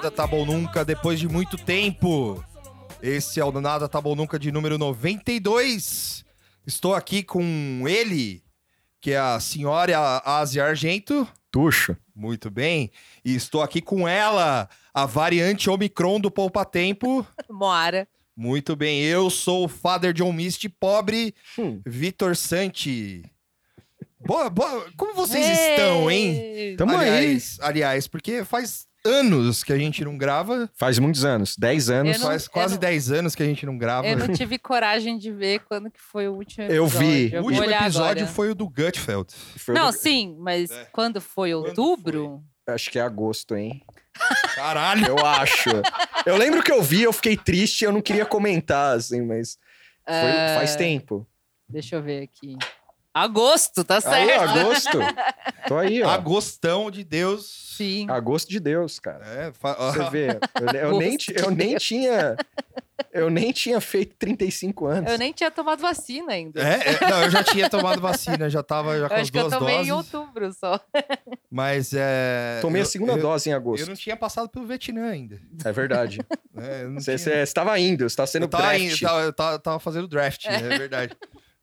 Nada Tá Bom Nunca depois de muito tempo. Esse é o Nada Tá Bom Nunca de número 92. Estou aqui com ele, que é a senhora Ásia Argento. Tuxo. Muito bem. E estou aqui com ela, a variante Omicron do Poupa Tempo. Moara. Muito bem. Eu sou o Father John Mist pobre, Hum. Vitor Santi. Boa, boa. Como vocês estão, hein? Ei! Tamo aí. aliás, aliás, porque faz anos que a gente não grava. Faz muitos anos. 10 anos. Eu não- Faz quase não- 10 anos que a gente não grava. Eu não tive coragem de ver quando que foi o último Eu episódio. vi. Eu O último episódio agora. foi o do Gutfeld. Foi- Não, sim, mas É. quando foi Quando outubro? Acho que é agosto, hein? Caralho! Eu acho. eu lembro que eu vi, eu fiquei triste, eu não queria comentar, assim, mas foi- É, faz tempo. Deixa eu ver aqui. Agosto, tá Aí, certo? agosto. Tô aí, ó. Agostão de Deus. Sim. Agosto de Deus, cara. É, fa- Você vê, eu, eu nem, eu nem tinha. Eu nem tinha feito 35 anos. Eu nem tinha tomado vacina ainda. É, é, não, eu já tinha tomado vacina, já tava já com Eu as acho que eu duas tomei doses. em outubro só. Mas é. Tomei eu- a segunda eu, dose em Eu agosto. não tinha passado pelo Vietnã ainda. É verdade. Eu não Você tinha- estava indo, você estava sendo eu tava, draft. indo, tava, eu tava, tava fazendo draft, é verdade.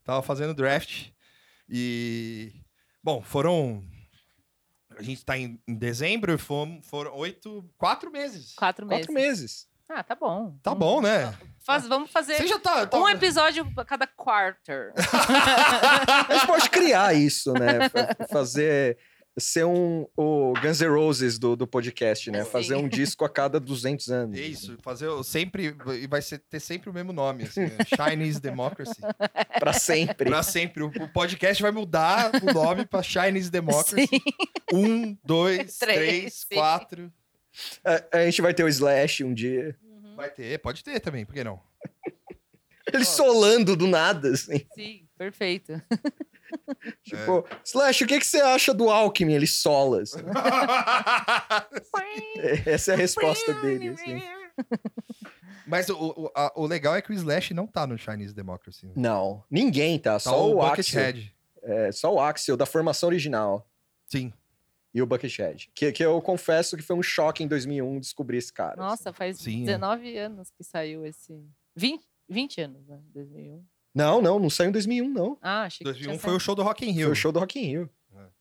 tava fazendo draft. E. Bom, foram. A gente tá em, em dezembro e foram, foram oito. Quatro meses. Quatro meses. Quatro meses. Ah, tá bom. Tá bom, né? Faz- vamos fazer Você já tá. tá- um episódio a cada quarter. A gente pode criar isso, né? Fa- Fazer. Ser um, o Guns N' Roses do, do podcast, né? Sim. Fazer um disco a cada 200 anos. É isso, fazer sempre. E vai ser, ter sempre o mesmo nome, assim, né? Chinese Democracy. Pra sempre. Pra sempre. O, o podcast vai mudar o nome pra Chinese Democracy. Sim. Um, dois, Três, três, quatro. A, a gente vai ter o Slash um dia. Vai ter, pode ter também, por que não? Ele solando do nada, assim. Sim, perfeito. Tipo, Slash, o que, que você acha do Alckmin? Ele sola, assim. Essa é a resposta dele, assim. Mas o, o, a- o legal é que o Slash não tá no Chinese Democracy. Não, ninguém tá. Tá Só o, Axel. Buckethead. É, só o Axel, da formação original. Sim. E o Buckethead. Que, que eu confesso que foi um choque em 2001 descobrir esse cara. Nossa, faz Sim, é. 19 anos que saiu esse. 20, 20 anos, né? 2001. Não, não, não saiu em 2001, não. Ah, achei que 2001 tinha foi o show do Rock in Rio. Foi o show do Rock in Rio.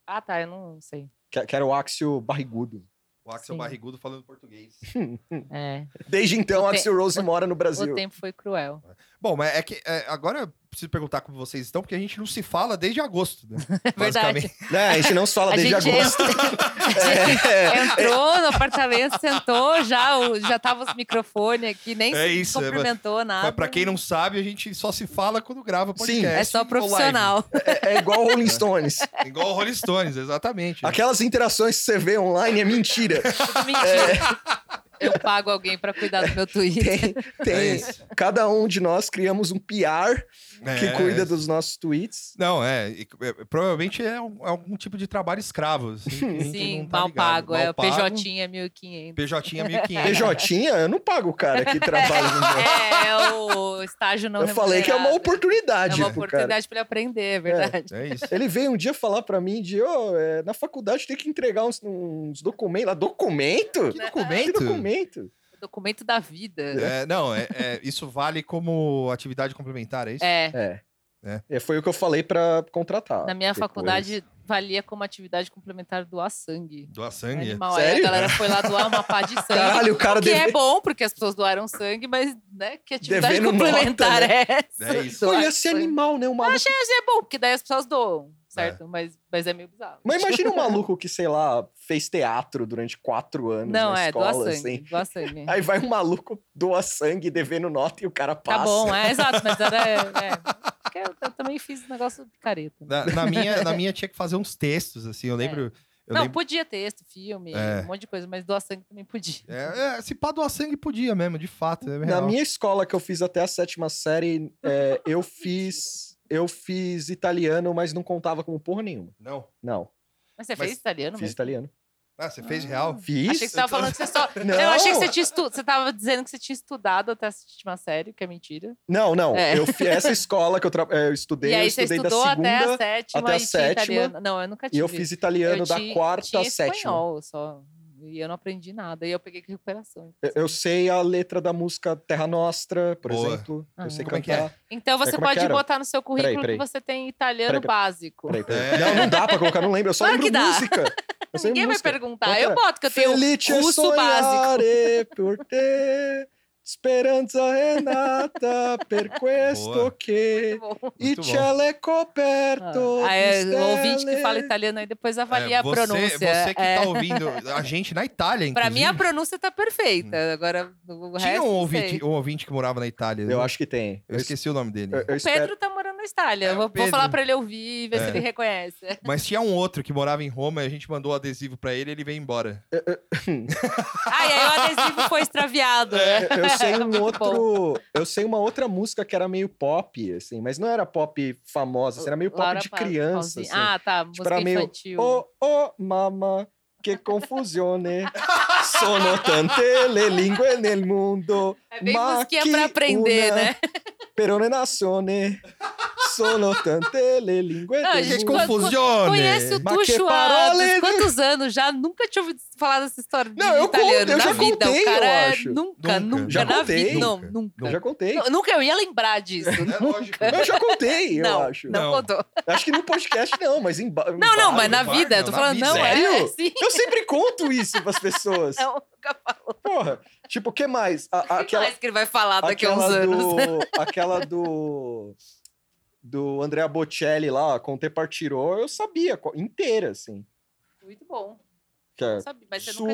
Ah, tá, eu não sei. Que, que era o Axel barrigudo. O Axel Sim. Barrigudo falando português. É, Desde então, O Axel Rose o- mora no Brasil. o tempo foi cruel. Bom, mas é que é, agora eu preciso perguntar como vocês estão, porque a gente não se fala desde agosto, né? É verdade. Né, a gente não se fala A desde gente agosto. É, Entrou no apartamento, sentou, já, já tava os microfones aqui, nem É se isso, é, cumprimentou nada. Mas pra quem não sabe, a gente só se fala quando grava podcast. É só profissional. é, é igual Rolling Stones. Igual o Rolling Stones, exatamente. Aquelas interações que você vê online é mentira. Tudo mentira. Eu pago alguém pra cuidar do meu Twitter. Tem, É tem isso. cada um de nós criamos um PR que É, cuida é. dos nossos tweets. Não, é, e- é, Provavelmente é, um- é algum tipo de trabalho escravo. assim, que Sim, tá mal ligado. pago. é, Mal o pago. PJ é 1.500. PJ 1500. PJ, eu não pago o cara que trabalha no meu. É, é o estágio não Eu falei que é uma oportunidade. É uma oportunidade pra ele aprender, é verdade. É isso. Ele veio um dia falar pra mim de, é, na faculdade tem que entregar uns, uns documentos. Lá, documento? Que Que documento? Documento? O documento da vida. É, não, é, é- isso vale como atividade complementar, é isso? É. É. É. É, Foi o que eu falei pra contratar. Na minha depois. faculdade valia como atividade complementar doar sangue. Doar sangue. Animal. Aí a Sério? galera foi lá doar uma pá de sangue. Caralho, o cara que é deve... bom, porque as pessoas doaram sangue, mas, né, que atividade Devendo complementar nota, é essa? É isso. Pô, Doar ia ser sangue. animal, né? O maluco... Mas é bom, porque daí as pessoas doam, certo? Mas, mas é meio bizarro. Mas imagina um maluco que, sei lá, fez teatro durante quatro anos Não, na é, escola, doar sangue. assim. Doar sangue. Aí vai um maluco, doa sangue, devendo nota e o cara passa. Tá bom, é, exato, mas era. É, é. Eu, eu também fiz um negócio picareta. né? Na, na minha, na minha tinha que fazer uns textos, assim. Eu lembro. Eu Não, lembro podia texto, filme, É. um monte de coisa, mas doar sangue também podia. é, é, se pá doar sangue, podia mesmo, de fato. É Na real. minha escola que eu fiz até a sétima série, é, eu fiz eu fiz italiano, mas não contava como porra nenhuma. Não. Não, Mas você Mas fez italiano fiz mesmo? italiano. Ah, você fez real? Fiz. Achei que você tava falando que você só. Não. Eu achei que você tinha estu... Você tava dizendo que você tinha estudado até a sétima série, que é mentira. Não, não. É. Eu fiz essa escola que eu, tra... é, eu estudei, e aí eu você estudei da estudou segunda até a sétima até a e tinha sétima, italiano. Não, eu nunca e tive. eu fiz italiano Eu da ti- quarta à sétima. espanhol só. E eu não aprendi nada. E eu peguei recuperação. Eu- Eu sei a letra da música Terra Nostra, por Boa. exemplo. Ah. Eu sei Como é que é? cantar. Então você é pode era? botar no seu currículo Peraí, peraí. que você tem italiano Peraí, peraí. básico. Peraí, peraí. É. Não, não dá pra colocar, não lembro. Eu só Claro lembro que dá. música. Ninguém vai música. perguntar. Qual que Eu boto que eu tenho Felice curso básico. sognare por te speranza renata per questo Boa. che Muito bom. il Muito bom. cielo è coperto Ah, é, di o ouvinte que fala italiano aí depois avalia É, a você, pronúncia. Você que é. tá ouvindo a gente na Itália, Pra mim a inclusive. pronúncia tá perfeita. Agora o Tinha resto um ouvinte, um ouvinte que morava na Itália. Eu acho que tem. Eu esqueci o nome dele. Eu, eu O espero- Pedro tá morando na Itália. É, vou, vou falar pra ele ouvir e ver É. se ele reconhece. Mas tinha um outro que morava em Roma e a gente mandou o adesivo pra ele e ele veio embora. Ah, e aí o adesivo foi extraviado. né? Eu sei um outro. Eu sei uma outra música que era meio pop, assim, mas não era pop famosa, assim, era meio pop Laura de criança. Assim. Ah, tá. Tipo, Música era meio. infantil. Oh, oh, mama, que confusione. Sono tante le lingue nel mundo. É bem musiquinha pra aprender, una né? Per una nazione. Sono tante le lingue Ah, del gente, Confusione! Conhece o Tuxo há quantos anos já? Nunca tinha ouvido falar dessa história de Não, eu italiano eu na já vida. contei, o cara eu é- acho. Nunca, Nunca. nunca. Já na contei. vida. Não, Nunca. nunca. Eu já contei. Nu- Nunca eu ia lembrar disso. É lógico. Eu já contei, eu não, acho. não, Não. contou. Acho que no podcast não, mas em ba- em Não, não, bar, mas na bar, vida. não, eu tô falando, vida. não, é, Sério? é. Eu sempre conto isso pras pessoas. Não, nunca falou. Porra, tipo, o que mais? A- O que aquela mais que ele vai falar daqui a uns anos? do, aquela do do Andrea Bocelli lá, com Partirò, eu sabia co- inteira, assim. Muito bom. Que é Não sabia, mas você nunca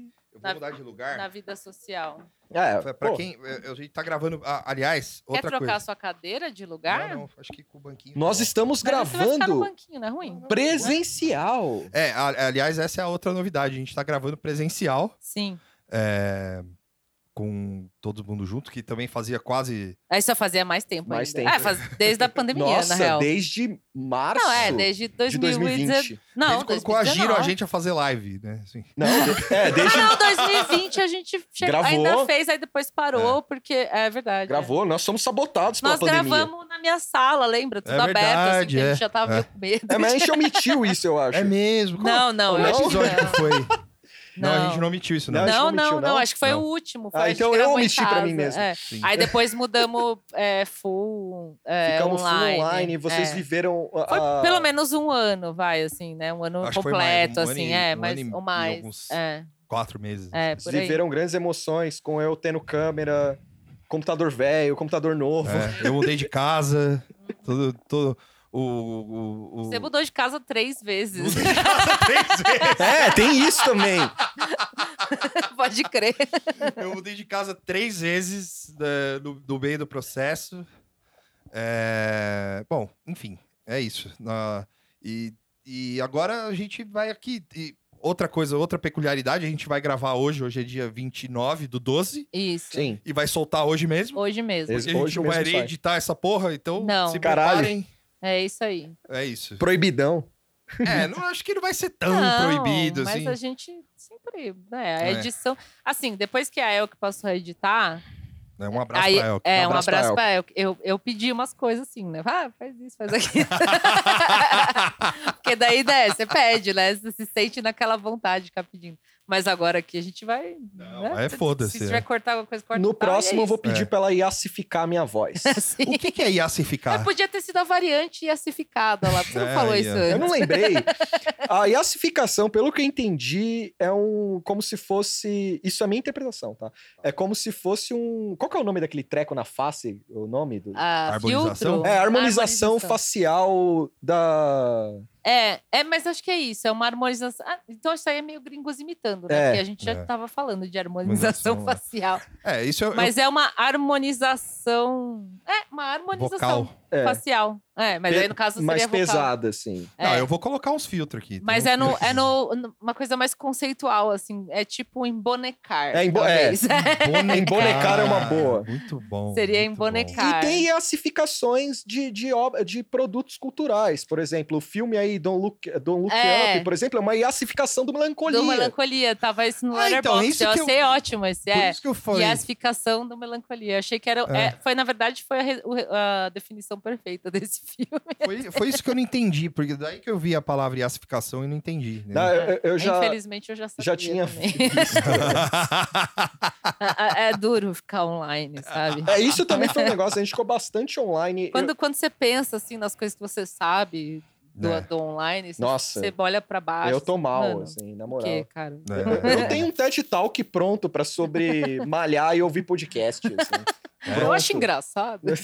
Su Eu Na- vou mudar de lugar. na vida social. É, Pra- pô, quem. A gente tá gravando. aliás, Quer outra trocar coisa. a sua cadeira de lugar? Não, não, acho que com o banquinho. Nós tá bom. estamos Mas você vai ficar no gravando banquinho, não é ruim? presencial. É, aliás, essa é a outra novidade. A gente tá gravando presencial. Sim. é, com todo mundo junto, que também fazia quase. Aí só fazia mais tempo Mais ainda. tempo. É, faz, desde a pandemia, Nossa, na real. desde março Não, é, desde de 2020. 2020. Não, desde quando coagiram a 2019. gente a fazer live, né? Assim. Não, é, desde Não, 2020 a gente che- Gravou. ainda fez, aí depois parou, porque é verdade. gravou, nós somos sabotados pela Nós pandemia. gravamos na minha sala, lembra? Tudo É aberto, assim, verdade, a é. gente já tava É. meio com medo. É, mas a gente omitiu isso, eu acho. É mesmo? Qual- Não, não, episódio não. que foi? Não, a gente Não. omitiu isso, não. Não, Não, omitiu, não, não, não? acho que foi Não. o último. Foi, Ah, então eu omiti pra mim mesmo. é. Aí depois mudamos é, full é, Ficamos online. full online, vocês é. viveram. a- Foi pelo menos um ano, vai, assim, né? Um ano Acho completo, um ano assim, e- é, um mas ano ou mais. alguns- É, Quatro meses. é, Vocês aí. viveram grandes emoções com eu tendo câmera, computador velho, computador novo. É, eu mudei de casa, todo, todo o, o, o... Você mudou de casa três vezes. Mudei de casa três vezes. É, tem isso também. Pode crer. Eu mudei de casa três vezes né, no, no meio do processo. É, Bom, enfim, é isso. Na- E, e agora a gente vai aqui. e outra coisa, outra peculiaridade, a gente vai gravar hoje, hoje é dia 29 do 12, Isso. Sim. e vai soltar hoje mesmo. Hoje mesmo. Porque a gente hoje não vai editar essa porra, então Não. se Caralho. É isso aí. É isso. Proibidão. É, não acho que não vai ser tão Não, proibido mas assim. a gente sempre. Né, a É. edição. Assim, depois que a Elke passou a editar. É, um abraço aí, pra Elke. É, Um um abraço pra abraço pra Elke. Eu, eu pedi umas coisas assim, né? Ah, faz isso, faz aquilo. Porque daí, né, você pede, né? Você se sente naquela vontade de ficar pedindo. Mas agora aqui a gente vai. Não, né? é Se- foda-se, Se é. tiver que cortar alguma coisa, corta No tal, próximo é eu vou pedir É. pra ela iacificar a minha voz. Assim. O que, que é iacificar? Mas podia ter sido a variante iacificada lá. Você É, não falou ia. isso Eu antes? não lembrei. A iacificação, pelo que eu entendi, é um. Como se fosse. Isso é minha interpretação, tá? É como se fosse um. Qual que é o nome daquele treco na face? O nome do. Ah, Harmonização? filtro? É, a harmonização, Harmonização. facial da. É, é, mas acho que é isso, é uma harmonização. Ah, então isso aí é meio gringos imitando, né? É. Porque a gente já É. tava falando de harmonização Harmonização, é. facial. É, isso eu, Mas é uma harmonização. É, uma eu, harmonização vocal. É, facial. É, mas aí no caso mais seria vocal. pesada, assim. É. Não, eu vou colocar uns filtros aqui. Mas é, no, é no, uma coisa mais conceitual, assim. É tipo embonecar. É, embo- é. talvez. Embonecar é uma boa. Muito bom. Seria muito bom. embonecar. E tem iacificações de, de, de produtos culturais. Por exemplo, o filme aí, Don't Look, Don't Look É. Up, por exemplo, é uma iacificação do Melancolia. Do melancolia, tava isso no Ah, então, Letterboxd. isso eu que eu- achei ótimo esse. Por É. isso que eu falei. Yasificação do melancolia. Eu achei que era. É. é, foi, na verdade, foi a, a definição perfeita desse filme. Foi, foi isso que eu não entendi, porque daí que eu vi a palavra iacificação e não entendi. né? Não, eu, eu já, Infelizmente, eu já sabia já tinha também. visto. É, é duro ficar online, sabe? É, isso também foi um negócio, a gente ficou bastante online. Eu- Quando, quando você pensa, assim, nas coisas que você sabe do, É. do online, você, Nossa. você olha pra baixo. eu tô assim, mal, mano, assim, na moral. quê, cara? É. Eu tenho um TED Talk pronto pra sobre malhar e ouvir podcast. assim. Eu acho engraçado. né?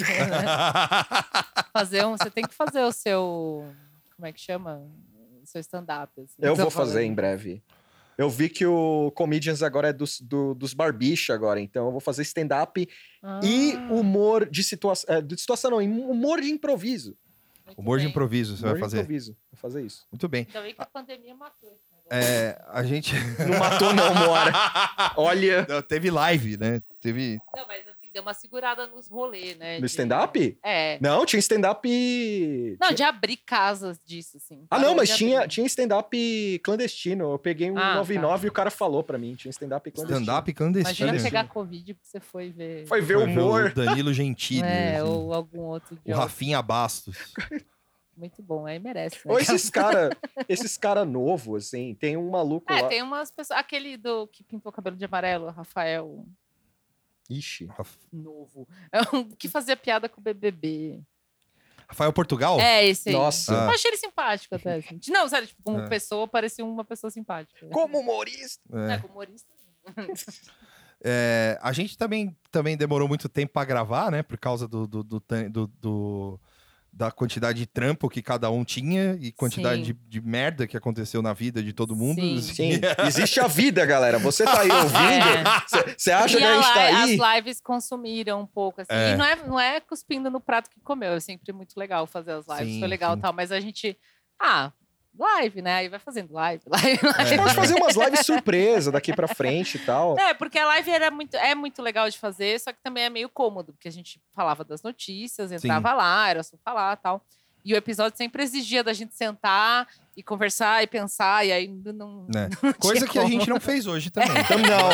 fazer um, você tem que fazer o seu. Como é que chama? O seu stand-up. assim, Eu vou fazer falando. em breve. Eu vi que o Comedians agora é dos, do, dos barbicha agora, então eu vou fazer stand-up e Ah, humor de situação. de situação não, humor de improviso. Muito Humor de bem. improviso, você humor vai de fazer. improviso. Vou fazer isso. Muito bem. Bem que a pandemia matou esse negócio. É, a gente. Não matou, não, Mora. Olha. Não, teve live, né? Teve. Não, mas assim, deu uma segurada nos rolês, né? No de- stand-up? É. Não, tinha stand-up. Não, tinha- de abrir casas disso, assim. Ah, não, mas tinha, abrir. tinha stand-up clandestino. Eu peguei um Ah, 99 e o cara falou pra mim. Tinha stand-up clandestino. Stand-up clandestino. Imagina pegar Covid porque você foi ver. Foi ver Foi humor. o Danilo Gentili. É, assim, ou algum outro o jogo. Rafinha Bastos. Muito bom, aí merece. Né? Ou esses cara, esses cara novo, assim. Tem um maluco É, lá. tem umas pessoas. Aquele do que pintou o cabelo de amarelo, Rafael Ixi. Novo. É um que fazia piada com o BBB. Rafael Portugal? É, esse aí. Nossa. Eu achei ele simpático até. assim. Não, sério, tipo, como É. pessoa, parecia uma pessoa simpática. Como humorista. É. É, como humorista. É, a gente também, também demorou muito tempo pra gravar, né? Por causa do, do, do, do- do- da quantidade de trampo que cada um tinha e quantidade de, de merda que aconteceu na vida de todo mundo. Sim. assim. Sim, existe a vida, galera. Você tá aí ouvindo? Você acha É. E que a gente a tá li- aí? as lives consumiram um pouco, assim. É. E não é, não é cuspindo no prato que comeu. É sempre muito legal fazer as lives. Sim, Foi legal e sim. tal. Mas a gente... Ah, live, né? Aí vai fazendo live, live, A gente pode fazer umas lives surpresa daqui pra frente e tal. É, porque a live era muito, é muito legal de fazer, só que também é meio cômodo, porque a gente falava das notícias, entrava lá, era só falar tal. E o episódio sempre exigia da gente sentar e conversar e pensar, e aí não. Né? não Coisa que a gente não fez hoje também. Então, não.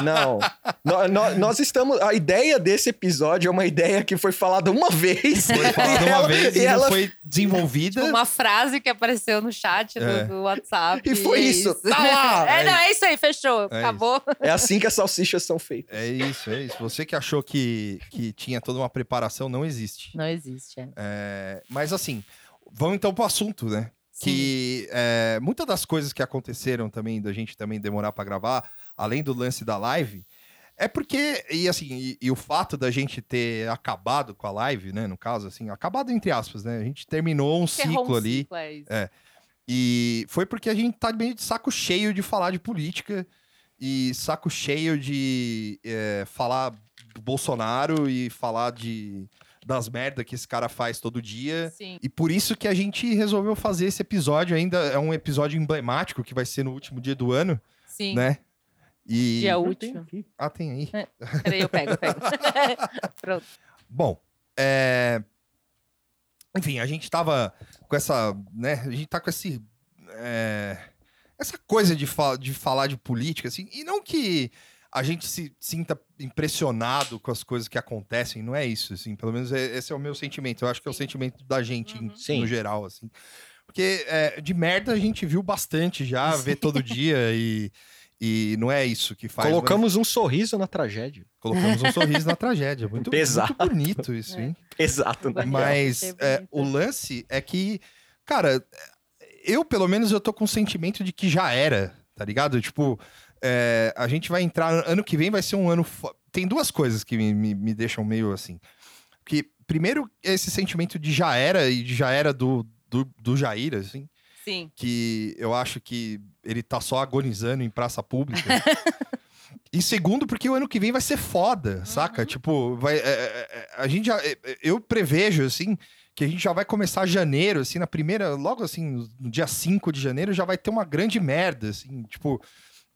Não. Nó- nó- Nós estamos. A ideia desse episódio é uma ideia que foi falada uma vez. Foi falado e uma ela- vez e, e ela foi desenvolvida. Tipo, uma frase que apareceu no chat do, É. do WhatsApp. E foi é isso. Tá lá. É, não, é isso aí, fechou. É acabou. É assim que as salsichas são feitas. É isso, é isso. Você que achou que, que tinha toda uma preparação, não existe. Não existe, é. É, mas assim, vamos então pro assunto, né? Sim. Que é, muitas das coisas que aconteceram também, da gente também demorar pra gravar, além do lance da live, é porque, e assim, e, e o fato da gente ter acabado com a live, né? No caso, assim, acabado entre aspas, né? A gente terminou um Encerrou ciclo um ali. ciclo, é isso. E foi porque a gente tá meio de saco cheio de falar de política e saco cheio de é, falar do Bolsonaro e falar de das merda que esse cara faz todo dia. Sim. E por isso que a gente resolveu fazer esse episódio. Ainda é um episódio emblemático que vai ser no último dia do ano, Sim. né? E. Dia útil. tenho aqui. Ah, tem aí. Peraí, eu pego, eu pego. Pronto. Bom, é... enfim, a gente tava com essa, né? A gente tá com esse, é, essa coisa de, fa de falar de política, assim, e não que a gente se sinta impressionado com as coisas que acontecem, não é isso, assim, pelo menos é- esse é o meu sentimento, eu acho que é o Sim. sentimento da gente em- Uhum. Sim. no geral, assim. Porque é, de merda a gente viu bastante já, vê todo dia e, e não é isso que faz. mas- Colocamos um sorriso na tragédia. colocamos um sorriso na tragédia. Muito, Pesado. muito bonito isso, É. hein? Exato, né? Mas é, o lance é que, cara, eu pelo menos eu tô com o sentimento de que já era, tá ligado? Tipo, é, a gente vai entrar. Ano que vem vai ser um ano. fo- Tem duas coisas que me, me, me deixam meio assim. Que, primeiro, esse sentimento de já era e de já era do, do, do Jair, assim, Sim. que eu acho que ele tá só agonizando em praça pública. E segundo, porque o ano que vem vai ser foda, saca? Uhum. Tipo, vai, é, é, é, a gente já. é, é, Eu prevejo, assim, que a gente já vai começar janeiro, assim, na primeira. Logo assim, no- no dia 5 de janeiro, já vai ter uma grande merda, assim, tipo.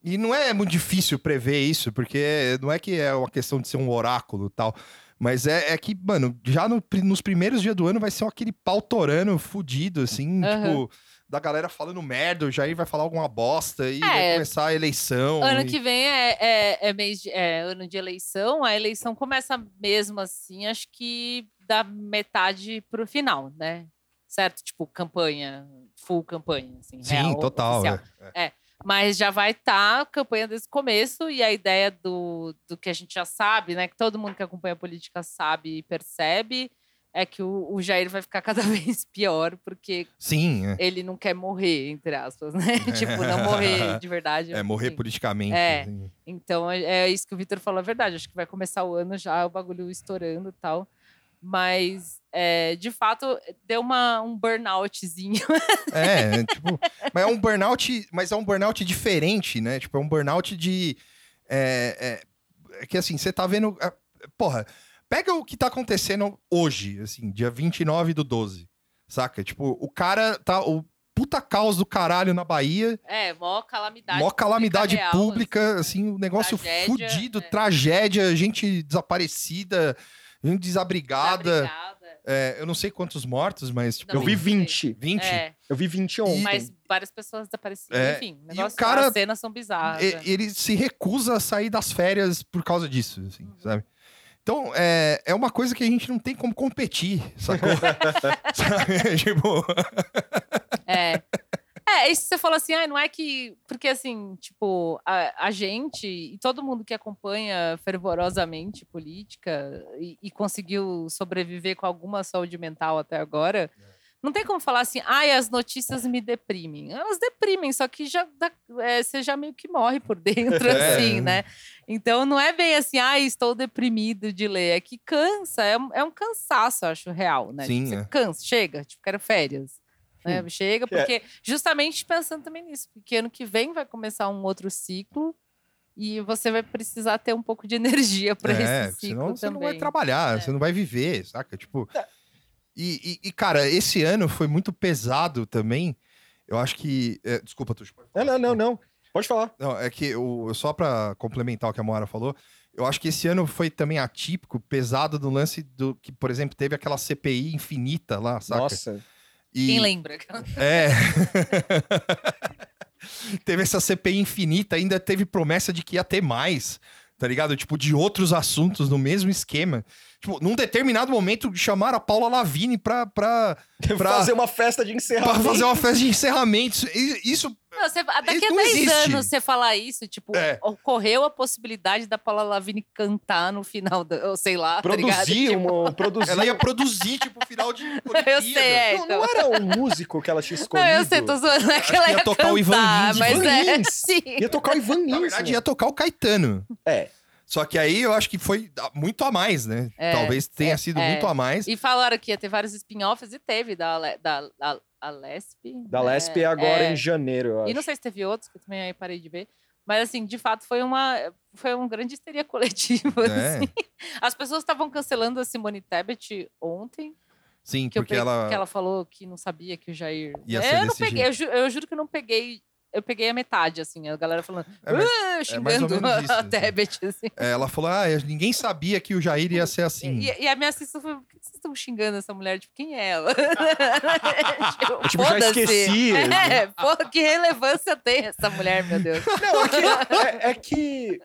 E não é muito difícil prever isso, porque não é que é uma questão de ser um oráculo e tal. Mas é, é que, mano, já no nos primeiros dias do ano vai ser aquele pau torando fudido, assim, Aham. tipo, da galera falando merda, o Jair vai falar alguma bosta e É. vai começar a eleição. Ano e- que vem é, é, é mês de, é ano de eleição, a eleição começa mesmo assim, acho que da metade pro final, né? Certo? Tipo, campanha, full campanha, assim. Sim, total. oficial. é. Mas já vai estar a campanha desde o começo e a ideia do, do que a gente já sabe, né? Que todo mundo que acompanha a política sabe e percebe, é que o, o Jair vai ficar cada vez pior, porque Sim, é. ele não quer morrer, entre aspas, né? tipo, não morrer de verdade. É, morrer assim. politicamente. É. assim. Então é, é isso que o Vitor falou, é verdade. Acho que vai começar o ano já, o bagulho estourando e tal. Mas, é, de fato, deu uma, um burnoutzinho. É, é, tipo, mas é um burnout, mas é um burnout diferente, né? Tipo, é um burnout de. É, é- é que assim, você tá vendo. é, porra, pega o que tá acontecendo hoje, assim, dia 29 do 12. Saca? Tipo, o cara tá. O puta caos do caralho na Bahia. É, mó calamidade. Mó calamidade real, pública, assim, assim, um negócio Tragédia, fudido, tragédia, gente desaparecida, gente desabrigada. Obrigada. É, eu não sei quantos mortos, mas, tipo, Eu Não, vi sei. 20. 20. É, Eu vi 20 ontem. mas várias pessoas desaparecidas. É, Enfim, e o negócio, cara- as cenas são bizarras. Ele se recusa a sair das férias por causa disso, assim, Uhum. sabe? Então, é, é uma coisa que a gente não tem como competir, sacou? Sabe? tipo, É. É, isso que você falou assim, ah, não é que. Porque, assim, tipo, a, a gente e todo mundo que acompanha fervorosamente política e, e conseguiu sobreviver com alguma saúde mental até agora, não tem como falar assim, ai, as notícias me deprimem. Elas deprimem, só que já é, você já meio que morre por dentro, É. assim, né? Então não é bem assim, ai, estou deprimido de ler. É que cansa, é, um- é um cansaço, acho, real, né? Sim, Tipo, você é. cansa, chega, tipo, quero férias. Né? Chega, É. porque justamente pensando também nisso, porque ano que vem vai começar um outro ciclo e você vai precisar ter um pouco de energia para é, esse ciclo senão você também. não vai trabalhar, É. você não vai viver, saca? Tipo. É. E, e- e, cara, esse ano foi muito pesado também. Eu acho que. é, desculpa, Tuxo. pode Não, não, não, não. Pode falar. Não, é que o, só pra complementar o que a Moara falou, eu acho que esse ano foi também atípico, pesado do lance do que, por exemplo, teve aquela CPI infinita lá, saca? Nossa. E, Quem lembra? É. teve essa CPI infinita, ainda teve promessa de que ia ter mais, tá ligado? Tipo, de outros assuntos no mesmo esquema. Tipo, num determinado momento, chamaram a Paula Lavigne pra, pra, Pra- Fazer uma festa de pra encerramento. fazer uma festa de encerramento. Isso, Não, você- daqui a não 10 existe. anos você falar isso, tipo, É. ocorreu a possibilidade da Paula Lavigne cantar no final, da, ou sei lá, tá? Produzir, Tipo, uma, produzir. ela ia produzir, tipo, final de Eu sei, é, Não, então. não era um músico que ela tinha Não, escolhido? eu sei, tô zoando. Não é que ela ia ia tocar o Ivan cantar, Lins. mas Ivan é. Lins. Sim. Ia tocar o Ivan Lins. Na verdade, né? ia tocar o Caetano. É. Só que aí eu acho que foi muito a mais, né? É, Talvez tenha é, sido é. muito a mais. E falaram que ia ter vários spin-offs e teve da, da, da, a Lesp. Da né? Lesp agora É. em janeiro, eu acho. E não sei se teve outros, que eu também aí parei de ver. Mas, assim, de fato, foi uma, foi uma grande histeria coletiva. É. assim. As pessoas estavam cancelando a Simone Tebet ontem, Sim, que, eu porque pe- ela. que ela falou que não sabia que o Jair... Ia eu ser não peguei, jeito. eu, ju- eu juro que eu não peguei... Eu peguei a metade, assim, a galera falando, É, mas- é ou xingando menos isso, a assim. Tebet, assim. É, ela falou: ah, ninguém sabia que o Jair ia ser assim. E, e a minha assistente falou: por que vocês estão xingando essa mulher? Tipo, quem é ela? Eu, tipo, já esqueci. É, pô, que relevância tem essa mulher, meu Deus? Não, é que, é, é que.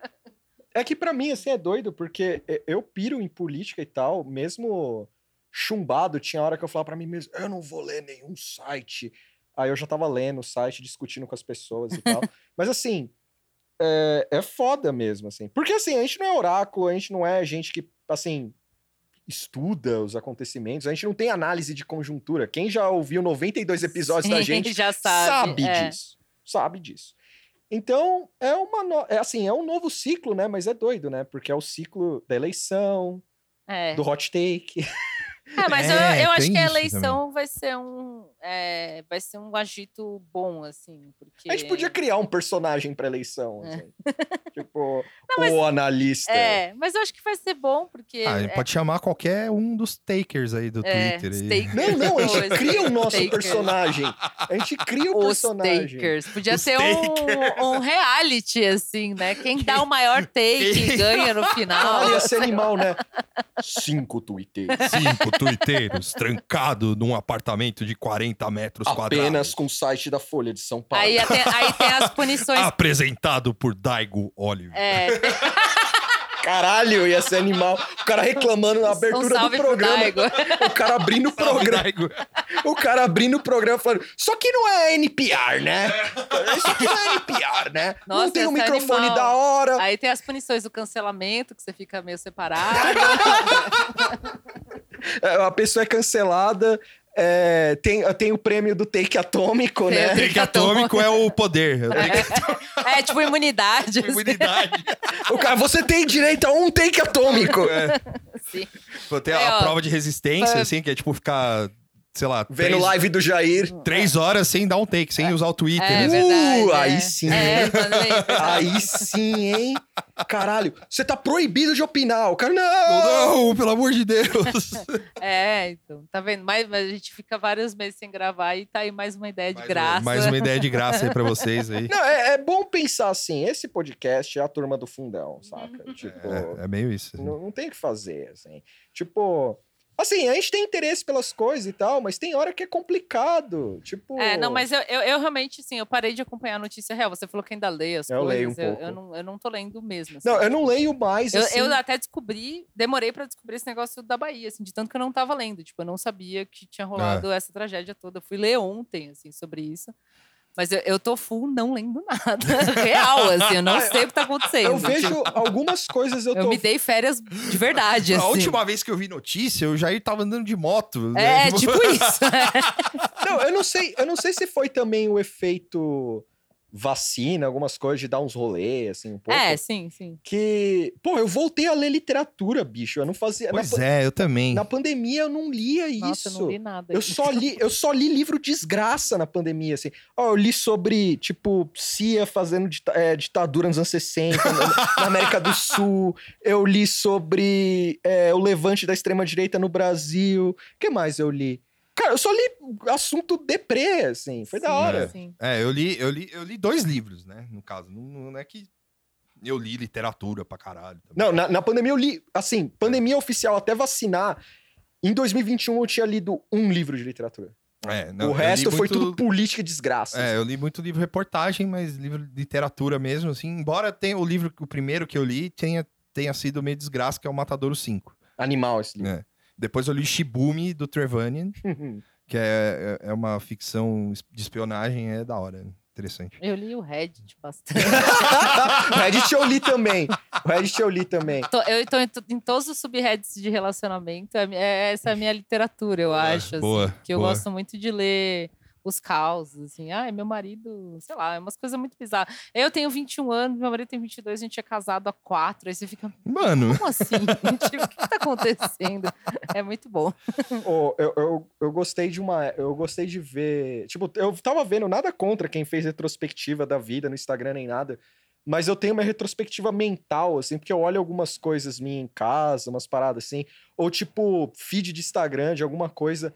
É que pra mim, assim, é doido, porque eu piro em política e tal, mesmo chumbado, tinha hora que eu falava pra mim mesmo, eu não vou ler nenhum site. Aí eu já tava lendo o site, discutindo com as pessoas e tal. Mas assim, é, é foda mesmo, assim. Porque assim, a gente não é oráculo, a gente não é gente que, assim, estuda os acontecimentos, a gente não tem análise de conjuntura. Quem já ouviu 92 episódios da Sim, gente já sabe. sabe é. disso. Sabe disso. Então, é uma no... é assim, é um novo ciclo, né? Mas é doido, né? Porque é o ciclo da eleição, É. do hot take. É, mas É, eu, eu acho tem que a eleição vai ser um. É, vai ser um agito bom, assim. Porque... A gente podia criar um personagem pra eleição, É. assim. tipo, mas- o analista. É, mas eu acho que vai ser bom, porque. Ah, é, pode chamar qualquer um dos takers aí do é, Twitter. aí. Não, não, a gente cria o nosso Takers. personagem. A gente cria o Os personagem. takers. Podia Os ser um, um reality, assim, né? Quem dá o maior take ganha no final. Ah, ia ser animal, né? Cinco twitteiros. Cinco tuiteiros trancados num apartamento de 40 metros Apenas quadrados. com o site da Folha de São Paulo. Aí, tem- aí tem as punições. Apresentado por Daigo Oliver. É, Caralho, ia ser animal. O cara reclamando na abertura um do programa. O cara abrindo o programa. O cara abrindo o programa falando: Isso aqui não é NPR, né? Isso aqui não é NPR, né? Nossa, não tem um esse microfone animal. da hora. Aí tem as punições do cancelamento, que você fica meio separado. É, A pessoa é cancelada. É, tem, tem o prêmio do take atômico, Tem né? o Take atômico é o poder. é, tipo imunidade. assim. Imunidade. O cara, você tem direito a um take atômico. Sim. Pô, Tem É, a ó. prova de resistência, assim, que é tipo ficar, sei lá, Vendo três, live do Jair. três horas sem dar um take, sem usar o Twitter. É né? verdade. Uh, é. aí sim. É. Aí sim, hein? Caralho, você tá proibido de opinar. O cara, não! Não, não, pelo amor de Deus. É, então, tá vendo? Mas, mas a gente fica vários meses sem gravar e tá aí mais uma ideia de Mais- graça. Mais uma ideia de graça aí pra vocês aí. Não, é, é bom pensar assim, esse podcast é a turma do fundão, saca? Tipo, É, é meio isso. assim. não, não tem o que fazer, assim. Tipo, assim, a gente tem interesse pelas coisas e tal, mas tem hora que é complicado. Tipo. É, não, mas eu, eu, eu realmente, assim, eu parei de acompanhar a notícia real. Você falou que ainda lê as Eu coisas. leio um eu, pouco. Eu não, eu não tô lendo mesmo. assim. Não, eu não leio mais. Eu, assim. eu até descobri, demorei pra descobrir esse negócio da Bahia, assim, de tanto que eu não tava lendo. Tipo, eu não sabia que tinha Ah. rolado essa tragédia toda. Eu fui ler ontem, assim, sobre isso. Mas eu, eu tô full não lendo nada. Real, assim, eu não sei o que tá acontecendo. Eu vejo algumas coisas eu Eu tô. me dei férias de verdade, assim. A última vez que eu vi notícia, o Jair tava andando de moto. É, né? tipo isso. Não, eu não sei, eu não sei se foi também o efeito vacina, algumas coisas de dar uns rolês, assim, um pouco. É, sim, sim. Que, pô, eu voltei a ler literatura, bicho. Eu não fazia. Pois na, é, eu também. na pandemia eu não lia Nossa, isso. eu não li nada. Eu só li, eu só li livro desgraça na pandemia, assim. Ó, eu li sobre, tipo, CIA fazendo dita- é, ditadura nos anos 60, na, na América do Sul. Eu li sobre é, o levante da extrema-direita no Brasil. O que mais eu li? Cara, eu só li assunto deprê, assim. Foi da Sim, hora. sim. É, eu li, eu li, eu li dois livros, né? No caso. Não, não é que eu li literatura pra caralho. também. Não, na, na pandemia eu li, assim, pandemia oficial até vacinar. Em 2021 eu tinha lido um livro de literatura. É, não, o resto foi muito- tudo política e desgraça. É, eu li muito livro reportagem, mas livro de literatura mesmo, assim. Embora tenha o livro, o primeiro que eu li, tenha, tenha sido meio desgraça, que é o Matadouro 5. Animal esse livro. É. Depois eu li Shibumi, do Trevanian, que é, é é uma ficção de espionagem, é da hora, interessante. Eu li o Reddit bastante. o Reddit eu li também. O Reddit eu li também. Tô- eu estou em, em todos os subreddits de relacionamento. É, é- essa é a minha literatura, eu acho. assim, boa, que eu boa. gosto muito de ler os causos, assim. Ai, meu marido, sei lá, é umas coisas muito bizarras. Eu tenho 21 anos, meu marido tem 22, a gente é casado há quatro. Aí você fica, Mano, como assim? tipo, o que, tá acontecendo? É muito bom. Ô, eu, eu, eu gostei de uma. Eu gostei de ver. Tipo, eu tava vendo nada contra quem fez retrospectiva da vida no Instagram nem nada. Mas eu tenho uma retrospectiva mental, assim, porque eu olho algumas coisas minhas em casa, umas paradas assim. Ou tipo, feed de Instagram, de alguma coisa.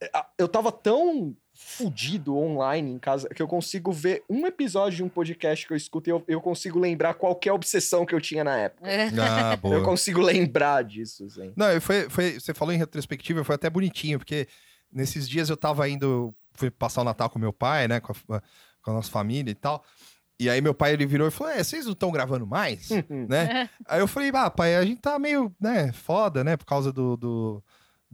É, Eu tava tão fudido online em casa que eu consigo ver um episódio de um podcast que eu escuto e eu, eu consigo lembrar qualquer obsessão que eu tinha na época. É. ah, boa. Eu consigo lembrar disso, assim. Não, foi, foi, você falou em retrospectiva, foi até bonitinho, porque nesses dias eu tava indo, fui passar o Natal com meu pai, né, com a, com a nossa família e tal. E aí meu pai, ele virou e falou, é, vocês não estão gravando mais? né? Aí eu falei, ah, pai, a gente tá meio, né, foda, né, por causa do, do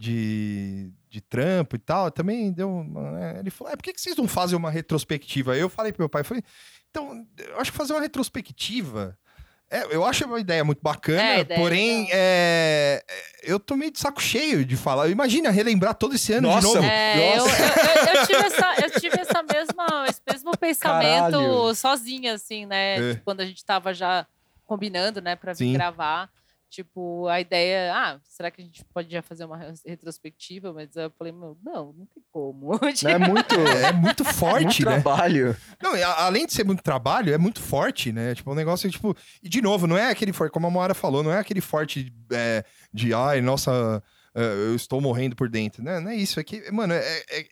de, de trampo e tal. Também deu, uma, né? ele falou, é, por que, que vocês não fazem uma retrospectiva? Aí eu falei pro meu pai, falei, então, eu acho que fazer uma retrospectiva... É, eu acho uma ideia muito bacana, É, ideia é porém, é, é, eu tô meio de saco cheio de falar. Imagina relembrar todo esse ano Nossa, de novo. É, eu, Nossa. eu- eu- eu tive essa, eu tive essa mesma, esse mesmo pensamento Caralho. sozinha, assim, né? É. Quando a gente tava já combinando, né, pra vir Sim. gravar. Tipo, a ideia, ah, será que a gente pode já fazer uma re- retrospectiva? Mas eu falei, meu, não, não tem como. Não é muito, É muito forte, muito né? trabalho. Não, a- além de ser muito trabalho, é muito forte, né? Tipo, um negócio, tipo... E, de novo, não é aquele forte, como a Moara falou, não é aquele forte é, de, ai, nossa, é, eu estou morrendo por dentro. Né? Não é isso, é que, mano, é, é- é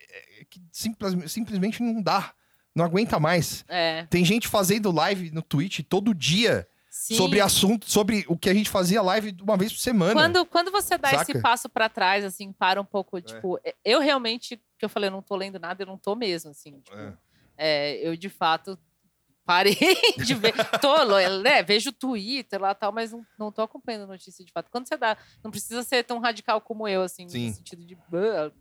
que simples- simplesmente não dá. Não aguenta mais. É, Tem gente fazendo live no Twitch todo dia sim. sobre assunto, sobre o que a gente fazia live uma vez por semana. Quando, quando você dá Saca? esse passo pra trás, assim, para um pouco, tipo, eu realmente, que eu falei, eu não tô lendo nada, eu não tô mesmo, assim, tipo, É. é, eu de fato Parei de ver. Tô, né, vejo o Twitter lá tal, mas não, não tô acompanhando notícia de fato. Quando você dá. Não precisa ser tão radical como eu, assim, Sim. no sentido de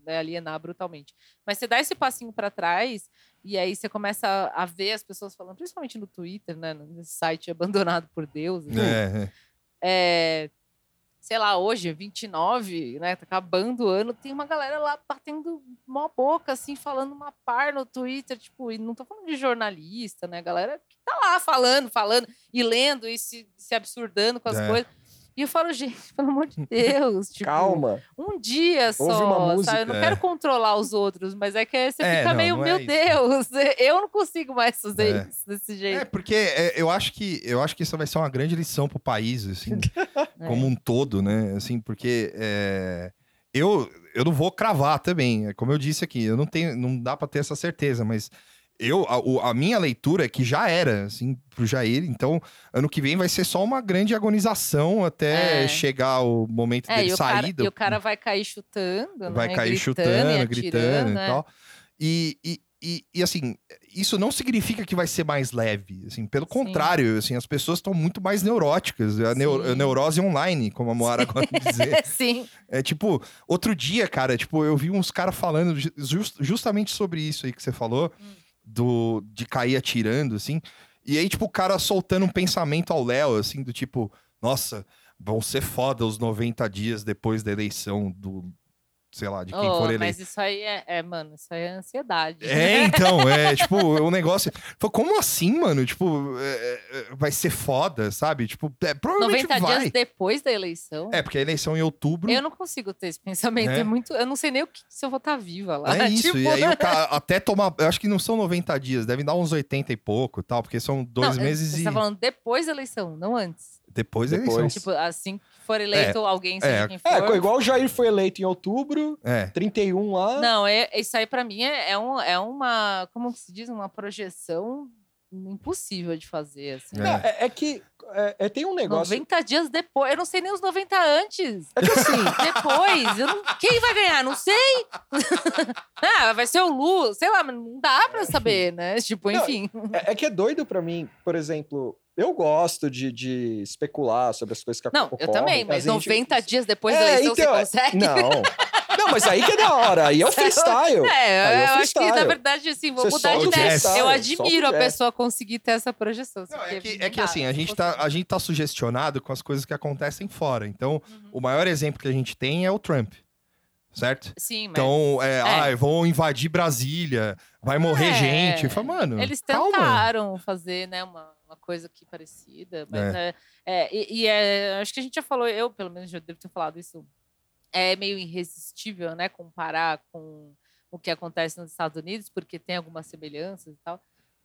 né, alienar brutalmente. Mas você dá esse passinho para trás e aí você começa a, a, ver as pessoas falando, principalmente no Twitter, né? Nesse site abandonado por Deus. Assim, É, é, sei lá, hoje, 29, né? Tá acabando o ano, tem uma galera lá batendo uma boca, assim, falando uma par no Twitter, tipo, e não tô falando de jornalista, né? Galera que tá lá falando, falando, e lendo e se, se absurdando com as É. coisas. E eu falo, gente, pelo amor de Deus, tipo, Calma. um dia só, Ouve uma música. sabe? Eu não É. quero controlar os outros, mas é que você É, fica não, meio, não é meu isso. Deus, eu não consigo mais fazer É. isso desse É, jeito. porque é, eu acho que eu acho que isso vai ser uma grande lição pro país, assim, É. como um todo, né? Assim, porque é, eu eu não vou cravar também, é como eu disse aqui, eu não tenho, não dá pra ter essa certeza, mas eu a, a minha leitura é que já era, assim, pro Jair. Então, ano que vem vai ser só uma grande agonização até É. chegar o momento É, dele sair. e o cara vai cair chutando, vai né? cair gritando, chutando, e gritando atirando, e né? tal. E, e, e, e, assim, isso não significa que vai ser mais leve. Assim, pelo Sim. contrário, assim, as pessoas estão muito mais neuróticas. A, neu- a neurose online, como a Moara gosta de dizer. Sim. É tipo, outro dia, cara, tipo, eu vi uns caras falando ju- jus- justamente sobre isso aí que você falou, Hum. Do, de cair atirando, assim. E aí, tipo, o cara soltando um pensamento ao Léo, assim, do tipo, nossa, vão ser foda os 90 dias depois da eleição do, sei lá, de quem Oh, for eleito. mas isso aí é, é, mano, isso aí é ansiedade. É, então, é, tipo, o negócio. Como assim, mano? Tipo, é, é, vai ser foda, sabe? Tipo, é, provavelmente 90 vai. dias depois da eleição. É, porque a eleição é em outubro. Eu não consigo ter esse pensamento. É. É, muito. Eu não sei nem o que, se eu vou estar viva lá. É isso, Tipo, e aí o cara até tomar. Eu acho que não são 90 dias, devem dar uns 80 e pouco tal, porque são dois não, meses Você e. tá falando depois da eleição, não antes. Depois da eleição. Depois. Tipo, assim que for eleito alguém, seja é. quem for. É, igual o Jair foi eleito em outubro, É. 31 lá. Não, é, isso aí pra mim é, é, um, é uma. Como que se diz? Uma projeção impossível de fazer. Assim. É. É, é que é, é, tem um negócio. 90 dias depois. Eu não sei nem os 90 antes. É que assim, Depois. eu não- quem vai ganhar? Não sei. ah, vai ser o Lu. Sei lá, mas não dá pra saber, né? Tipo, Não, enfim. é, é que é doido pra mim, por exemplo. Eu gosto de, de especular sobre as coisas que Não, ocorrem. eu também, mas gente- 90 dias depois da É, eleição então, você consegue? Não. Não, mas aí que é da hora. Aí é o freestyle. É, é o eu acho que, freestyle. na verdade, assim, vou Você mudar de ideia. Eu admiro a pessoa conseguir ter essa projeção. Não, é porque que, não é que assim, a não gente, tá, a gente tá sugestionado com as coisas que acontecem fora. Então, Uhum. o maior exemplo que a gente tem é o Trump. Certo? Sim, mas Então, é, É. ai, vão invadir Brasília, vai morrer É. gente. Fala, mano, eles calma. tentaram fazer, né, uma coisa aqui parecida. Mas é. é, e, e é, acho que a gente já falou, eu pelo menos já devo ter falado isso. É meio irresistível, né, comparar com o que acontece nos Estados Unidos, porque tem algumas semelhanças e tal.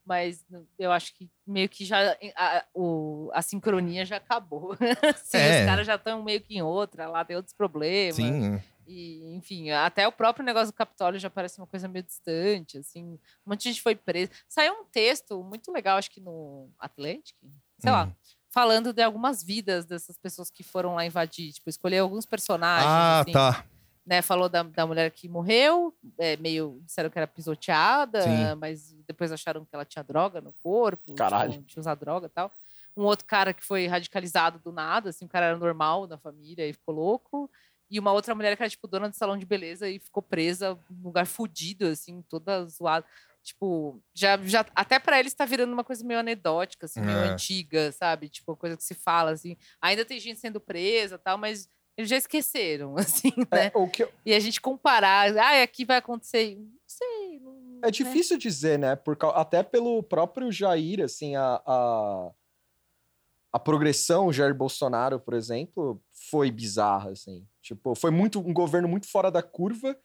Mas eu acho que meio que já a, o, a sincronia já acabou. Assim, É. Os caras já estão meio que em outra, lá tem outros problemas. Sim, E, enfim, até o próprio negócio do Capitólio já parece uma coisa meio distante, assim. Um monte de gente foi preso. Saiu um texto muito legal, acho que no Atlantic, sei lá, Hum. falando de algumas vidas dessas pessoas que foram lá invadir. Tipo, escolher alguns personagens, Ah, assim, tá. né? Falou da, da mulher que morreu, é, meio disseram que era pisoteada, Sim. mas depois acharam que ela tinha droga no corpo, Caralho. tinha, tinha usado droga e tal. Um outro cara que foi radicalizado do nada, assim, o cara era normal na família e ficou louco. E uma outra mulher que era, tipo, dona de salão de beleza e ficou presa num lugar fudido, assim, toda zoada. Tipo, já, já até pra eles tá virando uma coisa meio anedótica, assim, meio É. antiga, sabe? Tipo, coisa que se fala, assim. Ainda tem gente sendo presa tal, mas eles já esqueceram, assim, né? É, o que eu- E a gente comparar, ah, aqui vai acontecer. Não sei. Não, é difícil dizer, né? Por, até pelo próprio Jair, assim, a, a, a progressão Jair Bolsonaro, por exemplo, foi bizarra, assim. Tipo, foi muito um governo muito fora da curva.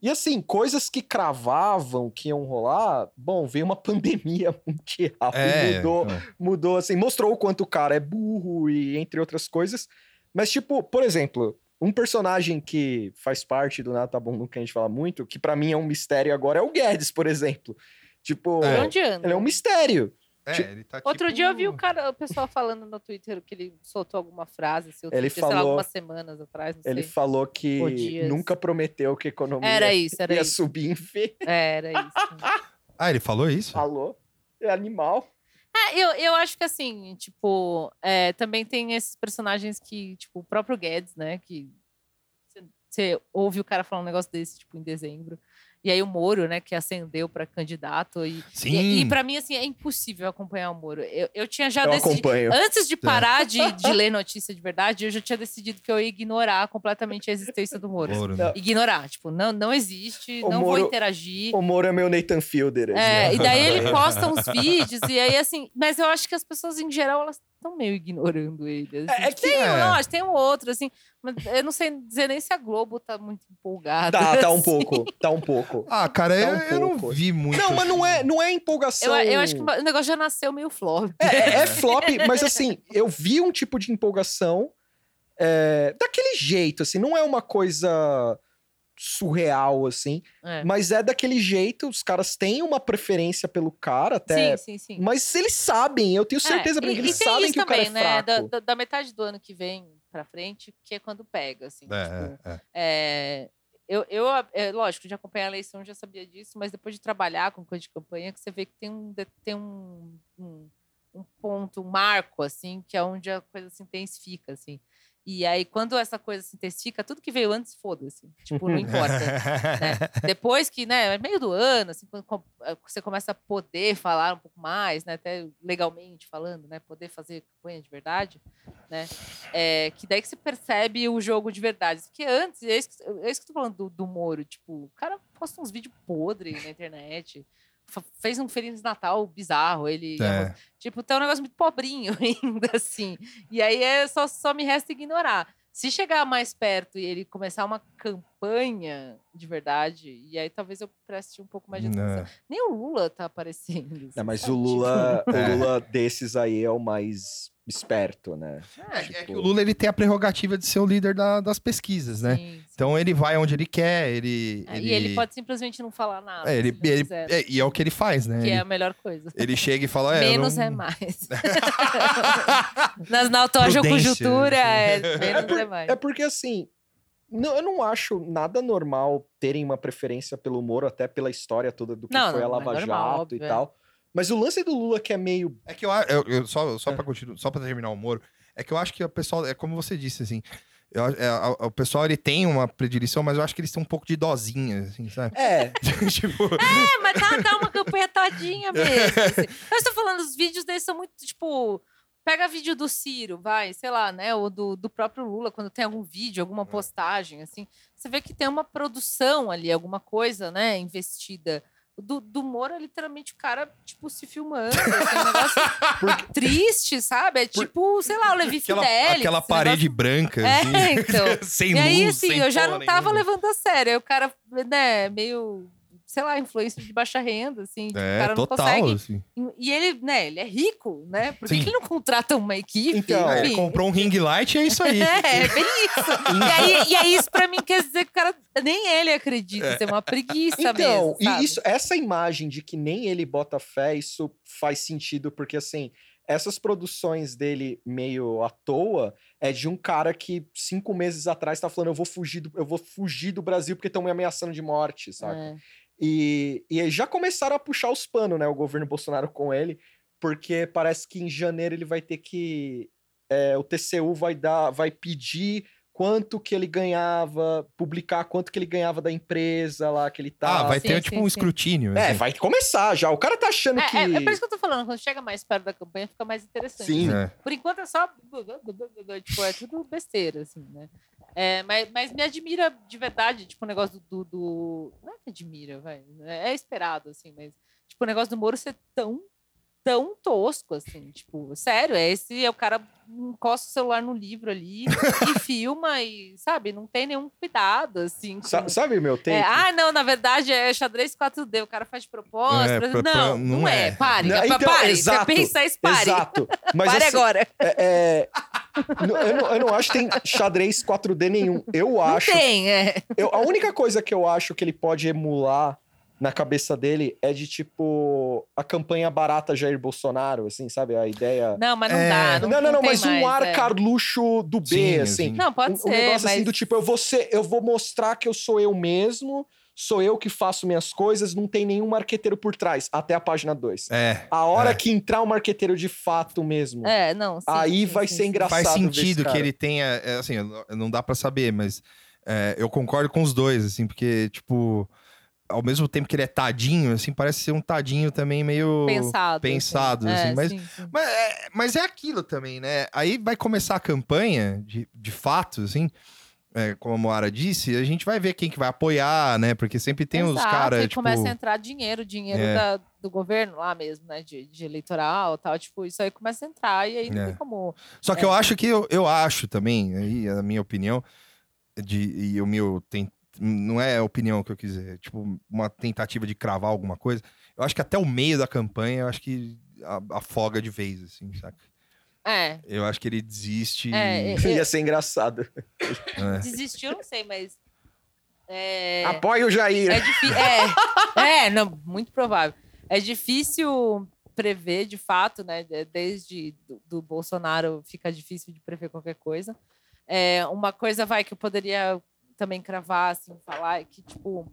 E assim, coisas que cravavam que iam rolar, bom, veio uma pandemia mundial, É, mudou, então. mudou assim, mostrou o quanto o cara é burro e entre outras coisas. Mas, tipo, por exemplo, um personagem que faz parte do Nada Tá Bom Nunca a gente fala muito, que pra mim é um mistério agora, é o Guedes, por exemplo. Tipo, É. Por onde anda? ele é um mistério. É, ele tá Outro tipo- dia eu vi o cara, o pessoal falando no Twitter que ele soltou alguma frase, assim, Ele dia, sei lá, falou- algumas semanas atrás, não Ele sei. falou que nunca prometeu que a economia Era isso, era ia isso. subir em V. É, Era isso. Ah, ele falou isso? Falou. É animal. É, eu, eu acho que assim, tipo, é, também tem esses personagens que, tipo, o próprio Guedes, né? Que você ouve o cara falar um negócio desse, tipo, em dezembro. E aí o Moro, né, que ascendeu para candidato. E, Sim. E, e para mim, assim, é impossível acompanhar o Moro. Eu, eu tinha já Eu decidido. acompanho. Antes de parar de, de ler notícia de verdade, eu já tinha decidido que eu ia ignorar completamente a existência do Moro. Ouro, Não. né? Ignorar. Tipo, não, não existe, O não Moro- vou interagir. O Moro é meu Nathan Fielder. assim, É, né? e daí ele posta uns vídeos, e aí assim. Mas eu acho que as pessoas, em geral, elas estão meio ignorando ele. assim. É- é que- tem um, É. lógico, tem um outro, assim. Mas eu não sei dizer nem se a Globo tá muito empolgada. Tá, tá um assim. pouco. Tá um pouco. Ah, cara, Tá eu, um eu não vi muito. Não, mas não é, assim. não é empolgação. Eu, eu acho que o negócio já nasceu meio flop. É, é- é flop, mas assim, eu vi um tipo de empolgação é, daquele jeito, assim, não é uma coisa surreal, assim, É. mas é daquele jeito, os caras têm uma preferência pelo cara até, Sim, sim, sim. mas eles sabem, eu tenho certeza É, pra mim e, que e eles sabem isso que o cara também, é né? Da, fraco. da- da metade do ano que vem pra frente, que é quando pega, assim. tipo, É, é, é. É, eu, eu, é, lógico, de acompanhar a eleição já sabia disso, mas depois de trabalhar com coisa de campanha, que você vê que tem um, tem um, um, um ponto, um marco, assim, que é onde a coisa se intensifica, assim. E aí, quando essa coisa se intensifica, tudo que veio antes, foda-se. Tipo, não importa. né? Depois que, né, é meio do ano, assim, quando eh, você começa a poder falar um pouco mais, né, até legalmente falando, né, poder fazer campanha de verdade, né, é, que daí que você percebe o jogo de verdade. Porque antes, é isso que, é isso que eu tô falando do, do Moro, tipo, o cara posta uns vídeos podres na internet, fez um Feliz Natal bizarro, ele... É. Tipo, tá um negócio muito pobrinho ainda, assim. E aí é só, só me resta ignorar. Se chegar mais perto e ele começar uma campanha de verdade, e aí talvez eu preste um pouco mais de atenção. Não. Nem o Lula tá aparecendo. assim, É, mas o Lula, É. o Lula desses aí é o mais esperto, né? Tipo, É, é, é que o Lula ele tem a prerrogativa de ser o líder da- das pesquisas, né? sim, sim. Então ele vai onde ele quer, ele. É, E ele pode simplesmente não falar nada. É, ele, ele- é, e é o que ele faz, né? que ele, é a melhor coisa. ele chega e fala. É, menos não- é mais. Nas, na atual Prudência, conjuntura, é, menos é, mais. É porque assim, não, eu não acho nada normal terem uma preferência pelo Moro, até pela história toda do que Não, foi a não, Lava é normal, Jato óbvio, e é. tal. Mas o lance do Lula que é meio. É que eu, eu, eu só, só É. para continuar, só para terminar o Moro, é que eu acho que o pessoal, é como você disse, assim, eu é, a- o pessoal ele tem uma predileção, mas eu acho que eles têm um pouco de dosinha, assim, sabe? É, tipo, É, mas tá, tá uma campanha todinha mesmo. assim. Mas tô falando, os vídeos deles são muito, tipo. Pega vídeo do Ciro, vai, sei lá, né? Ou do, do próprio Lula, quando tem algum vídeo, alguma postagem, assim. Você vê que tem uma produção ali, alguma coisa, né? Investida. Do, do Moro é literalmente o cara, tipo, se filmando. Assim, um negócio triste, sabe? É tipo, sei lá, o Levi aquela, Fidelis. aquela parede negócio- branca, É, assim, então. sem E luz, aí, assim, eu já não tava nenhuma. levando a sério. Aí o cara, né, meio, sei lá, influência de baixa renda, assim. tipo, o É, cara não total, consegue. assim. E ele, né, ele é rico, né? Por que ele não contrata uma equipe? Então, É, ele comprou um ring light e é isso aí. É, é bem isso. e, aí, e aí, isso pra mim quer dizer que o cara nem ele acredita, isso é uma preguiça então, mesmo. e sabe? isso, essa imagem de que nem ele bota fé, isso faz sentido, porque assim, essas produções dele meio à toa é de um cara que cinco meses atrás tá falando: eu vou fugir do, eu vou fugir do Brasil porque estão me ameaçando de morte, sabe? É. E, e já começaram a puxar os panos, né? O governo Bolsonaro com ele, porque parece que em janeiro ele vai ter que. é, o TCU vai dar, vai pedir quanto que ele ganhava, publicar quanto que ele ganhava da empresa lá que ele tá. Ah, vai sim, ter sim, tipo sim. um escrutínio. É, assim. vai começar já. O cara tá achando É, que. é, é por isso que eu tô falando, quando chega mais perto da campanha fica mais interessante. Sim. É. Por enquanto é só. Tipo, é tudo besteira, assim, né? É, mas, mas me admira de verdade, tipo, o negócio do, do, do- Não é que admira, vai. É esperado, assim, mas. Tipo, o negócio do Moro ser tão, tão tosco, assim. Tipo, sério, é esse. É o cara encosta o celular no livro ali e filma e, sabe, não tem nenhum cuidado, assim. Sa- sabe meu take? é, ah, não, na verdade é xadrez 4D, o cara faz de propósito. É, pra- não, não não, é. é. Pare, Não, então, pare. exato, Você pensa isso, pare. Exato. Mas pare assim, agora. é- é, eu, não, eu não acho que tem xadrez 4D nenhum. Eu acho. Não tem, é. eu- a única coisa que eu acho que ele pode emular na cabeça dele é de tipo a campanha barata Jair Bolsonaro, assim, sabe? A ideia. Não, mas não É. dá. Não, Não, não, não, mas um mais, ar é. Carluxo do B, Sim, assim. assim. Não, pode um, ser, um negócio mas... assim do tipo, eu vou, ser, eu vou mostrar que eu sou eu mesmo, sou eu que faço minhas coisas, não tem nenhum marqueteiro por trás, até a página 2. É. A hora é. que entrar o marqueteiro de fato mesmo, É, não. sim, aí sim, vai sim, ser sim. engraçado. Faz ver esse sentido que ele tenha. é, assim, não- dá pra saber, mas é, eu concordo com os dois, assim, porque, tipo, ao mesmo tempo que ele é tadinho, assim, parece ser um tadinho também meio. Pensado. pensado, assim, É, mas- sim, sim. Mas é, mas é aquilo também, né? Aí vai começar a campanha, de, de fato, assim, é, como a Moara disse, a gente vai ver quem que vai apoiar, né? Porque sempre tem os Exato, caras, e tipo... começa a entrar dinheiro, dinheiro É. da- do governo lá mesmo, né? De, de eleitoral e tal. Tipo, isso aí começa a entrar e aí não É. tem como. Só que É. eu acho que eu, eu acho também, aí a minha opinião, de, e o meu tem, não é a opinião que eu quis dizer, é tipo uma tentativa de cravar alguma coisa. Eu acho que até o meio da campanha, eu acho que a- afoga de vez, assim, saca? É. Eu acho que ele desiste. É, e- é, Ia ser engraçado. é. Desistiu, eu não sei, mas. É, Apoia o Jair. é difícil. É, é, não, muito provável. É difícil prever, de fato, né? de- Desde do, do Bolsonaro fica difícil de prever qualquer coisa. É, uma coisa vai que eu poderia também cravar, assim, falar é que, tipo,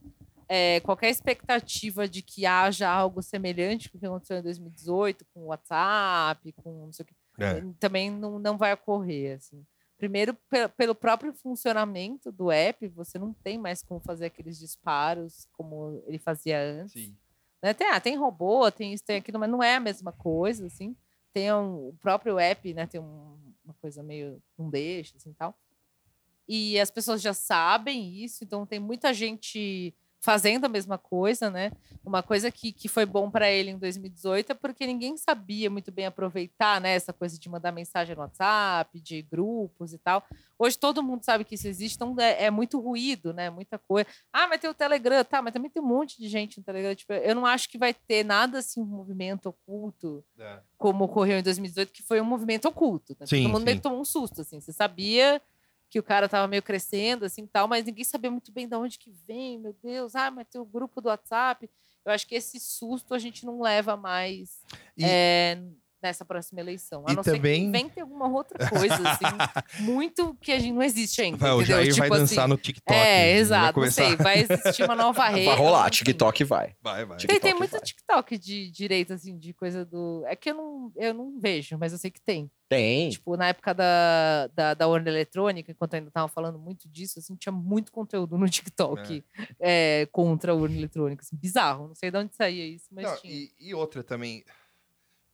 é, qualquer expectativa de que haja algo semelhante com o que aconteceu em 2018, com o WhatsApp, com não sei o que, É. também não, não vai ocorrer, assim. Primeiro, pe- pelo próprio funcionamento do app, você não tem mais como fazer aqueles disparos como ele fazia antes. Sim. né? Tem, ah, tem robô, tem isso, tem aquilo, mas não é a mesma coisa, assim. Tem um- o próprio app, né? Tem um- uma coisa meio não deixa, assim, tal. E as pessoas já sabem isso, então tem muita gente fazendo a mesma coisa, né? Uma coisa que, que foi bom para ele em 2018 é porque ninguém sabia muito bem aproveitar, né? Essa coisa de mandar mensagem no WhatsApp, de grupos e tal. Hoje todo mundo sabe que isso existe, então é, é muito ruído, né? Muita coisa. Ah, mas tem o Telegram, tá? Mas também tem um monte de gente no Telegram. Tipo, eu não acho que vai ter nada assim, um movimento oculto É. como ocorreu em 2018, que foi um movimento oculto. Né? Sim, Todo mundo meio sim. que tomou um susto, assim. Você sabia que o cara tava meio crescendo, assim, tal, mas ninguém sabia muito bem de onde que vem, meu Deus. Ah, mas tem o grupo do WhatsApp. Eu acho que esse susto a gente não leva mais E- é, nessa próxima eleição. A E não ser que também- invente alguma outra coisa, assim, muito que a gente não existe ainda, Vai, o? Jair vai Tipo dançar assim, no TikTok. É, vai exato, não começar- sei. Vai existir uma nova rede. Vai rolar, enfim. TikTok vai. Vai, vai. Tem, tem TikTok muito vai. TikTok de direito, assim, de coisa do. É que eu não, eu não vejo, mas eu sei que tem. Tem. Tipo, na época da, da, da urna eletrônica, enquanto ainda tava falando muito disso, assim, tinha muito conteúdo no TikTok é, contra a urna eletrônica. Assim, bizarro. Não sei de onde saía isso, mas Não, tinha. e, e outra também,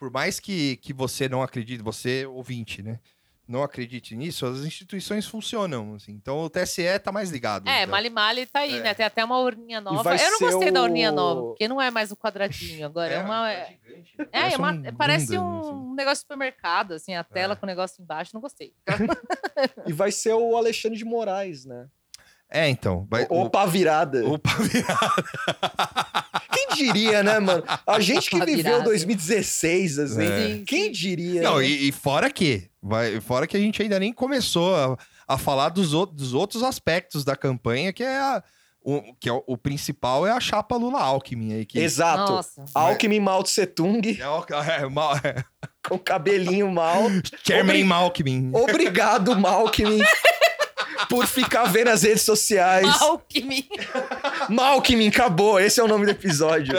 por mais que, que você não acredite, você ouvinte, né? Não acredite nisso, as instituições funcionam, assim. Então o TSE tá mais ligado. É, então. Mali Mali tá aí, É. né? Tem até uma urninha nova. Eu não gostei da o- urninha nova, porque não é mais o quadradinho. Agora é, uma. é gigante, né? É, Parece é uma- um parece um assim. negócio de supermercado, assim, a tela É. com o negócio embaixo. Não gostei. E vai ser o Alexandre de Moraes, né? É, então. Vai, o, Opa virada. o virado. Quem diria, né, mano? A gente que viveu virada. 2016, assim. É. Quem diria? Não, né? e, e fora que, vai, fora que a gente ainda nem começou a, a falar dos, outros- dos outros aspectos da campanha, que é a, o, que é o, o principal é a chapa Lula Alckmin aí que Exato. Nossa. Alckmin Mao Tse Tung, é, o- é, mal, é, com cabelinho mal. Chairman Obri- Malkmin. Obrigado, Malkmin, por ficar vendo as redes sociais. Alckmin. Malkmin, acabou. Esse é o nome do episódio.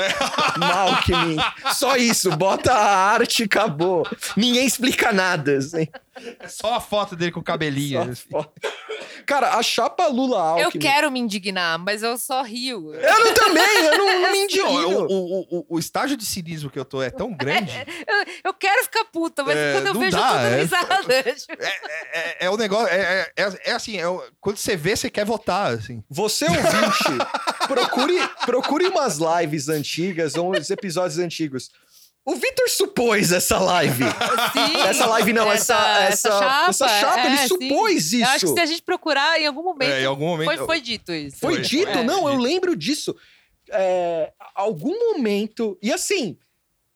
Malkmin. Só isso, bota a arte e acabou. Ninguém explica nada. assim. É só a foto dele com o cabelinho. Só assim. Cara, a chapa Lula Eu Alckmin. quero me indignar, mas eu só rio. Eu não também, eu não, não me indigno. o, o, o, o estágio de cinismo que eu tô é tão grande. Eu, eu quero ficar puta, mas É, quando eu vejo dá, eu tô dando é- risada. Tipo, É, é o negócio. É, é, é assim, é quando você vê, você quer votar. Assim. Você ouvinte, procure, procure umas lives antigas ou uns episódios antigos. O Vitor supôs essa live. Sim, Essa live não, essa, essa, chapa, essa chapa, é, ele sim. supôs Eu acho que isso. se a gente procurar, em algum momento, É, em algum momento. foi, foi dito isso. Foi Foi, dito? É. Não, eu lembro disso. É, algum momento. E assim,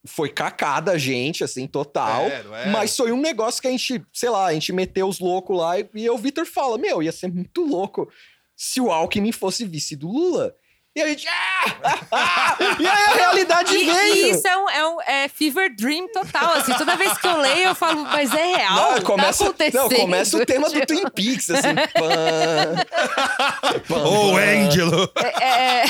foi cacada a gente, assim, total. É, não é? Mas foi um negócio que a gente, sei lá, a gente meteu os loucos lá e, e o Vitor fala: Meu, ia ser muito louco se o Alckmin fosse vice do Lula. E a gente. Ah! e aí a realidade E, veio. e isso é um, é um é fever dream total, assim. Toda vez que eu leio, eu falo, mas é real, Não, começa, tá acontecendo. não, começa o tema do Twin Peaks, assim. Pã, pã, Ô, pã. Angelo! é, é,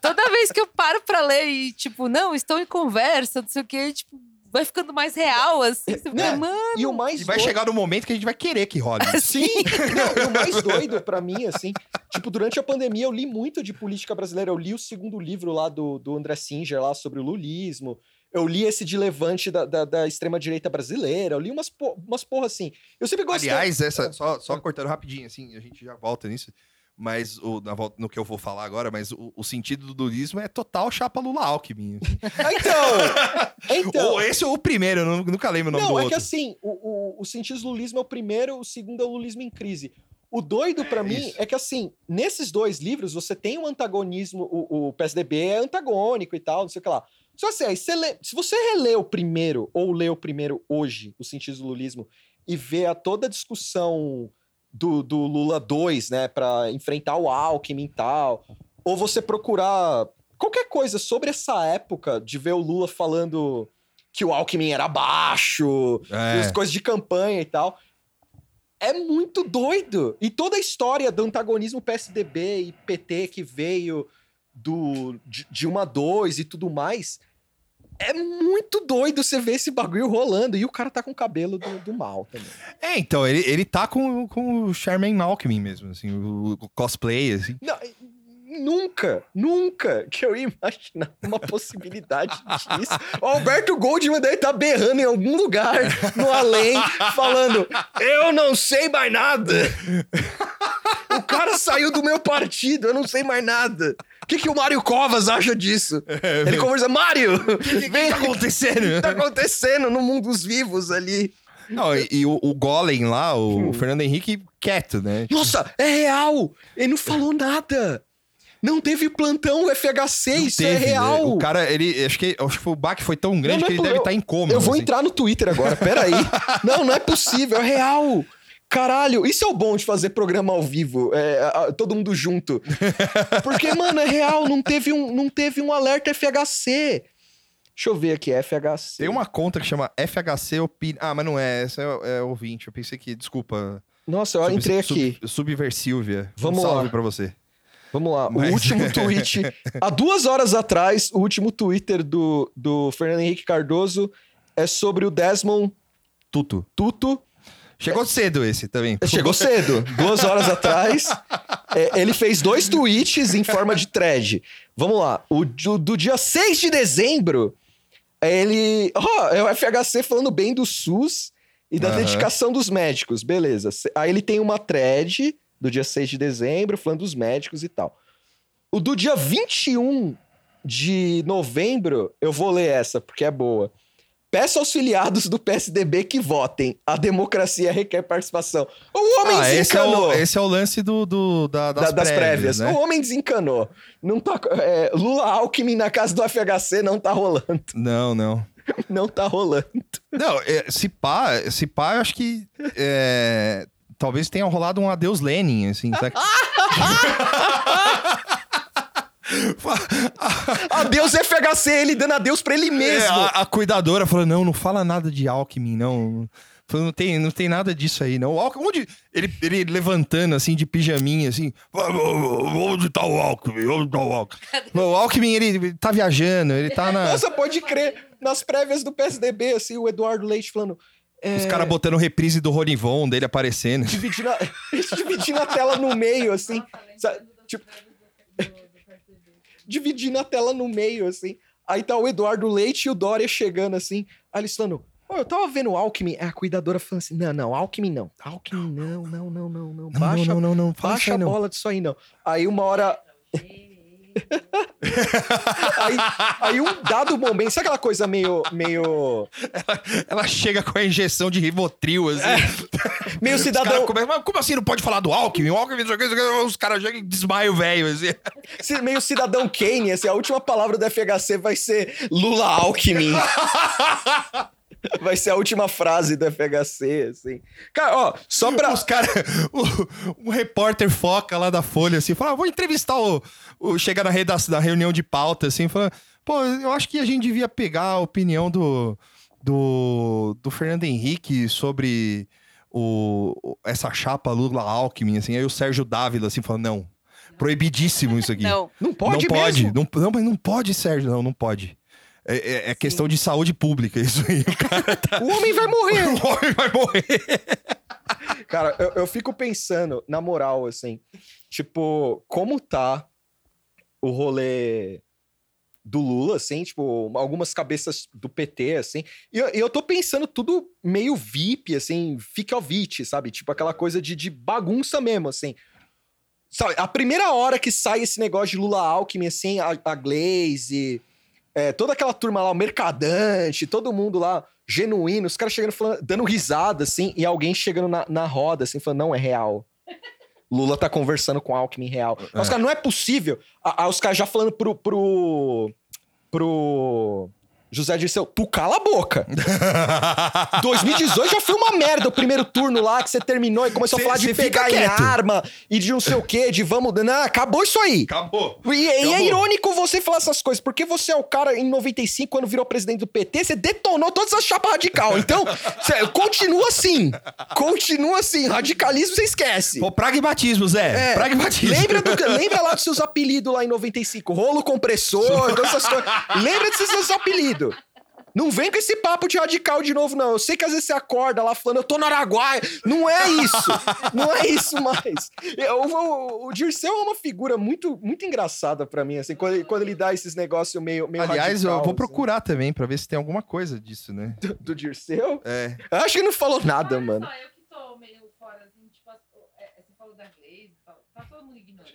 toda vez que eu paro pra ler e, tipo, não, estou em conversa, não sei o quê, tipo, vai ficando mais real, assim. Você Né? mano... E o mais E vai doido- chegar no momento que a gente vai querer que role. Sim, não, e o mais doido pra mim, assim, tipo, durante a pandemia eu li muito de política brasileira. Eu li o segundo livro lá do, do André Singer, lá sobre o lulismo. Eu li esse de levante da, da, da extrema-direita brasileira. Eu li umas, po- umas porra assim. Eu sempre gostei. Aliás, essa, só, só cortando rapidinho, assim, a gente já volta nisso. Mas o, na volta, no que eu vou falar agora, mas o, o sentido do lulismo é total chapa Lula Alckmin. assim. Então, então Ou esse é o primeiro, eu nu- nunca lembro o nome não, do é outro. que assim, o, o, o sentido do lulismo é o primeiro, o segundo é o lulismo em crise. O doido pra mim isso. é que assim, nesses dois livros você tem um antagonismo, o, o PSDB é antagônico e tal, não sei o que lá. Só assim, aí você lê- se você relê o primeiro, ou lê o primeiro hoje, o sentido do lulismo, e vê a toda a discussão do, do Lula 2, né, pra enfrentar o Alckmin e tal, ou você procurar qualquer coisa sobre essa época de ver o Lula falando que o Alckmin era baixo, É. as coisas de campanha e tal. É muito doido. E toda a história do antagonismo PSDB e PT que veio do de, de uma dois e tudo mais. É muito doido você ver esse bagulho rolando. E o cara tá com o cabelo do, do mal também. É, então, ele, ele tá com, com o Charmaine Alckmin mesmo, assim, o, o cosplay, assim. Não, nunca, nunca que eu ia imaginar uma possibilidade disso. O Alberto Goldman deve estar berrando em algum lugar no além, falando: Eu não sei mais nada. O cara saiu do meu partido, eu não sei mais nada. O que, que o Mário Covas acha disso? Ele conversa, Mário, O que vem, tá acontecendo? o que tá acontecendo no mundo dos vivos ali? Não, e, e o, o Golem lá, o Hum. Fernando Henrique, quieto, né? Nossa, é real! Ele não falou nada. Não teve plantão FHC, Não isso teve, é né? real. O cara, ele, acho que, acho que o baque foi tão grande não é que ele deve estar em coma. Eu vou assim. entrar no Twitter agora, peraí. não, não é possível, é real. Caralho, isso é o bom de fazer programa ao vivo, é, a- todo mundo junto. Porque, mano, é real, não teve um, não teve um alerta FHC. Deixa eu ver aqui, FHC. Tem uma conta que chama FHC Opinião. Ah, mas não é, essa é, é ouvinte. Eu pensei que, desculpa. Nossa, eu Sub- entrei sub- aqui. Subversilvia. Vamos um salve lá. pra você. Vamos lá, Mas- o último tweet. Há duas horas atrás, o último Twitter do, do Fernando Henrique Cardoso é sobre o Desmond Tuto. Tuto. Chegou cedo esse também. Chegou cedo, duas horas atrás. É, ele fez dois tweets em forma de thread. Vamos lá. O do, do dia 6 de dezembro, ele. Ó, é o FHC falando bem do SUS e da Aham. dedicação dos médicos. Beleza. Aí ele tem uma thread do dia 6 de dezembro falando dos médicos e tal. O do dia 21 de novembro, eu vou ler essa, porque é boa. Peço aos filiados do PSDB que votem. A democracia requer participação. O homem Ah, esse é, desencanou. o, esse é o lance do, do- da- das, Da- das prévias. né? O homem desencanou. Não tá, é, Lula Alckmin na casa do FHC não tá rolando. Não, não. Não tá rolando. Não, é, se pá, se pá, eu acho que é, talvez tenha rolado um adeus Lenin, assim, sabe? Adeus FHC, ele dando adeus pra ele mesmo. É, a, a cuidadora falou: não, não fala nada de Alckmin, não. Falou, não tem, não tem nada disso aí, não. O Alckmin, onde. Ele, ele levantando assim de pijaminha, assim. Onde tá o Alckmin? Onde tá o Alckmin? o Alckmin, ele tá viajando, ele tá na. Nossa, pode crer. Nas prévias do PSDB, assim, o Eduardo Leite falando... é, Os caras botando reprise do Ronivon dele aparecendo. dividindo, a, dividindo a tela no meio, assim. sabe? Tipo, dividindo a tela no meio, assim. Aí tá o Eduardo Leite e o Dória chegando, assim. Aí eles falando, "Ô, eu tava vendo o Alckmin. Aí a cuidadora falando assim, não, não, Alckmin não. Alckmin não, não, não, não, não. Baixa, não, não, não, não. Baixa a não. bola disso aí, não. Aí uma hora... aí, aí um dado momento, sabe aquela coisa meio, meio, Ela chega com a injeção de Rivotril, assim. meio Os cidadão, começam, mas como assim não pode falar do Alckmin? O Alckmin, os caras e desmaiam velho, assim. Meio cidadão Kane, assim, a última palavra do FHC vai ser Lula Alckmin. Vai ser a última frase do FHC, assim. Cara, ó, só pra. Os caras. O, repórter foca lá da Folha, assim, fala: ah, vou entrevistar o. o chegar na, redação, na reunião de pauta, assim, fala: pô, eu acho que a gente devia pegar a opinião do. do, do Fernando Henrique sobre o, essa chapa Lula-Alckmin, assim. Aí o Sérgio Dávila, assim, falou: não. Proibidíssimo isso aqui. Não. Não pode, não pode. mesmo? Não, não, mas não pode, Sérgio. Não, não pode. É, é, é questão de saúde pública, isso aí. O, tá... o homem vai morrer. o homem vai morrer. Cara, eu, eu fico pensando, na moral, assim, tipo, como tá o rolê do Lula, assim, tipo, algumas cabeças do PT, assim. E eu, eu tô pensando tudo meio VIP, assim, fica vite, sabe? Tipo, aquela coisa de, de bagunça mesmo, assim. Sabe, a primeira hora que sai esse negócio de Lula Alckmin, assim, a, a Glaze, é, toda aquela turma lá, o Mercadante, todo mundo lá, genuíno, os caras chegando falando, dando risada, assim, e alguém chegando na, na roda, assim, falando, não, é real. Lula tá conversando com Alckmin real. É. Os caras, não é possível. A, a, os caras já falando pro, pro, pro José Dirceu, tu cala a boca. 2018 já foi uma merda o primeiro turno lá que você terminou e começou cê, a falar de pegar em arma e de não sei o quê, de vamos. Não, acabou isso aí. Acabou. E, acabou. e, é irônico você falar essas coisas, porque você é o cara em 95, quando virou presidente do PT, você detonou todas as chapas radical. Então, cê, continua assim. Continua assim. Radicalismo você esquece. Pô, pragmatismo, Zé. É, pragmatismo. Lembra, do, lembra lá dos seus apelidos lá em 95? Rolo compressor, todas essas coisas. Lembra desses seus apelidos. Não vem com esse papo de radical de novo, não. Eu sei que às vezes você acorda lá falando, eu tô no Araguaia. Não é isso. não é isso mais. Eu, o, o Dirceu é uma figura muito, muito engraçada para mim, assim, quando, ele, quando ele dá esses negócios meio, meio Aliás, radical, eu vou assim. procurar também para ver se tem alguma coisa disso, né? Do, do Dirceu? É. Eu acho que não falou nada, Olha mano. Só, eu que tô meio fora, assim, tipo, é, você falou da Glaze, tá, tá todo mundo ignorando?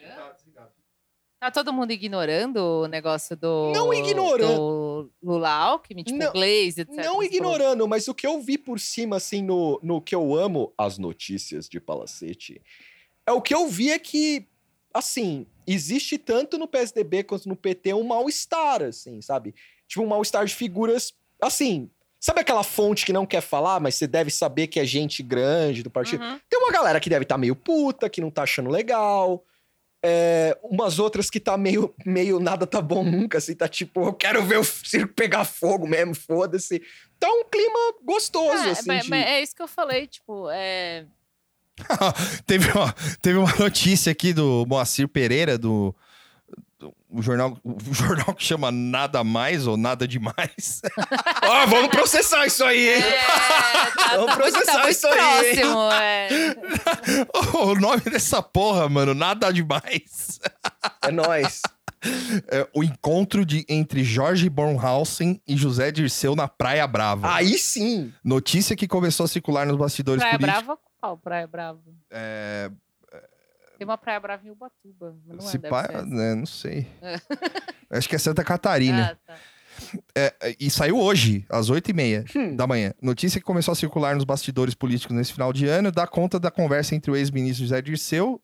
Tá todo mundo ignorando o negócio do. Não ignorando. Do Lula Alckmin, tipo, Não- Glaze, etc. Não ignorando, mas o que eu vi por cima, assim, no, no que eu amo, as notícias de Palacete, é o que eu vi é que, assim, existe tanto no PSDB quanto no PT um mal-estar, assim, sabe? Tipo, um mal-estar de figuras, assim. Sabe aquela fonte que não quer falar, mas você deve saber que é gente grande do partido? Uhum. Tem uma galera que deve estar meio puta, que não tá achando legal. É, umas outras que tá meio, meio nada tá bom nunca, assim, tá tipo, eu quero ver o circo pegar fogo mesmo, foda-se. Tá um clima gostoso, É, assim. mas, de- mas é isso que eu falei, tipo, é. teve, ó, teve uma notícia aqui do Moacir Pereira, do, do o jornal, o jornal que chama Nada Mais ou Nada Demais. Ó, vamos processar isso aí, hein? É, tá, Vamos tá processar tá isso aí, hein? próximo, é. o nome dessa porra, mano, Nada Demais. É nóis. É o encontro de, entre Jorge Bornhausen e José Dirceu na Praia Brava. Aí sim. Notícia que começou a circular nos bastidores Praia políticos. Brava, qual Praia Brava? É, Tem uma Praia Brava em Ubatuba. mas Não é, se pá, né, não sei. Acho que é Santa Catarina. Ah, tá. É, é, e saiu hoje, às 8h30 Hum. da manhã. Notícia que começou a circular nos bastidores políticos nesse final de ano dá conta da conversa entre o ex-ministro José Dirceu,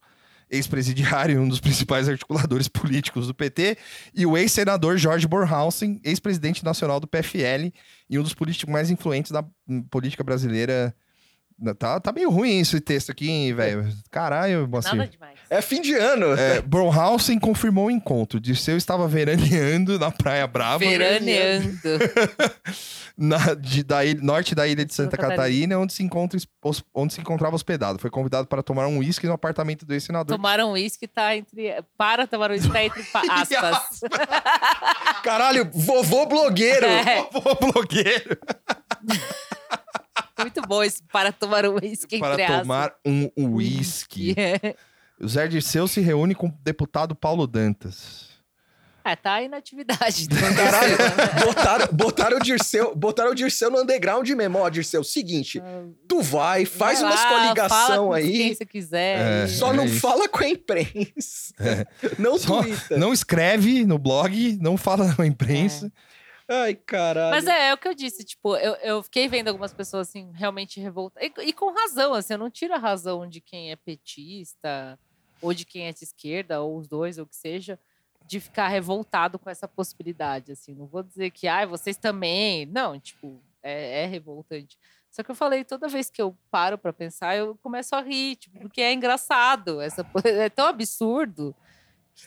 ex-presidiário, um dos principais articuladores políticos do PT, e o ex-senador Jorge Bornhausen, ex-presidente nacional do PFL e um dos políticos mais influentes da hum, política brasileira. Tá, tá meio ruim esse texto aqui, hein, velho. Caralho, Moacir. Nada demais. É fim de ano. É, Bornhausen confirmou o encontro. Dirceu estava veraneando na Praia Brava. Veraneando. na- de- da ilha- norte da ilha de Santa Santa Catarina. Catarina, onde se, encontra, onde se encontrava hospedado. Foi convidado para tomar um uísque no apartamento do ex-senador. Tomaram uísque, tá entre. Para tomar uísque, tá entre pa- aspas. Caralho, vovô blogueiro. É, Pô, blogueiro! Muito bom esse para tomar uísque entre para aspas. tomar um uísque. É. O Zé Dirceu se reúne com o deputado Paulo Dantas. É, tá aí na atividade. Caralho, botaram, botaram, o Dirceu, botaram o Dirceu no underground mesmo. Ó, Dirceu, seguinte, tu vai, faz Vai umas lá, coligação fala com aí, Quem você quiser. É. só não isso. fala com a imprensa. Não Só não escreve no blog, não fala na imprensa. Ai, caralho. Mas é, é o que eu disse, tipo, eu, eu fiquei vendo algumas pessoas, assim, realmente revoltadas. E, e com razão, assim, eu não tiro a razão de quem é petista, ou de quem é de esquerda, ou os dois, ou o que seja, de ficar revoltado com essa possibilidade, assim. Não vou dizer que, ai, vocês também. Não, tipo, é, é revoltante. Só que eu falei, toda vez que eu paro para pensar, eu começo a rir, tipo, porque é engraçado. Essa, é tão absurdo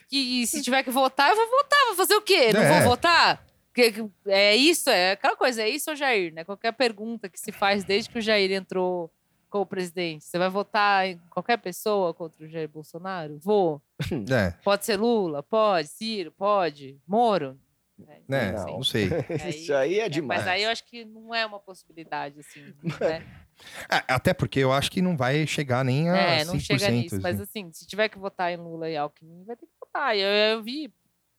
que se tiver que votar, eu vou votar. Vou fazer o quê? Não É. vou votar? Porque é isso, é aquela coisa, é isso ou Jair, né? Qualquer pergunta que se faz desde que o Jair entrou como presidente, você vai votar em qualquer pessoa contra o Jair Bolsonaro? Vou. É, Pode ser Lula? Pode. Ciro? Pode. Moro? É, né? Não. Não sei. Isso aí é é, demais. Mas aí eu acho que não é uma possibilidade, assim, né? É, até porque eu acho que não vai chegar nem a É, 100%. não chega nisso. assim. Mas assim, se tiver que votar em Lula e Alckmin, vai ter que votar. Eu, eu vi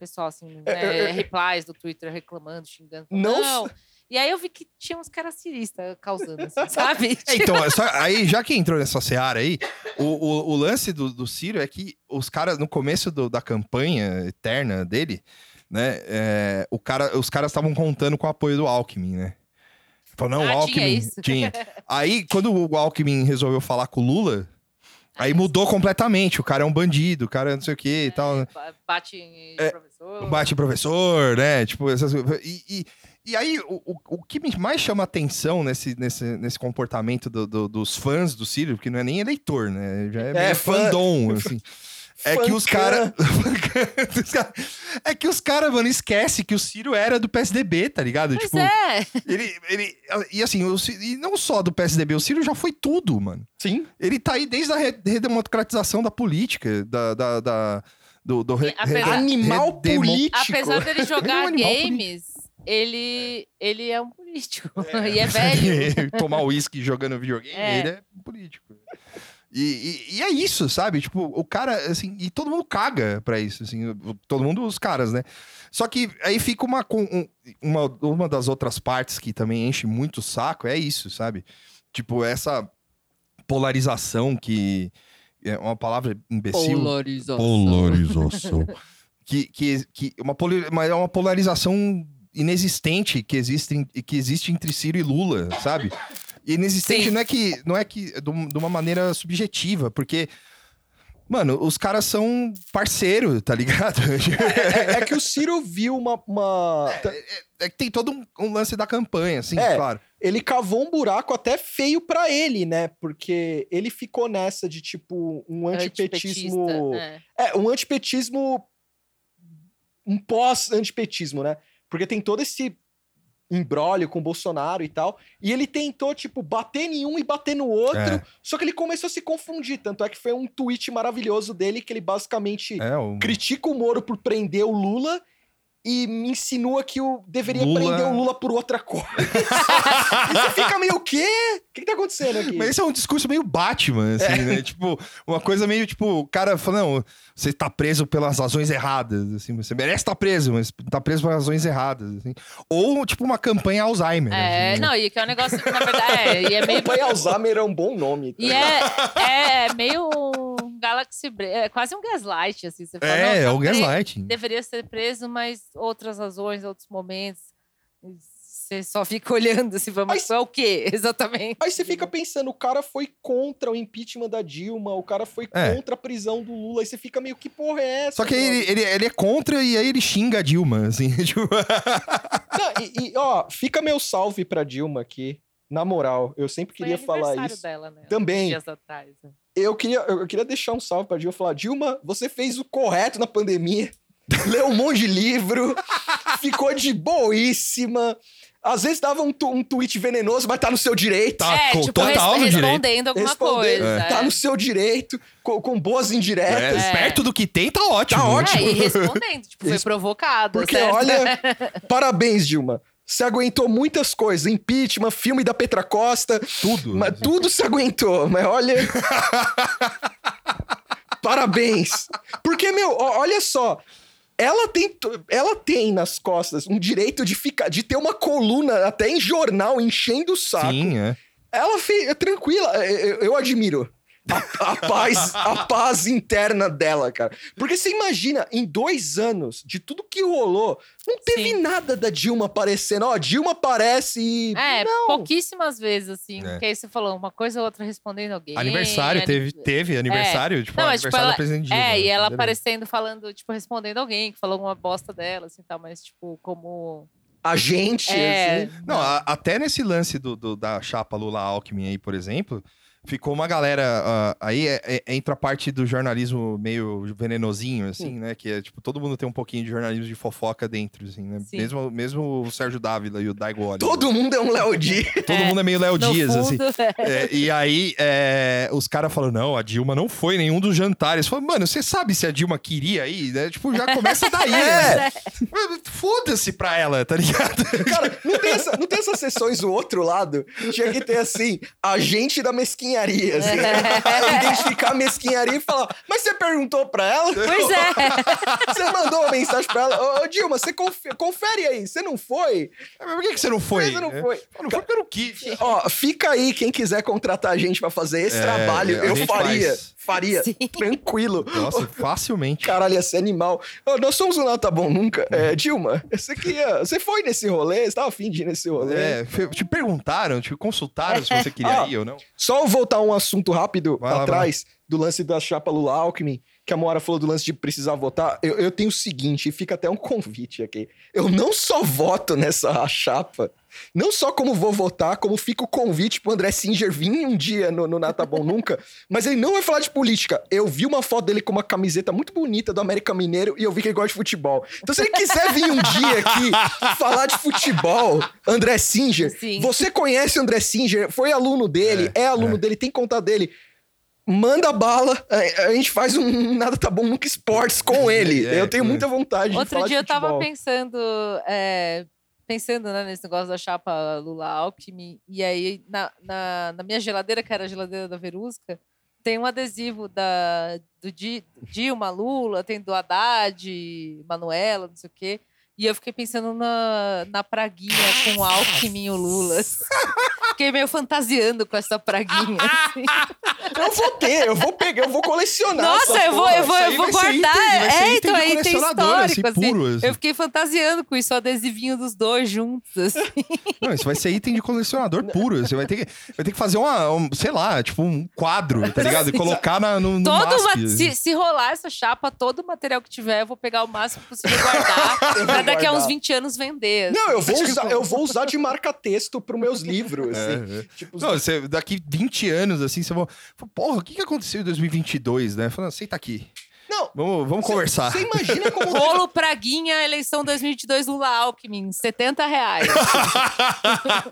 pessoal assim, É, né, é, é. replies do Twitter reclamando, xingando. Não Não. E aí eu vi que tinha uns caras ciristas causando, assim, sabe? É, então, é só- aí já que entrou nessa seara aí, o, o, o lance do, do Ciro é que os caras, no começo do- da campanha eterna dele, né, é, o cara, os caras estavam contando com o apoio do Alckmin, né? Falou, não, Ah, o tinha Alckmin. isso? Tinha. Aí, quando o Alckmin resolveu falar com o Lula, aí mudou completamente. O cara é um bandido, o cara não sei o que e tal. né? Ba- Bate em É, professor. Bate professor, né? Tipo, essas e, e, e aí, o, o, que me mais chama atenção nesse, nesse, nesse comportamento do- do- dos fãs do Ciro, porque não é nem eleitor, né? Já é, É, meio fã- fandom, assim. É que os Fancã. caras. é que os caras, mano, esquece que o Ciro era do PSDB, tá ligado? Pois tipo, é. ele, ele. E assim, o Ciro- e não só do PSDB, o Ciro já foi tudo, mano. Sim. Ele tá aí desde a re- redemocratização da política, da. da, da- do, do re- apesar- re- Animal político. Apesar dele Ele é um jogar games, ele, ele é um político. e é velho. Tomar uísque jogando videogame, É. ele é político. E, e- e é isso, sabe? Tipo, o cara, assim, e todo mundo caga pra isso, assim, todo mundo, os caras, né? Só que aí fica uma, com- um- uma, uma das outras partes que também enche muito o saco, é isso, sabe? Tipo, essa polarização que é uma palavra imbecil. Polarização. que, que, que uma, é uma polarização inexistente que existe, que existe entre Ciro e Lula, sabe? E inexistente Sim. não é que não é que de uma maneira subjetiva, porque mano, os caras são parceiro, tá ligado? É, é que o Ciro viu uma. uma- É que tem todo um, um lance da campanha, assim, É. claro. Ele cavou um buraco até feio pra ele, né? Porque ele ficou nessa de tipo um antipetismo. É. É, um antipetismo. Um pós-antipetismo, né? Porque tem todo esse embrólio com o Bolsonaro e tal. E ele tentou, tipo, bater em um e bater no outro. É. Só que ele começou a se confundir. Tanto é que foi um tweet maravilhoso dele que ele basicamente É, o... critica o Moro por prender o Lula e me insinua que o deveria Lula- prender o Lula por outra coisa. e você fica meio, o quê? O que, que tá acontecendo aqui? Mas esse é um discurso meio Batman, assim, É. né? Tipo, uma coisa meio, tipo, o cara fala, não, você tá preso pelas razões erradas, assim, você merece estar preso, mas tá preso por razões erradas, assim. Ou, tipo, uma campanha Alzheimer. É, assim, né? não, e que é um negócio que, na verdade, é, e é meio. Campanha Alzheimer é um bom nome. tá E é, é meio Galaxy Break, é quase um gaslight, assim. Você fala, É, não, é tá o preso, gaslighting. Deveria ser preso, mas outras razões, outros momentos. Você só fica olhando assim, vamos, Mas- é o quê, exatamente? Aí você fica pensando, o cara foi contra o impeachment da Dilma, o cara foi É. contra a prisão do Lula, aí você fica meio, que porra é essa? Só que aí ele, ele, ele é contra e aí ele xinga a Dilma, assim, tipo... Não, e, e, ó, fica meu salve pra Dilma aqui. Na moral, eu sempre queria Foi falar isso. dela, né? Também. Dias atrás. né? Eu queria, eu queria deixar um salve pra Dilma e falar: Dilma, você fez o correto na pandemia, leu um monte de livro, ficou de boíssima. Às vezes dava um, um tweet venenoso, mas tá no seu direito. Tá, é, com- tipo, total res- no direito. respondendo alguma Respondendo, coisa. Tá é. no seu direito, com, com boas indiretas. É, Perto do que tem, tá ótimo. Tá né? ótimo. É, e respondendo, tipo, foi provocado. Porque, certo? olha, parabéns, Dilma. Você aguentou muitas coisas. Impeachment, filme da Petra Costa. Tudo. Mas tudo se aguentou. Mas olha. Parabéns. Porque, meu, olha só. Ela tem, ela tem nas costas um direito de ficar, de ter uma coluna até em jornal enchendo o saco. Sim, é. Ela fez é tranquila. Eu, eu admiro a, a paz, a paz interna dela, cara. Porque você imagina, em dois anos de tudo que rolou, não teve Sim. nada da Dilma aparecendo. Ó, Dilma aparece e. É, não. pouquíssimas vezes, assim. É. Porque aí você falou uma coisa ou outra respondendo alguém. Aniversário, ani- teve, teve aniversário, tipo, Não, tipo, aniversário ela- da presidente Dilma. É, e ela aparecendo, falando, tipo, respondendo alguém que falou alguma bosta dela, assim, tal, mas, tipo, como a gente, É. assim. Não, a- até nesse lance do, do- da chapa Lula Alckmin aí, por exemplo, ficou uma galera. ah, aí é- é- entra a parte do jornalismo meio venenosinho, assim, né? Que é tipo, todo mundo tem um pouquinho de jornalismo de fofoca dentro, assim, né? Sim. Mesmo, mesmo o Sérgio Dávila e o Daigo Oliver. Todo mundo é um Léo Di. Todo É. mundo é meio Léo Dias, assim. fundo, é. É, e aí, é, os caras falaram: não, a Dilma não foi em nenhum dos jantares. Falei, mano, você sabe se a Dilma queria ir? Né? Tipo, já começa daí, né? É. Foda-se pra ela, tá ligado? Cara, não tem, essa, não tem essas sessões do outro lado? Tinha que ter, assim, agente da mesquinharia. Assim, né? Identificar a mesquinharia e falar, mas você perguntou pra ela? Pois é. Você mandou uma mensagem pra ela? Ô, ô, Dilma, você confe- confere aí, você não foi? Mas por que, que você não foi? Você não né? foi. Eu Não foi não quis. Ó, fica aí quem quiser contratar a gente pra fazer esse É, trabalho. Eu faria. faz. Faria. Sim. Tranquilo. Nossa, facilmente. Caralho, ia ser animal. Nós somos o Nata Bom Nunca. É, Dilma, você queria. Você foi nesse rolê? Você tava afim de ir nesse rolê? É, te perguntaram, te consultaram se você queria Ah. ir ou não. Só voltar um assunto rápido Vai lá, atrás do lance da chapa Lula Alckmin, que a Moara falou do lance de precisar votar. Eu, eu tenho o seguinte, e fica até um convite aqui. Eu não só voto nessa chapa, não só como vou votar, como fica o convite pro André Singer vir um dia no, no Nata Bom Nunca, mas ele não vai falar de política. Eu vi uma foto dele com uma camiseta muito bonita do América Mineiro e eu vi que ele gosta de futebol. Então, se ele quiser vir um dia aqui falar de futebol, André Singer, Sim. você conhece o André Singer, foi aluno dele, é, aluno dele, tem contato dele. Manda bala, a, gente faz um Nada Tá Bom Nunca Esportes com ele. É, eu tenho é. muita vontade de Outro falar dia eu de tava futebol. pensando, é, pensando né, nesse negócio da chapa Lula Alckmin, e aí na, na, na minha geladeira, que era a geladeira da Verusca, tem um adesivo da, do Di- Dilma, Lula, tem do Haddad, Manuela, não sei o quê. E eu fiquei pensando na, na praguinha com o Alckmin e o Lula. Fiquei meio fantasiando com essa praguinha. assim. Eu vou ter, eu vou pegar, eu vou colecionar. Nossa, essa eu vou, porra. eu vou, eu aí vou guardar. item- é, então, de é colecionador, assim, histórico, assim. puro, assim. Eu fiquei fantasiando com isso, o adesivinho dos dois juntos, assim. Não, isso vai ser item de colecionador puro. Você vai ter que, vai ter que fazer uma, um, sei lá, tipo um quadro, tá ligado? E colocar na, no, no Todo MASP, ma- assim. se, se rolar essa chapa, todo o material que tiver, eu vou pegar o máximo possível e guardar. Pra daqui a uns guardar. 20 anos vender. assim. Não, eu vou usar, eu vou usar de marca-texto pros meus livros, assim. É, é. Tipo, Não, você, daqui 20 anos, assim, você vai. Porra, o que, que aconteceu em 2022, né? Falando, senta aqui. não, Vamos, vamos conversar. Você imagina como Rolo Praguinha, eleição 2022 Lula Alckmin, 70 reais.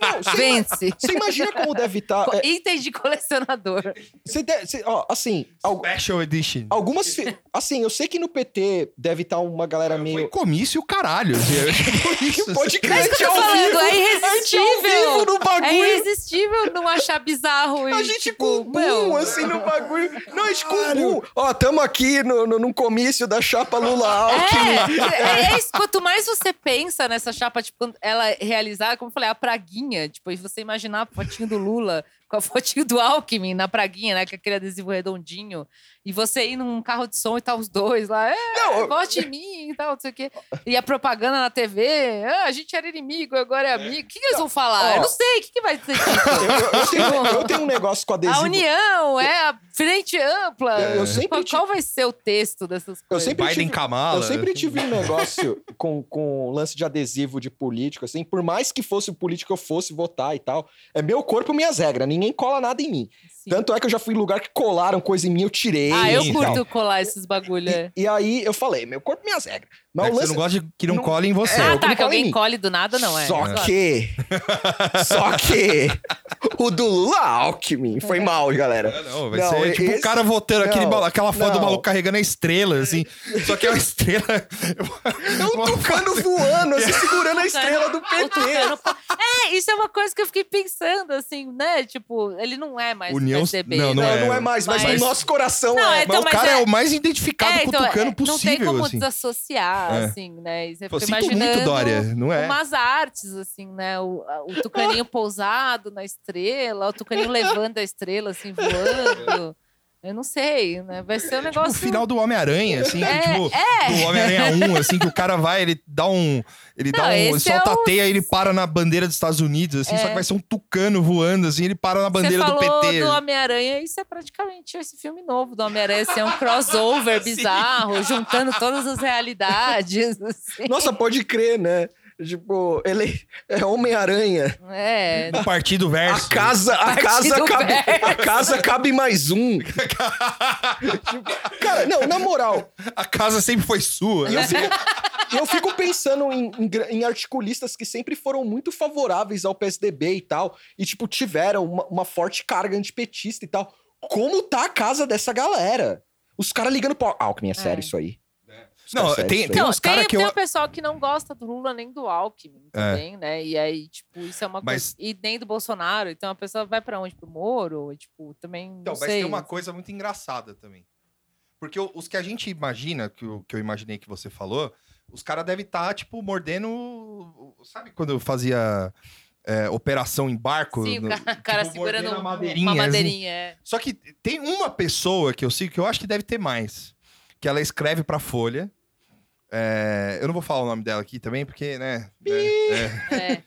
Não, Vence. você imagina como deve estar. Co- Item de colecionador. você deve- você- ó, assim, al- Special Edition. algumas. fi- Assim, eu sei que no PT deve estar uma galera Foi meio. comício, caralho. é isso, Pode crer, É isso que eu a tô ao falando, vivo, é a ao irresistível. vivo no É bagulho. irresistível não achar bizarro. A e, gente tipo, com boom, assim, no bagulho. Não, a gente com boom. Ó, tamo aqui no, no, num comício da chapa Lula Alckmin. É, é isso. Quanto mais você pensa nessa chapa, tipo, ela realizar, como eu falei, a praguinha, tipo, e você imaginar a fotinho do Lula com a fotinho do Alckmin na praguinha, né? Com aquele adesivo redondinho. E você ir num carro de som e tá os dois lá, é, Não, eu- vote em mim e tal, não sei o quê. E a propaganda na TV, ah, a gente era inimigo, agora é amigo. O que, que eles vão falar? Ó. Eu não sei, o que, que vai ser eu, eu- eu tenho, eu tenho um negócio com adesivo. A união é a frente ampla. Eu- eu sempre qual, tive- qual vai ser o texto dessas Eu coisas? sempre Biden tive, Kamala. eu sempre tive um negócio com, com lance de adesivo de político, assim, por mais que fosse político eu fosse votar e tal, é meu corpo, minhas regras, ninguém cola nada em mim. Tanto é que eu já fui em lugar que colaram coisa em mim, eu tirei. Ah, eu curto tal. colar esses bagulho. é. E, e aí eu falei, meu corpo, minhas regras. Mas É o que você lance... não gosta de que não, não- cola em você. É, ah, eu tá, que alguém mim. colhe do nada, não é. Só Exato. que. Só que. O do Lula Alckmin. Foi mal, galera. É, não, vai Não, ser tipo o esse- cara votando aquele, aquela foto do maluco carregando a estrela, assim. Só que é uma estrela. É um tucano voando, assim, segurando a estrela do O PT. É, isso é uma coisa que eu fiquei pensando, assim, né? Tipo, ele não é mais União- PSDB. não, Não, é. não é mais, mas, Mas- no nosso coração Não, é. é- Mas Então, o cara é... é- o mais identificado É, com então, o tucano é, possível, não tem como assim. desassociar, assim, né? Você Pô, fica sinto muito, imaginando Dória, não é? umas artes, assim, né? O, o tucaninho pousado na estrela, o tucaninho levando a estrela, assim, voando. Eu não sei, né? Vai ser um Tipo negócio... o final do Homem-Aranha, assim, É, tipo, do Homem-Aranha 1, assim, que o cara vai, ele dá um. Ele dá Não, um. esse solta é a teia e ele para na bandeira dos Estados Unidos, assim, só É. que vai ser um tucano voando, assim, ele para na bandeira do falou PT. do Homem-Aranha, isso é praticamente esse filme novo do Homem-Aranha, assim, é um crossover bizarro, juntando todas as realidades. assim. Nossa, pode crer, né? Tipo, ele é Homem-Aranha. É. No Partido Verso. A casa, a casa, cabe, Verso. a casa cabe mais um. Tipo, cara, não, na moral, A casa sempre foi sua. E eu fico, e eu fico pensando em, em em articulistas que sempre foram muito favoráveis ao PSDB e tal, e, tipo, tiveram uma, uma forte carga antipetista e tal. Como tá a casa dessa galera? Os caras ligando pro Alckmin, é sério É. isso aí? Os Não, tem- tem Não, uns cara tem, que eu- tem o pessoal que não gosta do Lula nem do Alckmin É. também, né? E aí, tipo, isso é uma Mas- coisa. E nem do Bolsonaro. Então a pessoa vai pra onde? Pro Moro? Tipo, também. Então, não mas sei. tem uma coisa muito engraçada também. Porque os que a gente imagina, que eu, que eu imaginei que você falou, os caras devem estar, tipo, mordendo. Sabe quando eu fazia é, operação em barco? Sim, o No- cara, cara tipo, segurando mordendo a um- madeirinha, uma assim. madeirinha. é. Só que tem uma pessoa que eu sigo que eu acho que deve ter mais. Que ela escreve pra Folha. É, eu não vou falar o nome dela aqui também, porque, né? né, é,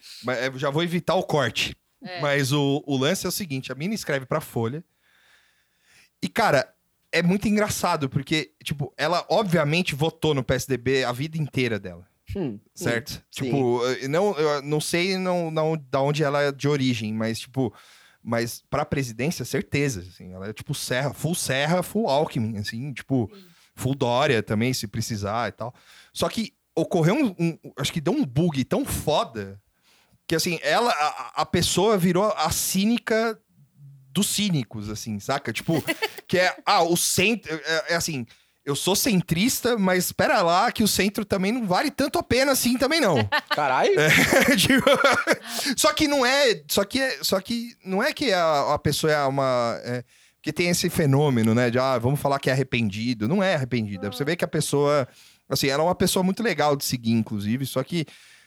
É, já vou evitar o corte. é. Mas o, o lance é o seguinte: a mina escreve pra Folha. E, cara, é muito engraçado, porque, tipo, ela obviamente votou no PSDB a vida inteira dela, Hum, certo? sim. Tipo, eu não, eu não sei não, não, da onde ela é de origem, mas, tipo. Mas pra presidência, certeza. Assim, ela é tipo Serra, full Serra, full Alckmin, assim, tipo, Sim. Full Dória também, se precisar e tal. Só que ocorreu um, um- Acho que deu um bug tão foda que, assim, ela, a, a pessoa virou a cínica dos cínicos, assim, saca? Tipo, que é. Ah, o centro. É, é assim. Eu sou centrista, mas espera lá que o centro também não vale tanto a pena assim também não. Caralho. Tipo, só que não é, só que é- só que não é que a, a pessoa é uma é, que tem esse fenômeno, né, de ah, vamos falar que é arrependido, não é arrependida. Você vê que a pessoa, assim, ela é uma pessoa muito legal de seguir inclusive, só que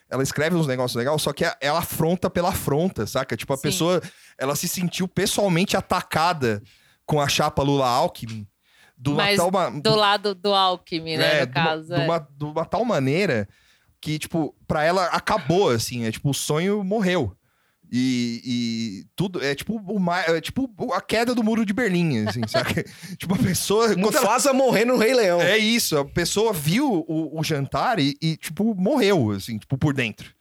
ela escreve uns negócios legais, só que ela afronta pela afronta, saca? Tipo, a Sim. pessoa, ela se sentiu pessoalmente atacada com a chapa Lula Alckmin. Mas tal ma- Do lado do Alckmin, né? é, no de uma- caso. de é. uma, de uma tal maneira que, tipo, pra ela acabou, assim. É tipo, o sonho morreu. E, e tudo. É tipo, o, é tipo a queda do muro de Berlim, assim, sabe? tipo, a pessoa. ela- Mufasa morrendo no Rei Leão. é isso, a pessoa viu o, o jantar e, e, tipo, morreu, assim, tipo, por dentro.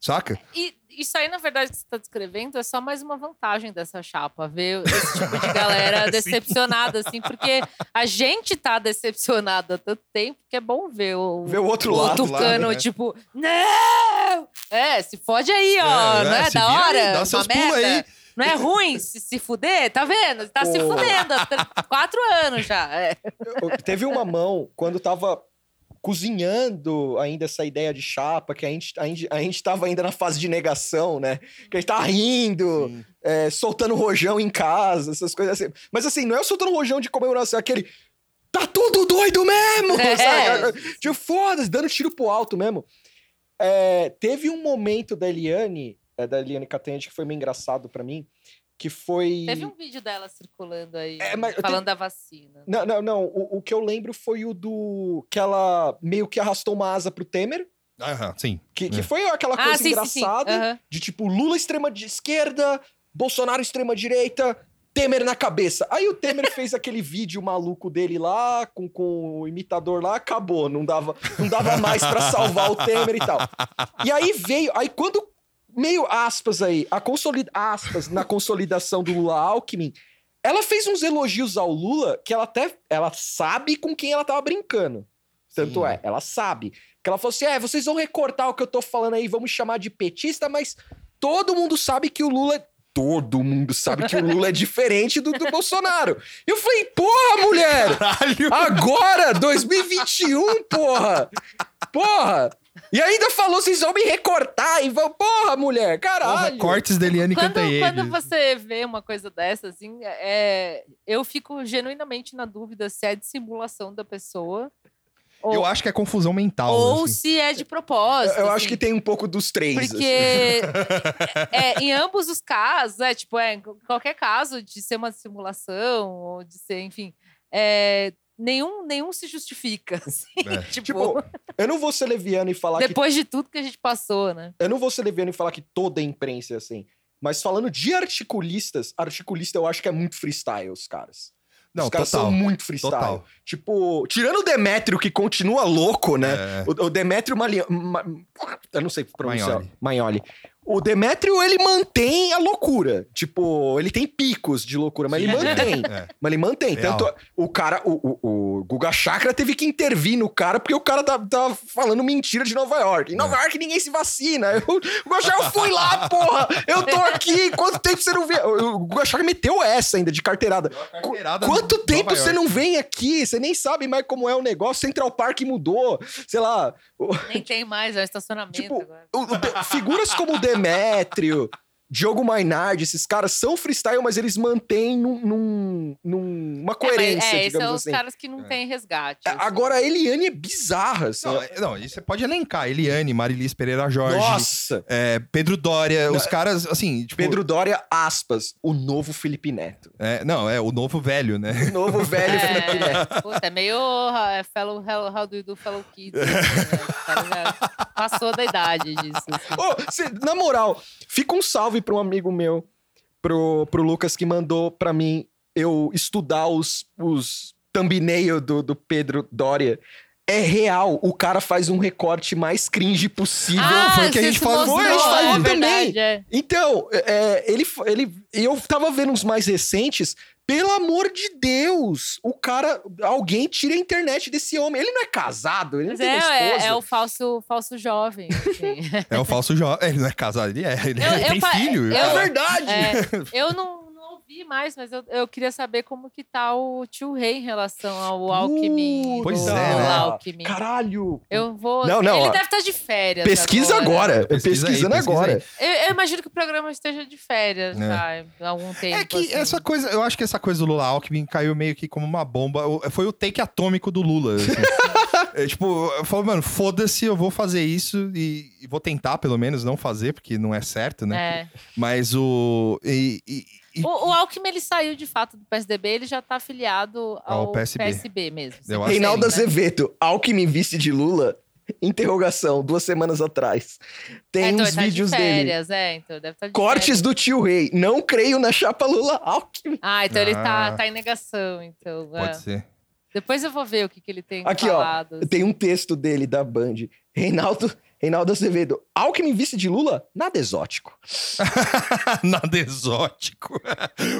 Saca? E isso aí, na verdade, que você está descrevendo é só mais uma vantagem dessa chapa, ver esse tipo de galera decepcionada, assim, porque a gente tá decepcionado há tanto tempo que é bom ver o, Ver o outro o lado. Tucano, né? tipo, não! É, se fode aí, ó, É, não é, é, se da vira aí, hora? dá seus pulos aí. Não é ruim se, se fuder? Tá vendo? Tá se Ô. fudendo há tr- quatro anos já. É. Teve uma mão, quando tava cozinhando ainda essa ideia de chapa, que a gente, a gente, a gente tava ainda na fase de negação, né? Que a gente tava rindo, é, soltando rojão em casa, essas coisas assim. Mas assim, não é o soltando rojão de comemoração, é aquele. Tá tudo doido mesmo! É. sabe? Tipo, foda-se, dando tiro pro alto mesmo. É, teve um momento da Eliane, é, da Eliane Catende, que foi meio engraçado pra mim, que foi. Teve um vídeo dela circulando aí, É, falando da vacina. Não, não, não. O, o que eu lembro foi o do. que ela meio que arrastou uma asa pro Temer. Aham, sim. Que, que É. foi aquela Ah, coisa sim, sim, sim. engraçada Aham. de tipo Lula extrema de esquerda, Bolsonaro extrema direita, Temer na cabeça. Aí o Temer fez aquele vídeo maluco dele lá, com, com o imitador lá, acabou. Não dava, não dava mais pra salvar o Temer e tal. E aí veio. Aí quando. Meio aspas aí, a consolida, aspas na consolidação do Lula Alckmin, ela fez uns elogios ao Lula que ela até ela sabe com quem ela tava brincando. Tanto Sim. é, ela sabe. Que ela falou assim: é, vocês vão recortar o que eu tô falando aí, vamos chamar de petista, mas todo mundo sabe que o Lula. Todo mundo sabe que o Lula é diferente do, do Bolsonaro. Eu falei, porra, mulher! Caralho! Agora, 2021, porra! Porra! E ainda falou, vocês vão me recortar e vão. Porra, mulher! Caralho! Cortes da Eliane Quando, quando você vê uma coisa dessa, assim, é, eu fico genuinamente na dúvida se é de simulação da pessoa ou, Eu acho que é confusão mental. ou assim. se é de Eu, propósito. eu acho assim. que tem um pouco dos três. assim. Porque é, em ambos os casos, é tipo, é, em qualquer caso de ser uma simulação, ou de ser, enfim, é, nenhum, nenhum se justifica. assim. É. tipo, Tipo, eu não vou ser leviano e falar que depois de tudo que a gente passou, né? Eu não vou ser leviano e falar que toda a imprensa é assim. Mas falando de articulistas, articulista eu acho que é muito freestyle, os caras. Não, Os caras total. são muito freestyle. Total. Tipo, tirando o Demétrio, que continua louco, né? É. O, o Demétrio Mali... Ma- Eu não sei pronunciar. Magnoli. Magnoli. O Demétrio, ele mantém a loucura. Tipo, ele tem picos de loucura, mas ele mantém. é. Mas ele mantém. Real. Tanto o cara, o, o, o Guga Chakra teve que intervir no cara porque o cara tá, tá falando mentira de Nova York. Em Nova É. York ninguém se vacina. Eu, o Guga Chakra, eu fui lá, porra! Eu tô aqui! Quanto tempo você não vê? O, o Guga Chakra meteu essa ainda de carteirada. Carteirada Quanto no tempo Nova você York. não vem aqui? Você nem sabe mais como é o negócio. Central Park mudou. Sei lá. o- Nem tem mais, é um estacionamento Tipo, agora. o- o figuras como o Demétrio, Diogo Mainardi, esses caras são freestyle, mas eles mantêm num, num- numa coerência, é, mas, é, esses digamos são os assim. caras que não têm resgate. É, assim. Agora, a Eliane é bizarra, assim. Não, é- não, você pode elencar. Eliane, Marilis Pereira Jorge, Nossa! é, Pedro Dória, os caras, assim, tipo... Pedro Dória, aspas, o novo Felipe Neto. é, não, é o novo velho, né? O novo velho Felipe Neto. É, puta, é meio é, fellow, how do you do, fellow kids. assim, né? Tá? Passou da idade disso. assim. Ô, cê- na moral, fica um salve pra um amigo meu, pro, pro Lucas, que mandou pra mim eu estudar os, os thumbnail do, do Pedro Dória. É real, o cara faz um recorte mais cringe possível. foi o que a gente falou, a gente faz é também. verdade, é. Então, é, ele, ele. Eu tava vendo uns mais recentes. Pelo amor de Deus! O cara. Alguém tira a internet desse homem. Ele não é casado, ele não Mas tem é, uma é, esposa. é o falso, falso jovem. assim. É o falso jovem. Ele não é casado, ele é. Ele, Eu- eu tem pa- filho. eu- É verdade! É, eu não, não ouvi mais, mas eu, eu queria saber como que tá o tio Rei em relação ao Alckmin. Pois é, né? Alckmin. Caralho! Eu vou. Não, não, Ele ó. deve estar de férias. Pesquisa agora. Pesquisa aí, pesquisando pesquisa agora. aí. Eu, eu imagino que o programa esteja de férias É. já há algum tempo. É que assim. essa coisa, eu acho que essa coisa do Lula Alckmin caiu meio que como uma bomba. Foi o take atômico do Lula. assim. É, tipo, eu falo, mano, foda-se, eu vou fazer isso e, e vou tentar, pelo menos, não fazer, porque não é certo, né? É. Mas o. e- e- e- O, o Alckmin ele saiu de fato do PSDB, ele já tá afiliado ao, Ao PSB. mesmo. Eu Reinaldo né? Azevedo, Alckmin vice de Lula? Interrogação, duas semanas atrás. Tem É, então, uns tá de vídeos dele. férias, é, então deve estar de Cortes férias. do tio Rei. Não creio na chapa Lula Alckmin. Ah, então ele tá, Ah. tá em negação, então. é. Pode ser. Depois eu vou ver o que, que ele tem Aqui, ó, falado. assim. Tem um texto dele da Band. Reinaldo, Reinaldo Azevedo. Alckmin vice de Lula? Nada exótico. Nada exótico.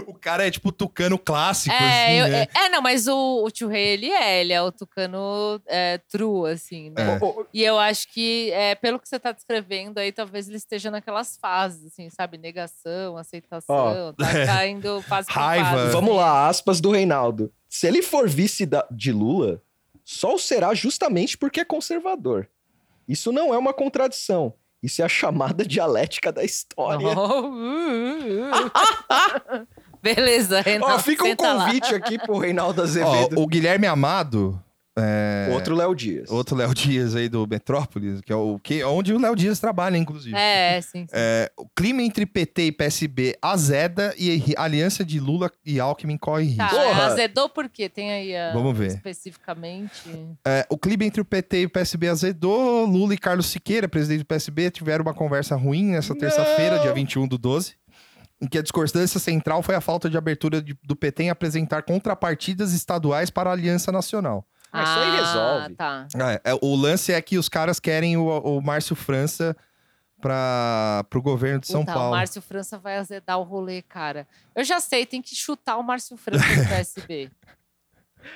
o cara é tipo tucano clássico, É, assim, eu- né? é, é, não, mas o, o tio Rei, ele é, ele é o tucano é, true, assim, né? É. E eu acho que, é, pelo que você tá descrevendo aí, talvez ele esteja naquelas fases, assim, sabe? Negação, aceitação, tá É. caindo fase Raiva. fase, Vamos assim. lá, aspas do Reinaldo. Se ele for vice da- de Lula, só o será justamente porque é conservador. Isso não é uma contradição. Isso é a chamada dialética da história. Oh, uh, uh, uh. Beleza, Ó, Renato, fica um senta lá. convite aqui pro Reinaldo Ó, Azevedo. o Guilherme Amado. É, Outro Léo Dias. Outro Léo Dias aí do Metrópolis, que é o que, onde o Léo Dias trabalha, inclusive. É, sim. sim. É, o clima entre PT e PSB azeda e a aliança de Lula e Alckmin corre Tá, risco. Porra. azedou por quê? Tem aí a- Vamos ver. especificamente. É, o clima entre o PT e o PSB azedou. Lula e Carlos Siqueira, presidente do PSB, tiveram uma conversa ruim nessa terça-feira, dia 21 do 12. Em que a discordância central foi a falta de abertura de- do PT em apresentar contrapartidas estaduais para a Aliança Nacional. Ah, isso aí resolve. Tá. É, é, o lance é que os caras querem o, o Márcio França para o governo de São Puta, Paulo. O Márcio França vai azedar o rolê, cara. Eu já sei, tem que chutar o Márcio França do PSB.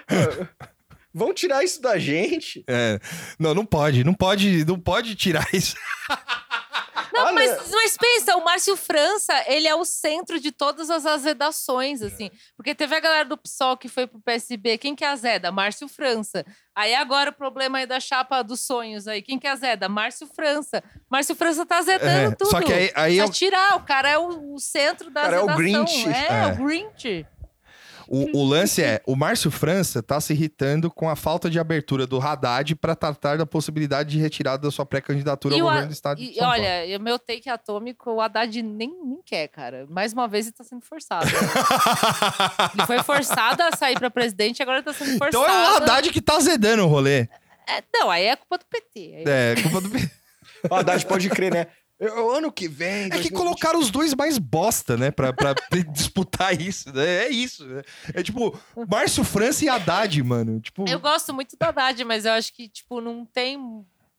Vão tirar isso da gente? É, não, não pode, não pode, não pode tirar isso. Não, Olha- mas, mas pensa, o Márcio França, ele é o centro de todas as azedações, assim. Porque teve a galera do PSOL que foi pro PSB. Quem que é azeda? Márcio França. Aí agora o problema aí da chapa dos sonhos aí. Quem que é azeda? Márcio França. Márcio França tá azedando É, tudo. só que aí, aí eu- tirar, o cara é o, o centro da cara é o azedação. Grinch. É, É. o Grinch. O, o lance é, o Márcio França tá se irritando com a falta de abertura do Haddad para tratar da possibilidade de retirada da sua pré-candidatura ao o governo do estado de E São Paulo. olha, e o meu take atômico, o Haddad nem, nem quer, cara. Mais uma vez ele tá sendo forçado. ele foi forçado a sair pra presidente, agora ele tá sendo forçado. então é o Haddad que tá azedando o rolê. É, não, aí é culpa do PT. Aí- É, culpa do... O Haddad pode crer, né? Eu- ano que vem. É que 2020. colocaram os dois mais bosta, né? Pra, pra disputar isso. né? É isso. né? É tipo, Márcio França e Haddad, mano. Tipo, Eu gosto muito da Haddad, mas eu acho que, tipo, não tem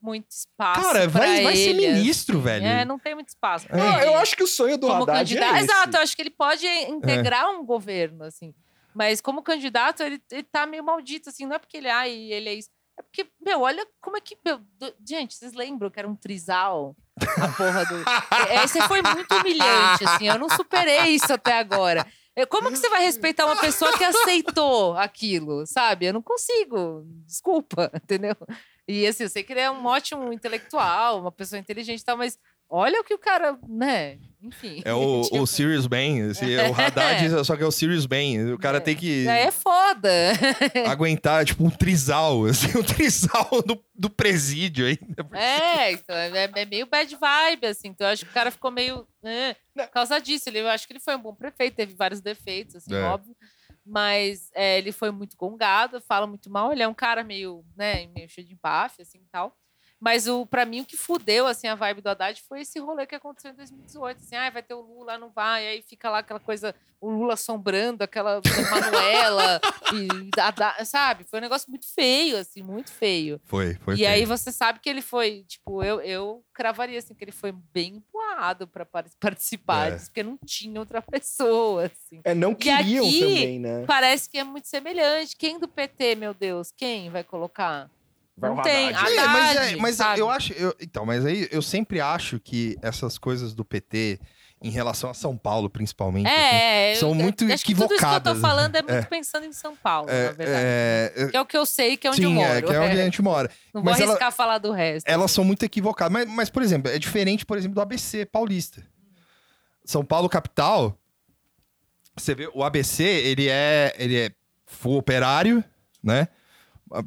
muito espaço. cara, pra vai, vai ser ele, ministro, assim. velho. É, não tem muito espaço. Ah, ele. eu acho que o sonho do como Haddad candidato. é esse. Exato, eu acho que ele pode integrar um governo, assim. Mas como candidato, ele, ele tá meio maldito, assim. Não é porque ele, ai, ele é isso. É porque, meu, olha como é que. meu, do- gente, vocês lembram que era um trisal? A porra do. É, Esse foi muito humilhante, assim. Eu não superei isso até agora. É, Como que você vai respeitar uma pessoa que aceitou aquilo, sabe? Eu não consigo. Desculpa, entendeu? E assim, eu sei que ele é um ótimo intelectual, uma pessoa inteligente e tal, mas olha o que o cara, né? Enfim. É o, Tipo, o Sirius. Esse, é o Haddad, só que é o Sirius Bem. O cara É. tem que Aí é foda. aguentar, tipo, um trisal. Assim, um trisal do, do presídio ainda. É, então é, é meio bad vibe, assim. Então eu acho que o cara ficou meio. né, por causa disso. Ele, eu acho que ele foi um bom prefeito, teve vários defeitos, assim, É. óbvio. Mas é, ele foi muito gongado, fala muito mal. Ele é um cara meio, né, meio cheio de empáfia, assim e tal. Mas o, pra mim, o que fudeu, assim, a vibe do Haddad foi esse rolê que aconteceu em 2018. Assim, ah, vai ter o Lula, não vai. Aí fica lá aquela coisa, o Lula assombrando, aquela Manuela, e, Haddad- sabe? Foi um negócio muito feio, assim, muito feio. Foi, foi. E feio. aí você sabe que ele foi, tipo, eu, eu cravaria assim, que ele foi bem empurrado pra par- participar É. disso, porque não tinha outra pessoa, assim. É, não queriam aqui- também, né? Parece que é muito semelhante. Quem do PT, meu Deus? Quem vai colocar? Vai não tem. Haddad. É, mas, é, mas sabe? eu acho. eu- então, mas aí eu sempre acho que essas coisas do PT, em relação a São Paulo, principalmente. assim, É, eu- são muito acho que tudo isso que eu tô equivocadas. falando é muito É. pensando em São Paulo, é, na verdade. é, é, Que é o que eu sei, que é onde eu sim, moro. é, que é onde a gente mora. Não mas vou ela- arriscar falar do resto. Elas são muito equivocadas. Mas, mas, por exemplo, é diferente, por exemplo, do ABC paulista. São Paulo capital, você vê, o ABC, ele é, ele é full operário, né?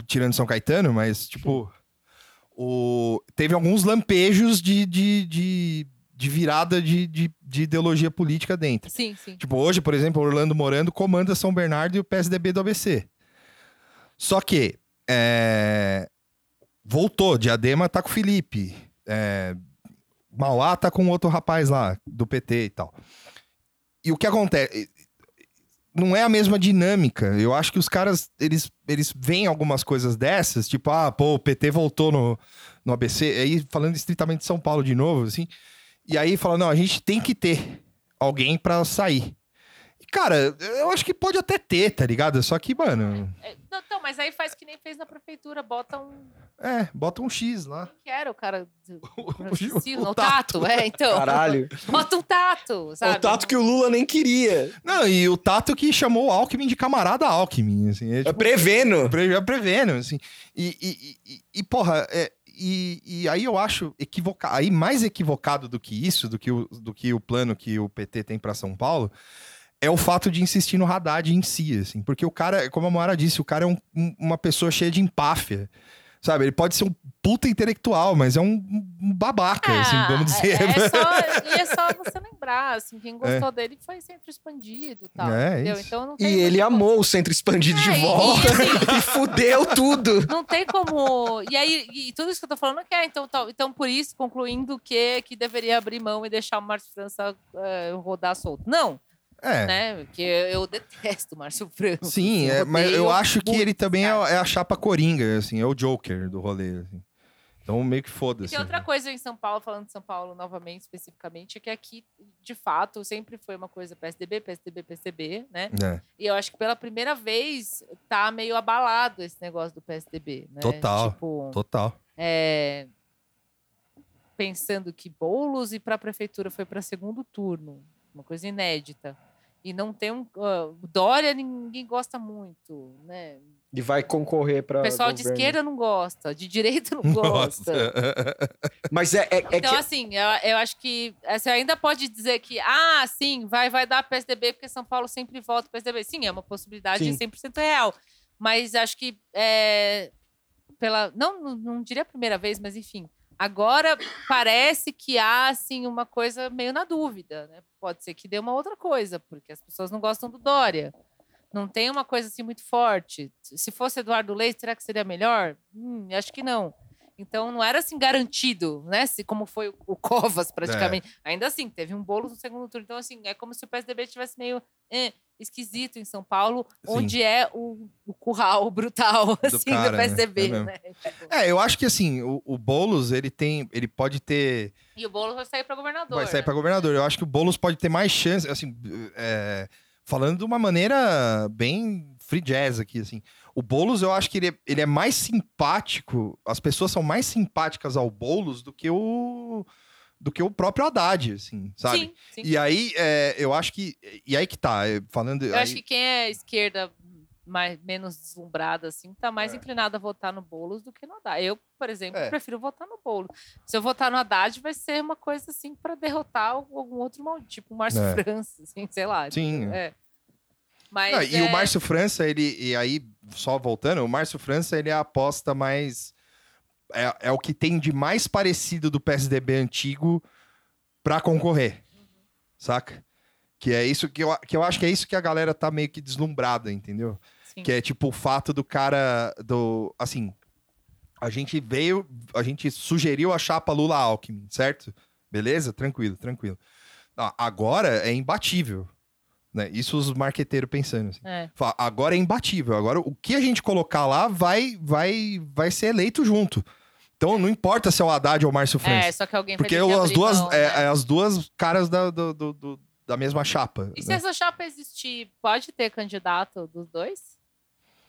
Tirando São Caetano, mas, tipo, o, teve alguns lampejos de, de, de, de virada de, de, de ideologia política dentro. Sim, sim. Tipo, hoje, por exemplo, Orlando Morando comanda São Bernardo e o PSDB do ABC. Só que é, voltou, Diadema tá com o Felipe, é, Mauá tá com outro rapaz lá, do PT e tal. E o que acontece? Não é a mesma dinâmica. Eu acho que os caras, eles, eles veem algumas coisas dessas, tipo, ah, pô, o PT voltou no, no ABC, aí falando estritamente de São Paulo de novo, assim, e aí fala, não, a gente tem que ter alguém pra sair. Cara, eu acho que pode até ter, tá ligado? Só que, mano, É, não, então, mas aí faz que nem fez na prefeitura, bota um. é, bota um X lá. Que era o cara. do- o- Esqueci o o Tato. tato, é, então. Caralho. Bota um tato, sabe? O tato que o Lula nem queria. Não, e o Tato que chamou o Alckmin de camarada Alckmin, assim. É, É tipo, prevendo. pre- já prevendo, assim. E, e, e, e, porra, é, e, e aí eu acho equivocado, aí mais equivocado do que isso, do que o, do que o plano que o PT tem pra São Paulo, é o fato de insistir no Haddad em si, assim. Porque o cara, como a Moara disse, o cara é um- um- uma pessoa cheia de empáfia. Sabe, ele pode ser um puta intelectual, mas é um, um babaca, assim, Ah, vamos dizer. É, é só, e é só você lembrar, assim, quem gostou dele foi sempre expandido e tal. É, entendeu? isso. Então não E tem ele como- amou o centro expandido É, de e- volta e assim- e fudeu tudo. Não tem como. E aí, e tudo isso que eu tô falando que é, então, tal- então por isso, concluindo que, que deveria abrir mão e deixar o Márcio França eh, rodar solto. Não, É. né? Porque eu detesto o Márcio França. Sim, assim, é, mas eu acho que ele também é, é a chapa coringa, assim, é o Joker do rolê. assim. Então meio que E foda-se. tem outra coisa em São Paulo, falando de São Paulo novamente, especificamente, é que aqui, de fato, sempre foi uma coisa PSDB, PSDB, PSDB, né? É, E eu acho que pela primeira vez tá meio abalado esse negócio do PSDB, né? Total. Tipo, total. é, pensando que Boulos e para a prefeitura foi para segundo turno, uma coisa inédita. E não tem um. ah, Dória ninguém gosta muito, né? E vai concorrer pra. O pessoal de governo. esquerda não gosta, de direita não gosta. Mas é, é, é Então, que. assim, eu, eu acho que eh, você ainda pode dizer que, ah, sim, vai, vai dar PSDB, porque São Paulo sempre vota PSDB. Sim, é uma possibilidade Sim. 100% real. Mas acho que, é, pela não, não diria a primeira vez, mas enfim, agora parece que há, assim, uma coisa meio na dúvida, né? Pode ser que dê uma outra coisa, porque as pessoas não gostam do Dória. Não tem uma coisa assim muito forte. Se fosse Eduardo Leite, será que seria melhor? Hum, acho que não. Então não era assim garantido, né? Se, como foi o Covas praticamente. É. Ainda assim, teve um bolo no segundo turno. Então, assim, é como se o PSDB tivesse meio eh, esquisito em São Paulo, Sim. onde é o, o curral brutal do, assim, cara, do PSDB, né? né? Tipo... É, eu acho que assim, o, o Boulos, ele tem. Ele pode ter. E o Boulos vai sair para governador. Vai sair né? para governador. Eu acho que o Boulos pode ter mais chance, assim. É, falando de uma maneira bem free jazz aqui, assim. O Boulos, eu acho que ele é, ele é mais simpático, as pessoas são mais simpáticas ao Boulos do que o do que o próprio Haddad, assim, sabe? Sim, sim. E aí, é, eu acho que. E aí que tá, é, falando. Eu aí... acho que quem é esquerda mais, menos deslumbrada, assim, tá mais é. inclinada a votar no Boulos do que no Haddad. Eu, por exemplo, é. prefiro votar no Boulos. Se eu votar no Haddad, vai ser uma coisa assim para derrotar algum outro mal, tipo o Márcio é. França, assim, sei lá. Sim. É. Mas, Não, e o é Márcio França, ele. E aí, só voltando, o Márcio França, ele é a aposta mais. É, é o que tem de mais parecido do PSDB antigo para concorrer. Uhum. Saca? Que é isso que eu, que eu acho que é isso que a galera tá meio que deslumbrada, entendeu? Sim. Que é tipo o fato do cara. do Assim. A gente veio. A gente sugeriu a chapa Lula Alckmin, certo? Beleza? Tranquilo, tranquilo. Agora é imbatível. Né? Isso os marqueteiros pensando. Assim. É. Agora é imbatível. Agora o que a gente colocar lá vai, vai, vai ser eleito junto. Então não importa se é o Haddad ou o Márcio França. É, só que alguém Porque vai as duas, mão, é, né? é, as duas caras da, do, do, do, da mesma chapa. E né? se essa chapa existir, pode ter candidato dos dois?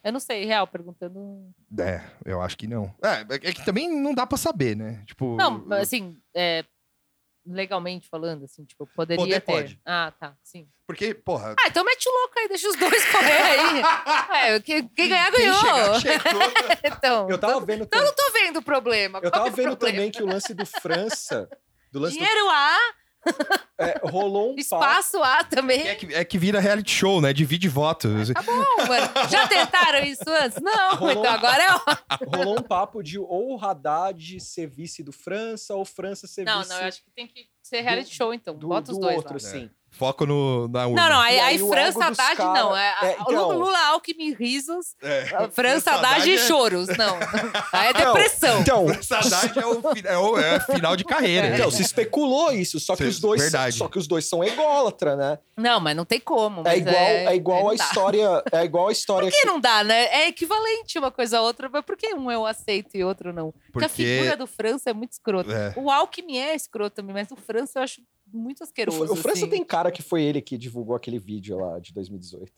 Eu não sei, real, perguntando. É, eu acho que não. É, é que também não dá pra saber, né? Tipo. Não, assim, é, legalmente falando, assim, tipo, poderia Poder ter. Pode. Ah, tá, sim. Porque, porra. Ah, então mete o louco aí, deixa os dois correr aí. é, quem, quem ganhar, ganhou. Quem chegar, então, eu tava vendo. Então, eu não tô vendo o problema. Eu tava é vendo problema? também que o lance do França. Do lance Dinheiro do... A. É, rolou um Espaço papo. A também. É que, é que vira reality show, né? Divide voto. Tá bom, mano. Já tentaram isso antes? Não, rolou então agora é Rolou um papo de ou o Haddad ser vice do França ou França ser não, vice... Não, não, eu acho que tem que ser reality do, show, então. Do, Bota os dois outro, lá. sim. Foco no, na urna. Não, não, aí, aí França, Haddad, cara... não. É, é, então... Lula, Alckmin, risos. É. França, Haddad e é... choros. Não. Aí é depressão. Então, França, Haddad é o, é o é final de carreira. É. Então, se especulou isso, só que, os dois, verdade. só que os dois são ególatra, né? Não, mas não tem como. É igual, é, igual a história. É igual a história. Por que, que, não dá, né? É equivalente uma coisa a outra, mas por que um eu aceito e outro não? Porque, Porque a figura do França é muito escrota. O Alckmin é escroto também, mas o França eu acho muito asqueroso. O, o França assim. tem cara que foi ele que divulgou aquele vídeo lá de 2018.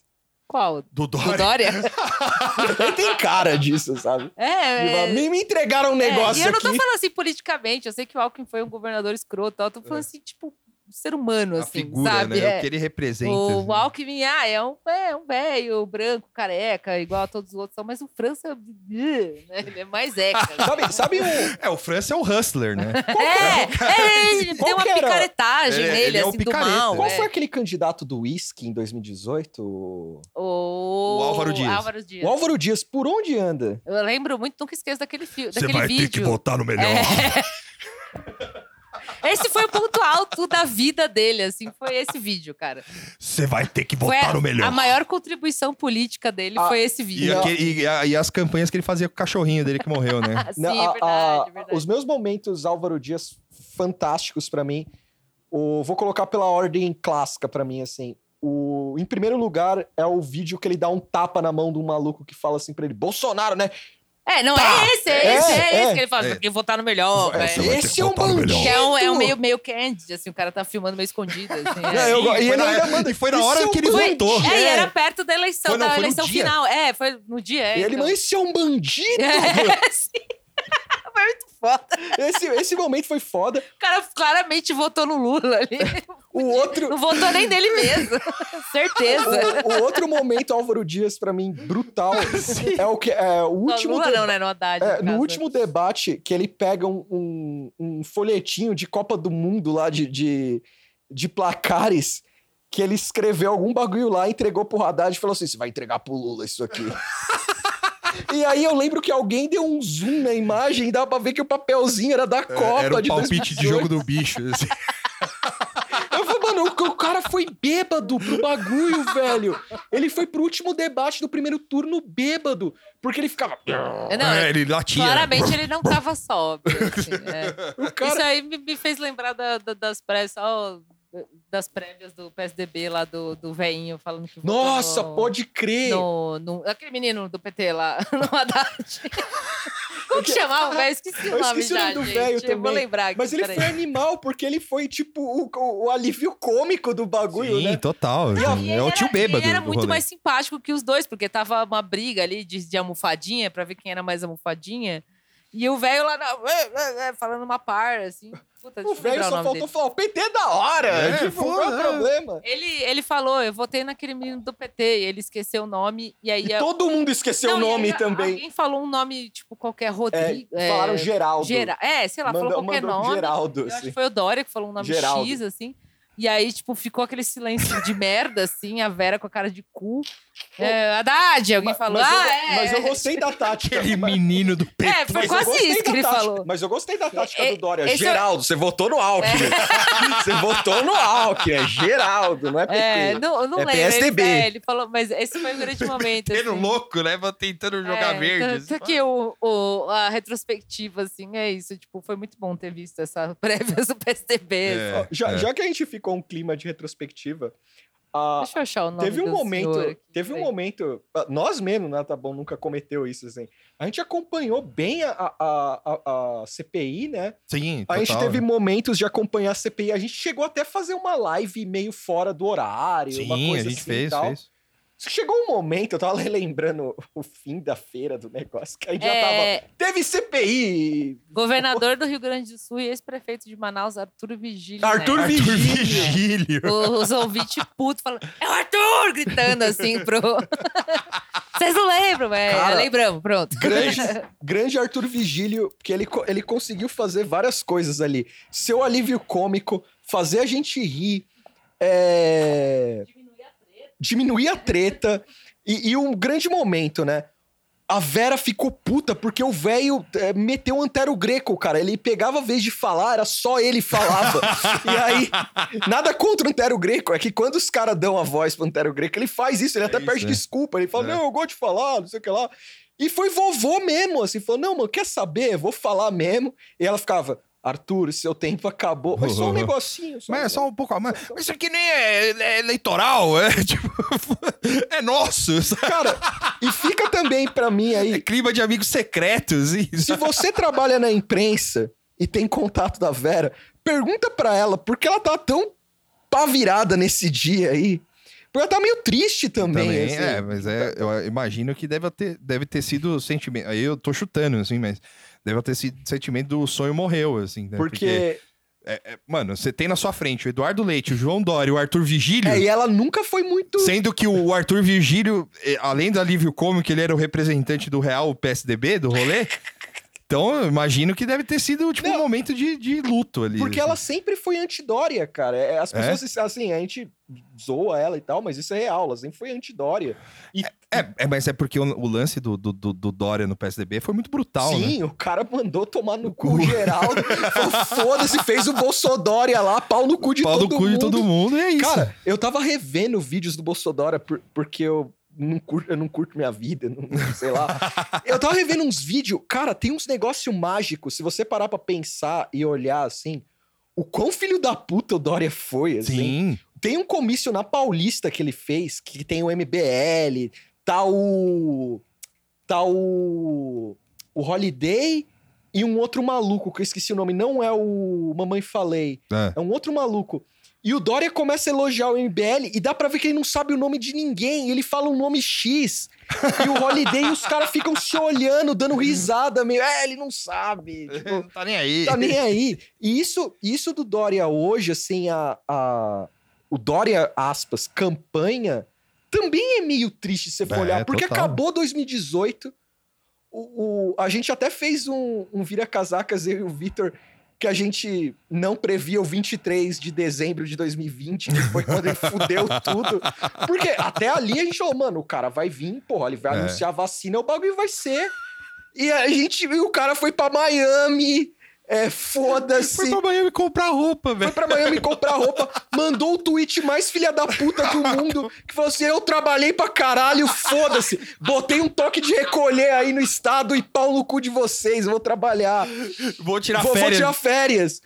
Qual? Do Dória. Do Dória? ele tem cara disso, sabe? É, é... Me, me entregaram um negócio é, E eu não tô aqui. falando assim politicamente, eu sei que o Alckmin foi um governador escroto, eu tô falando é. assim, tipo, ser humano, assim, figura, sabe? Né? É. O que ele representa. O assim. Alckmin, ah, é um é um velho, branco, careca, igual a todos os outros, mas o França, né? ele é mais eca. sabe, sabe o... É, o França é o hustler, né? é, é, ele tem uma picaretagem nele, ele é assim, do mal. Qual é. foi aquele candidato do whisky em 2018? O, o Álvaro Dias. Álvaro Dias. O Álvaro Dias, por onde anda? Eu lembro muito, nunca esqueço daquele, fi Você vai vídeo. ter que votar no melhor. É. Esse foi o ponto alto da vida dele, assim, foi esse vídeo, cara. Você vai ter que votar no melhor. A maior contribuição política dele ah, foi esse vídeo. E, aquele, e, e, as campanhas que ele fazia com o cachorrinho dele que morreu, né? Sim, Não, é verdade, a, é verdade. Os meus momentos Álvaro Dias fantásticos para mim, o, vou colocar pela ordem clássica para mim, assim. O, em primeiro lugar, é o vídeo que ele dá um tapa na mão de um maluco que fala assim pra ele: Bolsonaro, né? É, não, tá. é esse, é, é esse, é, é, esse que ele fala, é. votar no melhor. É, esse é um bandido. Que é um, é um meio, meio candid, assim, o cara tá filmando meio escondido, assim. Não, é. eu, e, ele ainda manda, e foi na hora que ele foi, votou. É, e era perto da eleição, foi, não, da eleição final. É, foi no dia. e ele, então. mas esse é um bandido! É, sim. foi muito foda. Esse, esse momento foi foda. O cara claramente votou no Lula ali. O outro. Não votou nem nele mesmo. Certeza. O, o, outro momento, Álvaro Dias, pra mim, brutal, é o que. É, o último. Lula não, né? No Haddad. É, no último debate, que ele pega um, um, um, folhetinho de Copa do Mundo lá de, de, de placares que ele escreveu algum bagulho lá, entregou pro Haddad e falou assim: você vai entregar pro Lula isso aqui. E aí eu lembro que alguém deu um zoom na imagem e dava pra ver que o papelzinho era da Copa. É, era o palpite de jogo do bicho. Assim. Eu falei, mano, o, cara foi bêbado pro bagulho, velho. Ele foi pro último debate do primeiro turno bêbado. Porque ele ficava. Não, É, ele latia. Claramente ele não tava sóbrio. assim, é. Cara. Isso aí me, fez lembrar da- da- das prévias, só das prévias do PSDB lá do, do veinho falando que Nossa, no, pode crer. no, no- Aquele menino do PT lá, no Haddad. Como que chamava, velho? Esqueci o nome esqueci o já, nome do velho Eu vou também. lembrar aqui, Mas ele foi animal, porque ele foi, tipo, o, o- o alívio cômico do bagulho, Sim, né? total. E é ele o tio era- bêbado. Ele era muito rolê. mais simpático que os dois, porque tava uma briga ali de, de almofadinha pra ver quem era mais almofadinha. E o velho lá na- falando uma par, assim. Puta, O velho o só nome faltou dele. falar, o PT é da hora. É, tipo, qual é o foda. problema? Ele, ele falou, eu votei naquele menino do PT, e ele esqueceu o nome, e aí... E a- todo mundo esqueceu Não, o nome aí também. Alguém falou um nome, tipo, qualquer É, Rodrigo. é, falaram Geraldo. Gera- É, sei lá, Manda- falou qualquer nome. Geraldo, Eu acho assim. que foi o Dória que falou um nome Geraldo. X, assim. E aí, tipo, ficou aquele silêncio de merda, assim, a Vera com a cara de cu. É, Haddad, alguém Ma- falou. mas, ah, eu, é. mas eu gostei da tática. Aquele Mas- menino do PT. É, foi mas quase isso que ele tática- falou. Mas eu gostei da tática É, do Dória. é- Geraldo, você votou no Alckmin. Você votou no Alckmin. É Geraldo, não é PT. É, não, eu não É lembro. PSDB. Ele, é, ele falou, mas esse foi um grande momento. Assim. louco, né? Tentando jogar É, verde. Tanto que o, o- a retrospectiva, assim, é isso. Tipo, foi muito bom ter visto essa prévia do PSDB. É, Ó, já, é. já que a gente ficou um clima de retrospectiva, a- Deixa eu achar o nome teve um do momento, senhor teve um momento, ah, nós mesmo, né, tá bom, nunca cometeu isso assim. A gente acompanhou bem a, a, a, a CPI, né? Sim, A gente total, teve né? momentos de acompanhar a CPI. A gente chegou até a fazer uma live meio fora do horário, uma Sim, coisa a gente assim fez, e tal. fez. Chegou um momento, eu tava relembrando o fim da feira do negócio, que a gente já É, tava. Teve CPI! governador do Rio Grande do Sul e ex-prefeito de Manaus, Arthur Vigílio. Arthur Neto. Vigílio. Vigílio. Os ouvintes putos falando, é o Arthur! Gritando assim pro. Vocês não lembram? É, Cara, lembramos, pronto. Grande, grande Arthur Vigílio, que ele, ele conseguiu fazer várias coisas ali. Seu alívio cômico, fazer a gente rir, é, diminuir a treta. E, e um grande momento, né? A Vera ficou puta porque o velho é, meteu um antero greco, cara. Ele pegava a vez de falar, era só ele falava. e aí, nada contra o antero greco. É que quando os caras dão a voz pro antero greco, ele faz isso, ele até isso, pede é. desculpa. Ele fala, É. não, eu gosto de falar, não sei o que lá. E foi vovô mesmo, assim, falou, não, mano, quer saber? Vou falar mesmo. E ela ficava, Arthur, seu tempo acabou. Mas só um negocinho. Só Mas é só um pouco. Mas mas isso aqui nem é, é eleitoral, é tipo. É nosso. sabe? Cara, e fica também pra mim É aí, clima de amigos secretos. Isso. se você trabalha na imprensa e tem contato da Vera, pergunta pra ela por que ela tá tão pá virada nesse dia aí. Porque ela tá meio triste também. Também, assim. é, mas é, eu imagino que deve ter, deve ter sido o sentimento. Aí eu tô chutando, assim, mas deve ter sido o sentimento do sonho morreu, assim, né? Porque, é, é, mano, você tem na sua frente o Eduardo Leite, o João Dória e o Arthur Vigílio. é, e ela nunca foi muito. Sendo que o Arthur Virgílio, eh, além do alívio cômico, ele era o representante do Real PSDB, do rolê. Então, eu imagino que deve ter sido, tipo, um Não. momento de, de luto ali. Porque assim. ela sempre foi antidória, cara. É, As pessoas, assim, a gente zoa ela e tal, mas isso é real. Ela sempre foi antidória. E É, é, mas é porque o, o lance do, do, do- Dória no PSDB foi muito brutal, né? Sim, o cara mandou tomar no cu geral. falou, Foda-se, fez o Bolsodória lá, pau no cu de Pau todo no cu de mundo. todo mundo e é isso. Cara, eu tava revendo vídeos do Bolsodória por- porque eu não, curto, eu não curto minha vida, não, sei lá. eu tava revendo uns vídeos, cara, tem uns negócios mágicos. Se você parar pra pensar e olhar assim, o quão filho da puta o Dória foi, assim. Sim. Tem um comício na Paulista que ele fez, que tem o MBL, tá o. Tá o. O Holiday e um outro maluco, que eu esqueci o nome, não é o Mamãe Falei, É. é um outro maluco. E o Dória começa a elogiar o MBL e dá pra ver que ele não sabe o nome de ninguém. Ele fala um nome X. E o Holiday e os caras ficam se olhando, dando risada, meio. É, ele não sabe. Tipo, Não tá nem aí. tá nem aí. E isso, isso do Dória hoje, assim, a, a, o Dória, aspas, campanha, também é meio triste se você for É, olhar, porque total. acabou 2018. O, o- a gente até fez um, um vira-casacas, eu e o Vitor, que a gente não previa o 23 de dezembro de 2020, que foi quando ele fudeu tudo. Porque até ali a gente falou, mano, o cara vai vir, porra, ele vai É. anunciar a vacina, o bagulho vai ser. E a gente, e o cara foi pra Miami, É, foda-se. Foi pra Miami comprar roupa, Foi velho. pra Miami comprar roupa, mandou o tweet mais filha da puta do mundo, que falou assim: eu trabalhei pra caralho, foda-se. Botei um toque de recolher aí no estado e pau no cu de vocês, vou trabalhar. Vou tirar vou, vou férias. tirar férias.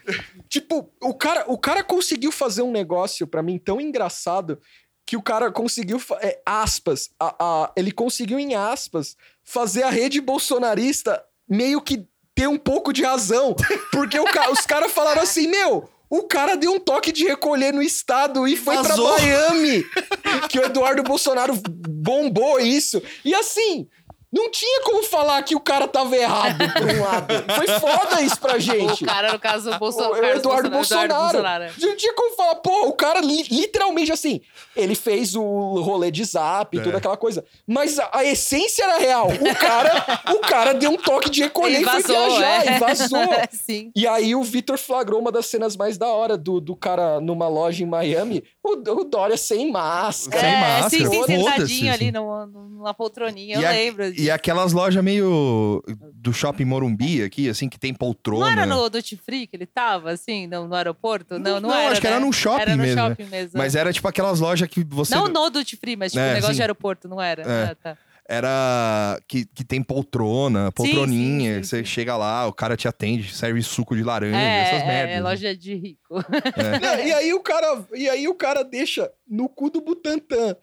tipo, o cara, o cara conseguiu fazer um negócio pra mim tão engraçado que o cara conseguiu, é, aspas, a- a- ele conseguiu em aspas fazer a rede bolsonarista meio que ter um pouco de razão, porque o ca- os caras falaram assim, meu, o cara deu um toque de recolher no estado e foi pra Miami, que o Eduardo Bolsonaro bombou isso. E assim, não tinha como falar que o cara tava errado por um lado. Foi foda isso pra gente. O cara, no caso, o Bolso... O Eduardo Bolsonaro. Bolsonaro. é. Não tinha como falar, pô, o cara li- literalmente assim, ele fez o rolê de zap e É. toda aquela coisa. Mas a, a essência era real. O cara, o cara deu um toque de recolher Ele e foi vazou, viajar é. e vazou. Sim. E aí o Vitor flagrou uma das cenas mais da hora do, do cara numa loja em Miami, o, o Dória sem máscara. Sem é, máscara, sim, sim, sentadinho assim. ali numa, numa poltroninha, eu E a- lembro. E aquelas lojas meio do shopping Morumbi aqui, assim, que tem poltrona. Não era no Duty Free que ele tava, assim, no, no aeroporto? Não, não, Não, era, acho que era né? num shopping Era no mesmo. shopping mesmo. Mas era tipo aquelas lojas que você. Não no Duty Free, mas tipo, É, um negócio sim. de aeroporto, não era? É. Ah, tá. Era que, que tem poltrona, poltroninha. sim, você sim. chega lá, o cara te atende, serve suco de laranja, É, essas é, merdas. é loja de rico. Não, e aí o cara, e aí o cara deixa no cu do Butantan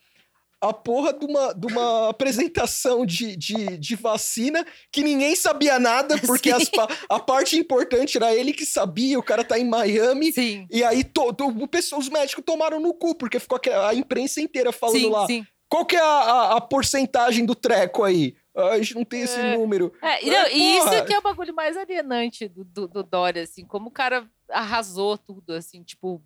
a porra de uma, de uma apresentação de, de, de vacina que ninguém sabia nada, porque as a parte importante era ele que sabia, o cara tá em Miami. Sim. E aí todo, o pessoal- os médicos tomaram no cu, porque ficou a imprensa inteira falando Sim, lá. sim. Qual que é a, a, a porcentagem do treco aí? Ah, a gente não tem esse É. número. É, e, não, e porra. isso que é o bagulho mais alienante do, do, do Dória, assim, como o cara arrasou tudo, assim, tipo,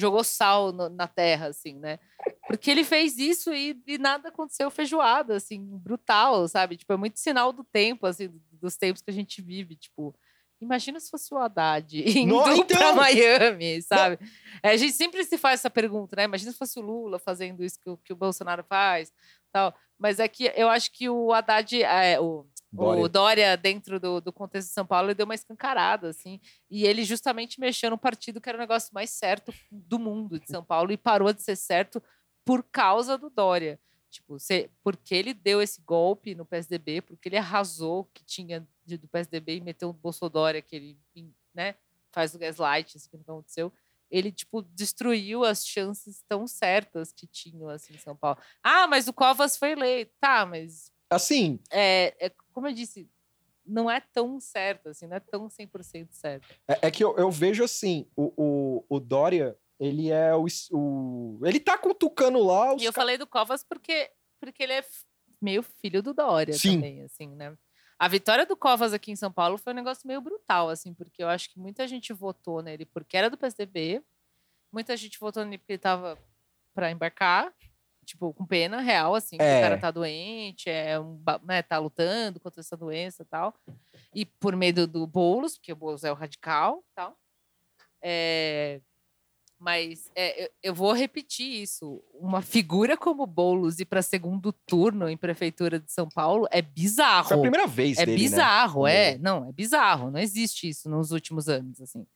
jogou sal no- na terra, assim, né? Porque ele fez isso e, e nada aconteceu feijoada, assim, brutal, sabe? Tipo, é muito sinal do tempo, assim, do- dos tempos que a gente vive, tipo. Imagina se fosse o Haddad indo Não, então. pra Miami, sabe? É, a gente sempre se faz essa pergunta, né? Imagina se fosse o Lula fazendo isso que, o- que o Bolsonaro faz, tal. Mas é que eu acho que o Haddad, é, o, Dória. o Dória, dentro do, do contexto de São Paulo, ele deu uma escancarada, assim. E ele justamente mexeu no partido que era o negócio mais certo do mundo de São Paulo e parou de ser certo por causa do Dória. Tipo, porque ele deu esse golpe no PSDB, porque ele arrasou o que tinha de- do PSDB e meteu o Bolsonaro, que ele né, faz o gaslight, isso que não aconteceu. Ele, tipo, destruiu as chances tão certas que tinham, assim, em São Paulo. Ah, mas o Covas foi eleito. Tá, mas Assim, é, é, como eu disse, não é tão certo, assim, não é tão 100% certo. É, é que eu, eu vejo assim, o, o, o Dória, ele é o, o. Ele tá cutucando lá E eu falei do Covas porque, porque ele é meio filho do Dória Sim. também, assim, né? A vitória do Covas aqui em São Paulo foi um negócio meio brutal, assim, porque eu acho que muita gente votou nele porque era do PSDB, muita gente votou nele porque ele tava para embarcar, tipo, com pena real, assim, que É. o cara tá doente, é um, né, tá lutando contra essa doença e tal. E por medo do Boulos, porque o Boulos é o radical e tal. É, mas é, eu, eu vou repetir isso. Uma figura como Boulos ir para segundo turno em prefeitura de São Paulo é bizarro. Foi a primeira vez É dele, né? bizarro, é. É. Não, é bizarro. Não existe isso nos últimos anos, assim.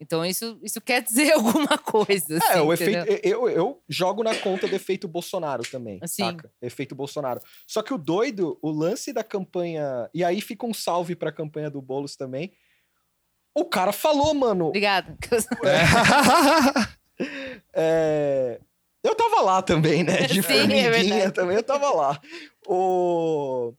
Então, isso, isso quer dizer alguma coisa. É, assim, o entendeu? efeito. Eu, eu jogo na conta do efeito Bolsonaro também. Sim. Saca? Efeito Bolsonaro. Só que o doido, o lance da campanha. E aí fica um salve pra campanha do Boulos também. O cara falou, mano. Obrigada. é, Eu tava lá também, né? De Sim, é formiguinha verdade. também, eu tava lá. O...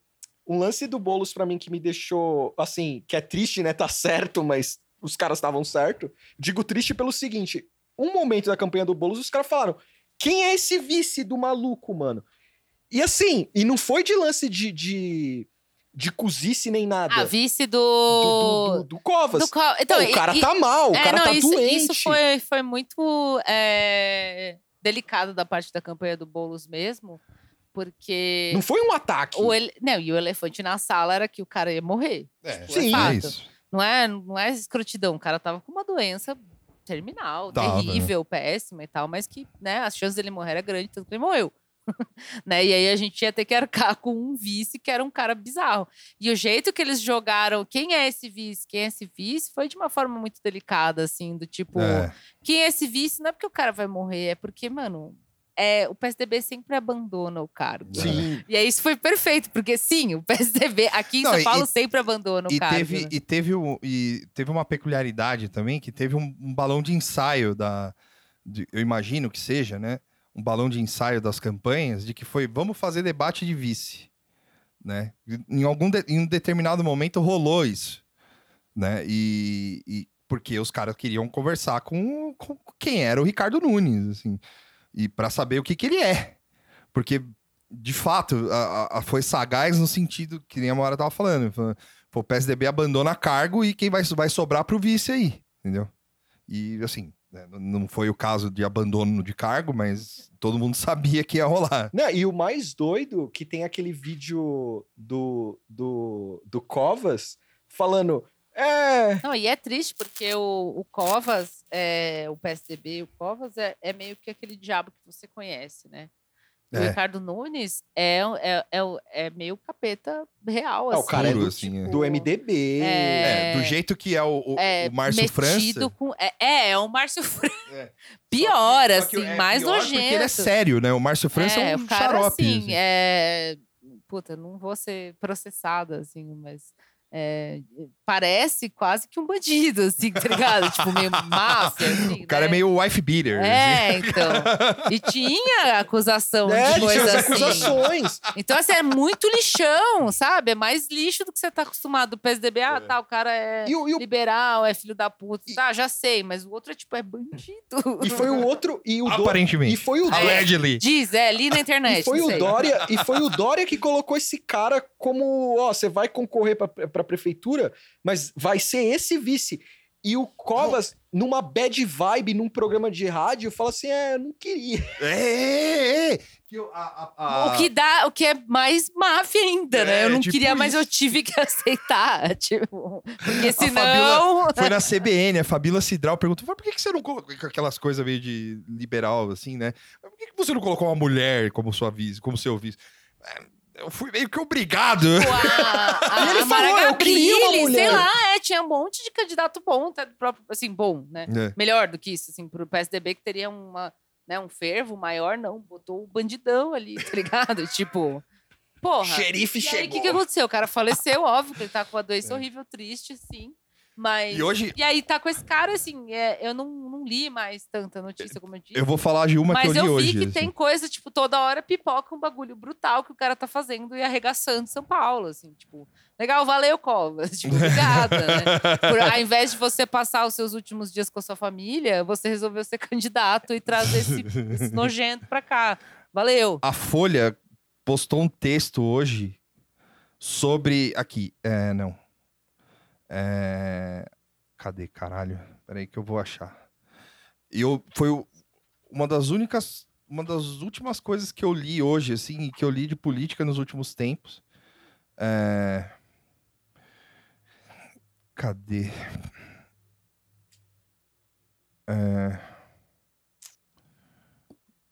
Um lance do Boulos pra mim que me deixou, assim, que é triste, né? Tá certo, mas os caras estavam certo. Digo triste pelo seguinte: um momento da campanha do Boulos, os caras falaram: quem é esse vice do maluco, mano? E assim, e não foi de lance de, de, de cozice nem nada. A vice do, do. do, do, do Covas. do Co- então, Pô, o cara e- tá mal, o é, cara não, tá isso, doente. Isso foi, foi muito é, delicado da parte da campanha do Boulos mesmo, porque. Não foi um ataque. O ele... Não, e o elefante na sala era que o cara ia morrer. É, Sim. é fato. isso. Não é, não é escrotidão. O cara tava com uma doença terminal, Tava. terrível, péssima e tal, mas que, né, as chances dele morrer era grande, tanto que ele morreu. né? E aí a gente ia ter que arcar com um vice que era um cara bizarro. E o jeito que eles jogaram, quem é esse vice, quem é esse vice, foi de uma forma muito delicada, assim, do tipo, É. quem é esse vice não é porque o cara vai morrer, é porque, mano, é, o PSDB sempre abandona o cargo. Sim. E aí isso foi perfeito, porque sim, o PSDB aqui em Não, São e- Paulo sempre abandona o E cargo. teve, né? e, teve o, e teve uma peculiaridade também, que teve um, um balão de ensaio da. de- eu imagino que seja, né? Um balão de ensaio das campanhas de que foi vamos fazer debate de vice. Né? Em algum de- em um determinado momento rolou isso. Né? E, e- porque os caras queriam conversar com, com quem era o Ricardo Nunes, assim, e para saber o que, que ele é. Porque, de fato, a, a- foi sagaz no sentido que nem a Mora tava falando. o PSDB abandona cargo e quem vai, vai sobrar pro vice aí, entendeu? E, assim, né, não foi o caso de abandono de cargo, mas todo mundo sabia que ia rolar. Não, e o mais doido que tem aquele vídeo do, do, do Covas falando. É. Não, e é triste porque o, o Covas, é, o PSDB, o Covas é, é meio que aquele diabo que você conhece, né? O É. Ricardo Nunes é, é, é, o- é meio capeta real, assim. o cara é Puro, do, assim, é. do MDB. É. É, do jeito que é o, o, é, o Márcio França. Com, é, é, é o Márcio França. É. Pior, Só que assim, é mais pior nojento. Porque ele é sério, né? O Márcio França é, um o cara, xarope. assim, assim. é... Puta, não vou ser processada, assim, mas... é, parece quase que um bandido, assim, tá ligado? tipo, meio máfia, assim, O cara né? é meio wife beater. assim. É, então. E tinha acusação É, de tinha coisa as assim. acusações. Então, assim, é muito lixão, sabe? É mais lixo do que você tá acostumado. O PSDB, ah, É. tá, o cara é E, o- e o- liberal, é filho da puta. E- Tá, já sei, mas o outro é tipo, é bandido. e foi o outro. E, o Do- Aparentemente. e foi o Allegedly. Diz, é, ali na internet. E foi o sei. Dória, e foi o Dória que colocou esse cara como, ó, você vai concorrer pra, pra prefeitura, mas vai ser esse vice. E o Covas, numa bad vibe, num programa de rádio, fala assim: é, eu não queria. É, é, é. Que eu- a- a- a- O que dá, o que é mais máfia ainda, né? É, Eu não tipo queria, mas isso. eu tive que aceitar. Tipo, porque senão. Foi na CBN, a Fabíola Cidral perguntou: "Mas por que, que você não colocou aquelas coisas meio de liberal, assim, né? Por que, que você não colocou uma mulher como sua vice, como seu vice? É, Eu fui meio que obrigado. Tipo, a, a, ele a falou, "Eu queria uma Gabrilli, sei mulher." lá, é, tinha um monte de candidato bom, tá, próprio, assim, bom, né? É. Melhor do que isso, assim, pro PSDB que teria uma, né, um fervo maior, não, botou o bandidão ali, tá ligado? tipo, porra. Xerife E aí, o chegou. que, que aconteceu? O cara faleceu, óbvio, que ele tá com uma doença É. horrível, triste, sim. Mas. E hoje E aí tá com esse cara, assim, é, eu não, não li mais tanta notícia como eu disse. eu vou falar de uma Mas que eu li eu vi hoje. que assim. tem coisa, tipo, toda hora pipoca um bagulho brutal que o cara tá fazendo e arregaçando São Paulo, assim, tipo, legal, valeu, Covas, tipo, obrigada, né? Por, ao invés de você passar os seus últimos dias com a sua família, você resolveu ser candidato e trazer esse, esse nojento pra cá. Valeu. A Folha postou um texto hoje sobre. Aqui, é, não. É, Cadê, caralho? Peraí que eu vou achar. E eu, foi uma das únicas. Uma das últimas coisas que eu li hoje, assim, que eu li de política nos últimos tempos. É... Cadê? É...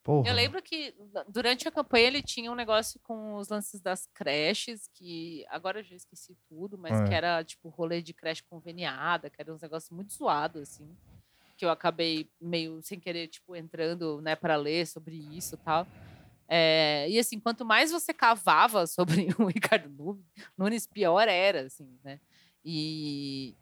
Porra. Eu lembro que durante a campanha ele tinha um negócio com os lances das creches, que agora eu já esqueci tudo, mas É. que era tipo rolê de creche conveniada, que era uns negócios muito zoados, assim. Que eu acabei meio sem querer, tipo, entrando, né, para ler sobre isso e tal. É, e assim, quanto mais você cavava sobre o Ricardo Nu- Nunes, pior era, assim, né? E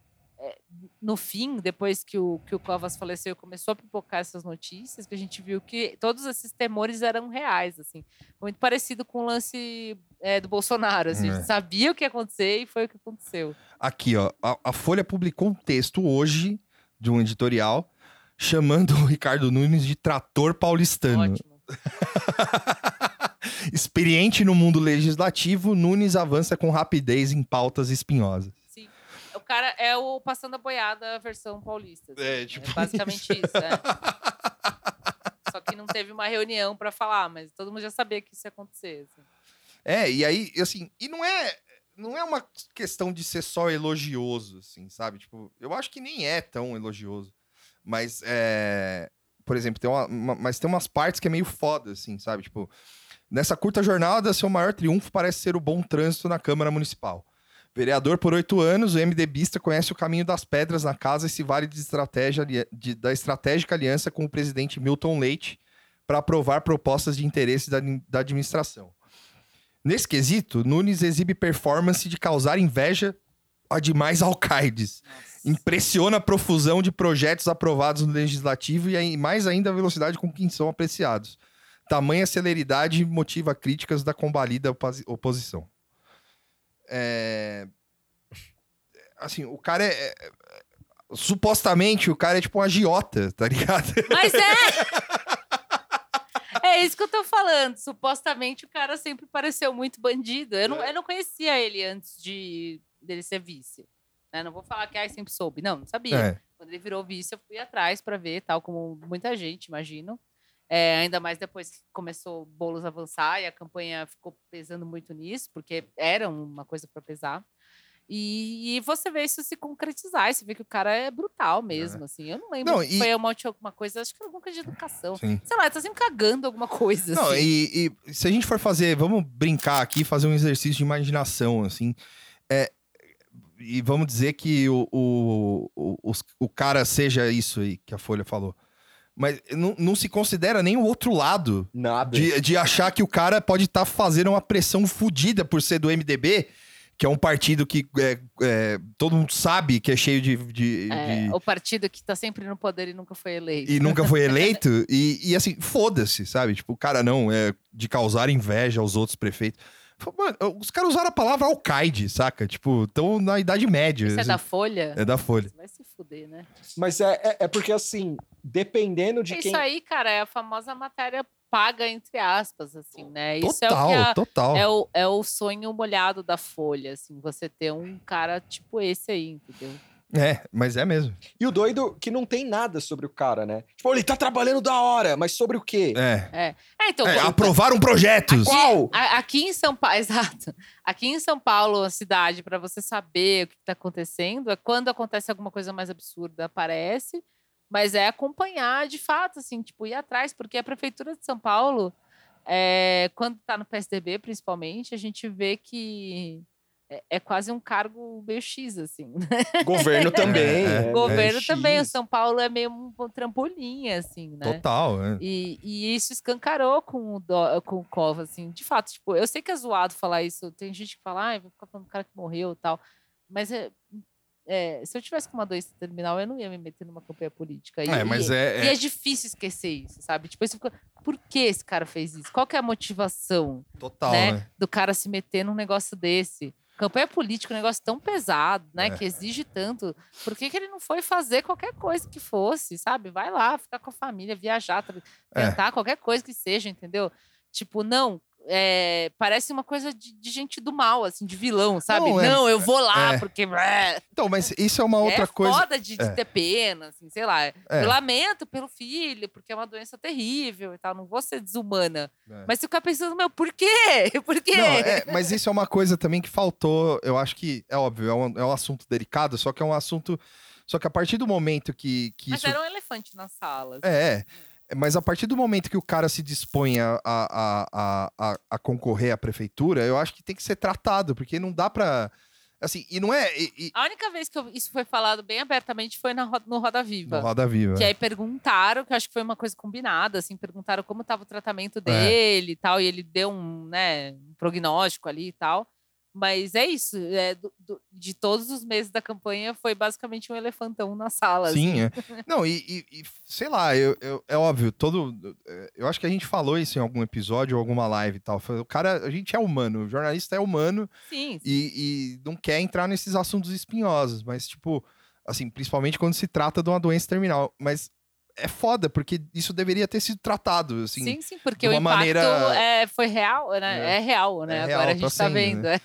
no fim, depois que o, que o Covas faleceu, começou a pipocar essas notícias, que a gente viu que todos esses temores eram reais, assim. Muito parecido com o lance é, do Bolsonaro, assim. A É. gente sabia o que ia acontecer e foi o que aconteceu. Aqui, ó. A, a Folha publicou um texto hoje de um editorial chamando o Ricardo Nunes de trator paulistano. Ótimo. Experiente no mundo legislativo, Nunes avança com rapidez em pautas espinhosas. Cara é o Passando a Boiada versão paulista. assim. É, tipo basicamente isso, é. Só que não teve uma reunião pra falar, mas todo mundo já sabia que isso ia acontecer. assim. É, e aí, assim, e não é não é uma questão de ser só elogioso, assim, sabe? Tipo, eu acho que nem é tão elogioso. Mas, é, por exemplo, tem uma, uma- mas tem umas partes que é meio foda, assim, sabe? Tipo, Nessa curta jornada, seu maior triunfo parece ser o bom trânsito na Câmara Municipal. Vereador por oito anos, o MDBista conhece o caminho das pedras na casa e se vale de estratégia, de, da estratégica aliança com o presidente Milton Leite para aprovar propostas de interesse da, da administração. Nesse quesito, Nunes exibe performance de causar inveja a demais alcaides. Impressiona a profusão de projetos aprovados no legislativo e mais ainda a velocidade com que são apreciados. Tamanha celeridade motiva críticas da combalida oposição. É... Assim, o cara é, é... Supostamente, o cara é tipo um agiota, tá ligado? Mas é! É isso que eu tô falando. Supostamente o cara sempre pareceu muito bandido. Eu não, eu não conhecia ele antes de dele ser vice. Né? Não vou falar que ai, sempre soube. Não, não sabia. É. Quando ele virou vice, eu fui atrás para ver, tal como muita gente, imagino. É, ainda mais depois que começou o Boulos avançar e a campanha ficou pesando muito nisso, porque era uma coisa para pesar. E, e, você vê isso se concretizar, você vê que o cara é brutal mesmo, é. assim. Eu não lembro não, e... foi uma, alguma coisa, acho que foi alguma coisa de educação. Sim. Sei lá, tá sempre cagando alguma coisa. Não, assim. e, e, se a gente for fazer, vamos brincar aqui, fazer um exercício de imaginação, assim. É, e vamos dizer que o, o, o, o, cara seja isso aí que a Folha falou. Mas não, não se considera nem o outro lado. Nada. De, de achar que o cara pode estar tá fazendo uma pressão fodida por ser do MDB que é um partido que é, é, todo mundo sabe que é cheio de. de, é, de... O partido que tá sempre no poder e nunca foi eleito. E nunca foi eleito. e, e assim, foda-se, sabe? Tipo, o cara não, é de causar inveja aos outros prefeitos. Mano, os caras usaram a palavra alcaide, saca? Tipo, estão na Idade Média. Isso é da Folha? É da Folha. Vai se fuder, né? Mas é, é, é porque, assim, dependendo de Isso quem... Isso aí, cara, é a famosa matéria paga, entre aspas, assim, né? Isso total, é o, que a, total. É o, é o sonho molhado da Folha, assim, você ter um cara tipo esse aí, entendeu? É, mas é mesmo. E o doido que não tem nada sobre o cara, né? Tipo, ele tá trabalhando da hora, mas sobre o quê? É. É, é então. É, aprovaram projetos. Aqui, Qual? aqui em São Paulo, exato. Aqui em São Paulo, a cidade, para você saber o que tá acontecendo, é quando acontece alguma coisa mais absurda, aparece. Mas é acompanhar de fato, assim, tipo, ir atrás, porque a Prefeitura de São Paulo, é, quando está no PSDB, principalmente, a gente vê que é, é, quase um cargo meio X, assim. Né? Governo também. É, é Governo também. O São Paulo é meio um, um trampolim, assim, né? Total, é. E, e isso escancarou com o, do, com o Cova, assim. De fato, tipo, eu sei que é zoado falar isso. Tem gente que fala, ah, vou ficar falando do cara que morreu e tal. Mas é, é, se eu tivesse com uma doença terminal, eu não ia me meter numa campanha política. E, é, mas é, e é... é difícil esquecer isso, sabe? Tipo, fica, por que esse cara fez isso? Qual que é a motivação Total, né, né? do cara se meter num negócio desse? Campanha política é um negócio tão pesado, né? É. Que exige tanto. Por que, que ele não foi fazer qualquer coisa que fosse, sabe? Vai lá, ficar com a família, viajar, é. tentar qualquer coisa que seja, entendeu? Tipo, não, é, parece uma coisa de, de, gente do mal, assim, de vilão, sabe? Não, é, não eu vou lá, é. porque. Então, mas isso é uma outra é coisa. É foda de, de ter pena, assim, sei lá. Eu lamento pelo filho, porque é uma doença terrível e tal. Não vou ser desumana. Mas ficar pensando, meu, por quê? Por quê? Não, mas isso é uma coisa também que faltou. Eu acho que, é óbvio, é um, é um assunto delicado, só que é um assunto. Só que a partir do momento que. que mas isso... era um elefante na sala. Assim. É. Mas a partir do momento que o cara se dispõe a, a, a, a, concorrer à prefeitura, eu acho que tem que ser tratado, porque não dá pra. Assim, e não é. E, e... A única vez que eu, isso foi falado bem abertamente foi na, no Roda Viva. No Roda Viva. Que aí perguntaram, que eu acho que foi uma coisa combinada, assim, perguntaram como estava o tratamento é. dele é. e tal, e ele deu um, né, um prognóstico ali e tal. Mas é isso. É, do, do, de todos os meses da campanha, foi basicamente um elefantão na sala. Sim, assim. é. Não, e, e, e, sei lá, eu, eu, é óbvio, todo. É, eu acho que a gente falou isso em algum episódio ou alguma live e tal. O cara, a gente é humano, o jornalista é humano. Sim. sim. E, e não quer entrar nesses assuntos espinhosos, mas, tipo, assim, principalmente quando se trata de uma doença terminal. Mas é foda, porque isso deveria ter sido tratado, assim. Sim, sim, porque o impacto maneira... é, foi real, né? É, é real, né? É real, Agora a gente tá, vendo. Né? É.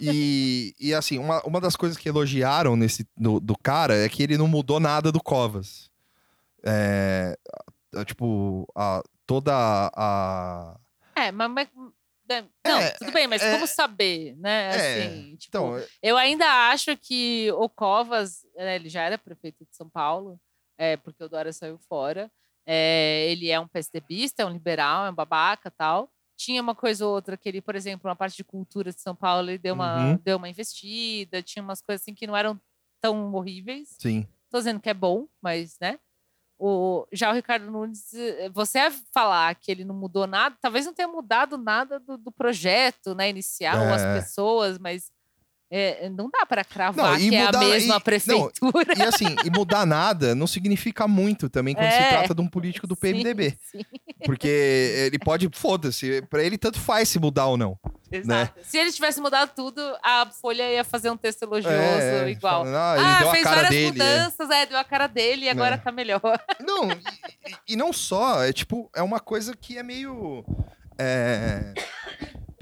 E, e assim, uma, uma das coisas que elogiaram nesse, do, do cara é que ele não mudou nada do Covas. É, tipo, a, toda a... É, mas... mas né, não, é, tudo bem, mas é, como saber, né? Assim, tipo, então, eu ainda acho que o Covas, né, ele já era prefeito de São Paulo, é, porque o Dória saiu fora. É, ele é um PSDBista, é um liberal, é um babaca tal. tinha uma coisa ou outra que ele, por exemplo, na parte de cultura de São Paulo, ele deu uma, Uhum. deu uma investida, tinha umas coisas assim que não eram tão horríveis. Sim. Tô dizendo que é bom, mas, né? O, já o Ricardo Nunes, eh, você falar que ele não mudou nada, talvez não tenha mudado nada do, do projeto, né, inicial, É. as pessoas, mas é, não dá para cravar Não, que é a mudar- mesma e- prefeitura. E assim, e mudar nada não significa muito também quando se É. trata de um político do PMDB. Sim, sim, Porque ele pode, foda-se, pra ele tanto faz se mudar ou não. exato. Se ele tivesse mudado tudo, a Folha ia fazer um texto elogioso É, igual. falando, ah, Ah, fez várias dele. é. mudanças, é, deu a cara dele e agora É. tá melhor. Não, e, e- e não só, é tipo, é uma coisa que é meio.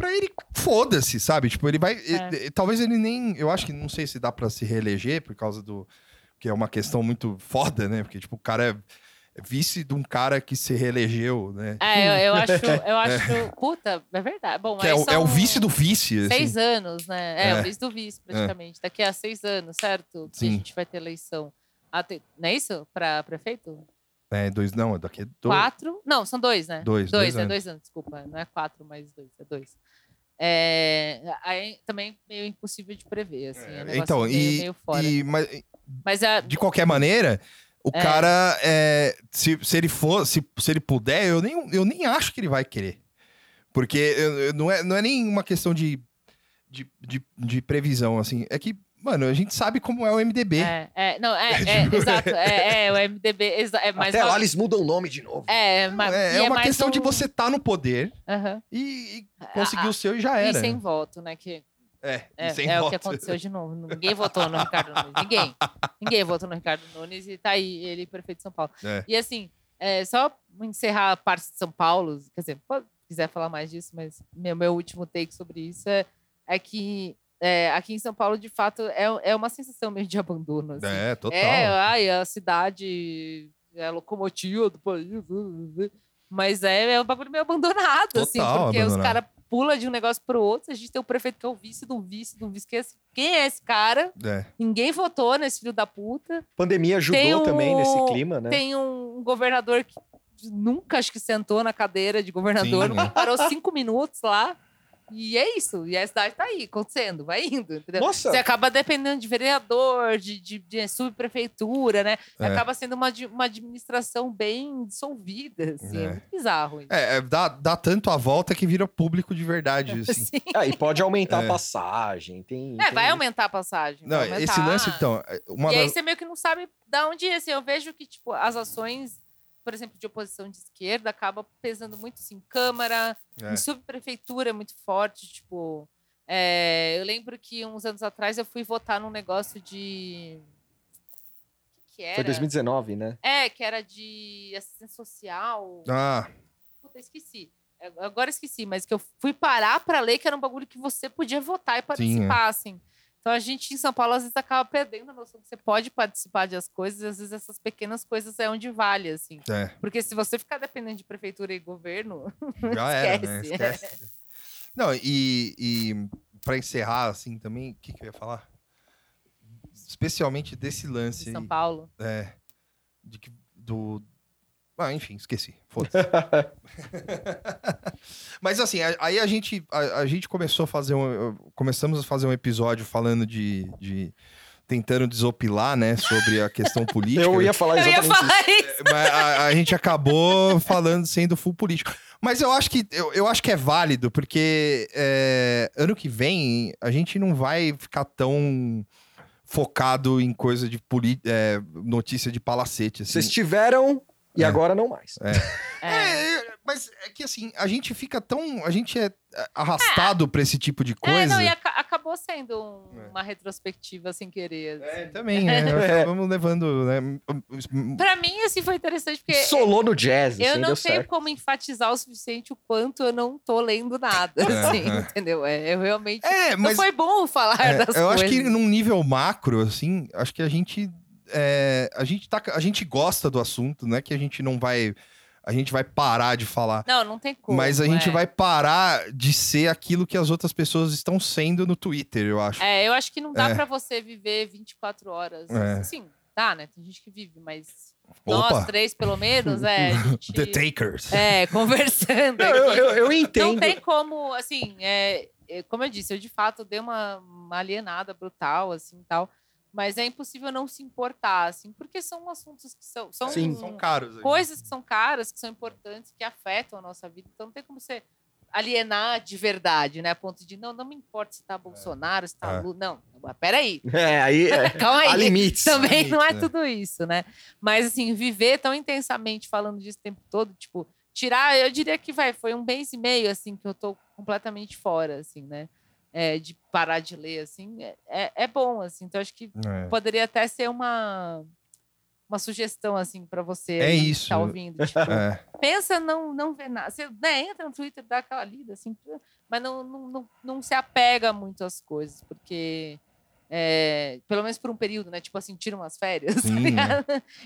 É. Pra ele, foda-se, sabe? Tipo, ele vai. É. e- talvez ele nem. Eu acho que não sei se dá pra se reeleger por causa do. Que é uma questão muito foda, né? Porque, tipo, o cara é vice de um cara que se reelegeu, né? É, eu, eu acho, eu acho. Puta, é verdade. Bom, é, o, é o vice do vice. assim. Seis anos, né? É, É. o vice do vice, praticamente. Daqui a seis anos, certo? Que Sim. a gente vai ter eleição. Ah, Não é isso? Pra prefeito? É, dois, não, daqui a dois. Quatro? Não, são dois, né? Dois, Dois, dois é anos. dois anos, desculpa. Não é quatro, mas dois, é dois. É, aí também meio impossível de prever, assim. É, um Então, meio, e, meio fora. e- mas, Mas a, de qualquer maneira, o É. cara, é, se, se ele for, se, se ele puder, eu nem, eu nem acho que ele vai querer. Porque eu- eu- não, é, não é nem uma questão de, de, de, de previsão, assim. É que, mano, a gente sabe como é o MDB. é, é, não, é, é, Tipo- exato. É, é, o MDB. É, mais Até lá eles mudam o nome de novo. É, mas, É, e é uma questão de um- você estar no poder e, e conseguir Ah, o seu e já E era. sem voto, né? Que É, É, e sem é o que aconteceu de novo. Ninguém votou no Ricardo Nunes. Ninguém. Ninguém votou no Ricardo Nunes e tá aí, ele prefeito de São Paulo. É. E assim, é, só encerrar a parte de São Paulo, quer dizer, pode, quiser falar mais disso, mas meu, meu último take sobre isso é, é que é, aqui em São Paulo, de fato, é, é uma sensação meio de abandono. Assim. É, total. É, ai, a cidade é a locomotiva do país. Mas é, é um bagulho meio abandonado, assim, Total porque os abandonado. caras pulam de um negócio pro outro. A gente tem o prefeito que é o vice do vice do vice. Que é quem é esse cara? É. Ninguém votou nesse filho da puta. Pandemia ajudou Tem o- também nesse clima, né? Tem um governador que nunca acho que sentou na cadeira de governador, Sim, nunca é. parou cinco minutos lá. E é isso. E a cidade tá aí, acontecendo, vai indo, entendeu? Nossa, Você acaba dependendo de vereador, de, de, de subprefeitura, né? É. Acaba sendo uma, uma administração bem dissolvida, assim. É, É. muito bizarro isso. É, é, dá, dá tanto a volta que vira público de verdade, assim. Sim. ah, e pode aumentar É. a passagem. Tem, É, tem- vai aumentar a passagem. Não, aumentar. esse lance, então, é, uma E aí você meio que não sabe da onde ir. Assim, eu vejo que, tipo, as ações, por exemplo, de oposição de esquerda, acaba pesando muito, assim, Câmara, É. em subprefeitura é muito forte, tipo... é, eu lembro que uns anos atrás eu fui votar num negócio de... O que, que era? Foi 2019, né? É, que era de assistência social. Ah, Puta, esqueci. É, Agora esqueci, mas que eu fui parar pra ler que era um bagulho que você podia votar e participar, assim. Então a gente em São Paulo às vezes acaba perdendo a noção que você pode participar de as coisas, e às vezes essas pequenas coisas é onde vale, assim. é. Porque se você ficar dependendo de prefeitura e governo, Já era, né? Esquece. Esquece. Não, e, e para encerrar, assim, também, o que, que eu ia falar? Especialmente desse lance de São Paulo. é, de que, do... Ah, enfim, esqueci. Foda-se. Mas assim, aí a gente, a, a gente começou a fazer um... Começamos a fazer um episódio falando de... de tentando desopilar, né, sobre a questão política. Eu ia falar Eu ia exatamente falar isso. isso. Mas a, a gente acabou falando sendo full político. Mas eu acho que eu, eu acho que é válido, porque é, ano que vem a gente não vai ficar tão focado em coisa de poli- é, notícia de palacete. Assim. Vocês tiveram e É. agora não mais. É. É, mas é que assim, a gente fica tão. A gente é arrastado pra esse tipo de É, coisa. não, e aca- acabou sendo um- É. uma retrospectiva sem querer. É, assim. também, né? É. Vamos levando. Né? Pra mim, assim, foi interessante, porque Solou no jazz, Eu assim, não certo. como enfatizar o suficiente o quanto eu não tô lendo nada, É, assim, é. entendeu? É, eu realmente. É, Não mas. foi bom falar É, das eu coisas. acho que num nível macro, assim, acho que a gente. É, a, gente tá, a gente gosta do assunto, não é que a gente não vai. A gente vai parar de falar. Não, não tem como. mas a gente é. vai parar de ser aquilo que as outras pessoas estão sendo no Twitter, eu acho. É, eu acho que não dá É. pra você viver 24 horas. É. Assim, Tá, né? Tem gente que vive, mas Opa. nós três, pelo menos, é. Gente, The Takers. é, conversando. Não, eu, eu, eu Não entendo. tem como, assim, é, é, como eu disse, eu de fato dei uma, uma alienada brutal, assim, tal. Mas é impossível não se importar, assim, porque são assuntos que são, são, Sim. São caros. aí. coisas que são caras, que são importantes, que afetam a nossa vida. Então não tem como você alienar de verdade, né? A ponto de, não, não me importa se tá Bolsonaro, se tá É. Lula. Não, mas peraí. É, aí é, Calma há aí. limites. Também não é né? tudo isso, né? Mas, assim, viver tão intensamente falando disso o tempo todo, tipo, tirar, eu diria que vai, foi um mês e meio, assim, que eu tô completamente fora, assim, né? É, de parar de ler, assim, é, é, é bom, assim. Então, acho que É. poderia até ser uma, uma sugestão, assim, para você É que isso. tá ouvindo. Tipo, É. pensa, não, não vê nada. Você né, entra no Twitter, dá aquela lida, assim, mas não, não, não, não se apega muito às coisas, porque. é, pelo menos por um período, né? Tipo assim, tira umas férias. tá Sim, ligado?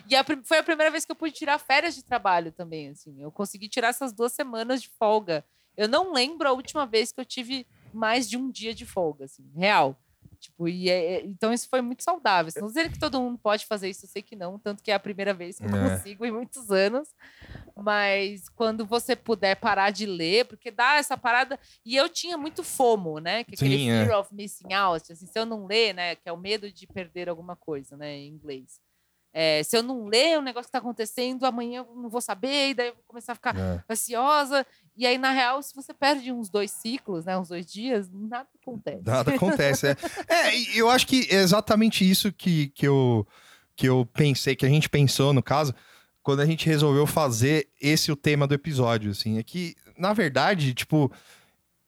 E a foi a primeira vez que eu pude tirar férias de trabalho também, assim. Eu consegui tirar essas duas semanas de folga. Eu não lembro a última vez que eu tive mais de um dia de folga, assim, real. Tipo, e é- é- então isso foi muito saudável. Não dizer que todo mundo pode fazer isso, eu sei que não, tanto que é a primeira vez que eu É. consigo em muitos anos. Mas quando você puder parar de ler, porque dá essa parada. E eu tinha muito FOMO, né? Que é aquele Sim, é. fear of missing out. Assim, se eu não ler, né? Que é o medo de perder alguma coisa, né? Em inglês. É, se eu não ler o negócio que tá acontecendo, amanhã eu não vou saber, e daí eu vou começar a ficar É. ansiosa. E aí, na real, se você perde uns dois ciclos, né? Uns dois dias, nada acontece. Nada acontece. É, É, eu acho que é exatamente isso que, que, eu, que eu pensei, que a gente pensou no caso, quando a gente resolveu fazer esse o tema do episódio, assim. É que, na verdade, tipo,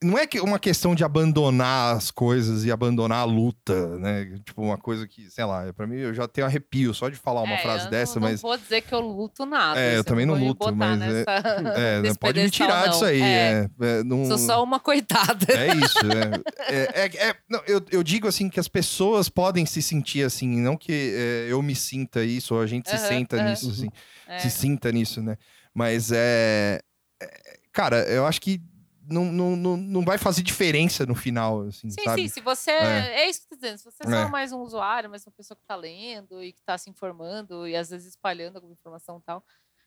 não é que uma questão de abandonar as coisas e abandonar a luta, né? Tipo, uma coisa que, sei lá, pra mim eu já tenho arrepio só de falar uma É, frase eu dessa, não, mas. Não vou dizer que eu luto nada. É, eu assim, também não luto, mas é- nessa- É, nesse pode me tirar disso não. aí. É, É, é, não- Sou só uma coitada. É isso, né? É, é- é- não, eu, eu digo assim que as pessoas podem se sentir assim, não que é, eu me sinta isso, ou a gente se Aham, senta aham. nisso, assim, É. se sinta nisso, né? Mas é, é- Cara, eu acho que não, não, não, não vai fazer diferença no final, assim, Sim, sabe? sim, se você. É. É. isso que eu tô dizendo. Se você é só É. mais um usuário, mais uma pessoa que tá lendo e que tá se informando e às vezes espalhando alguma informação e tal.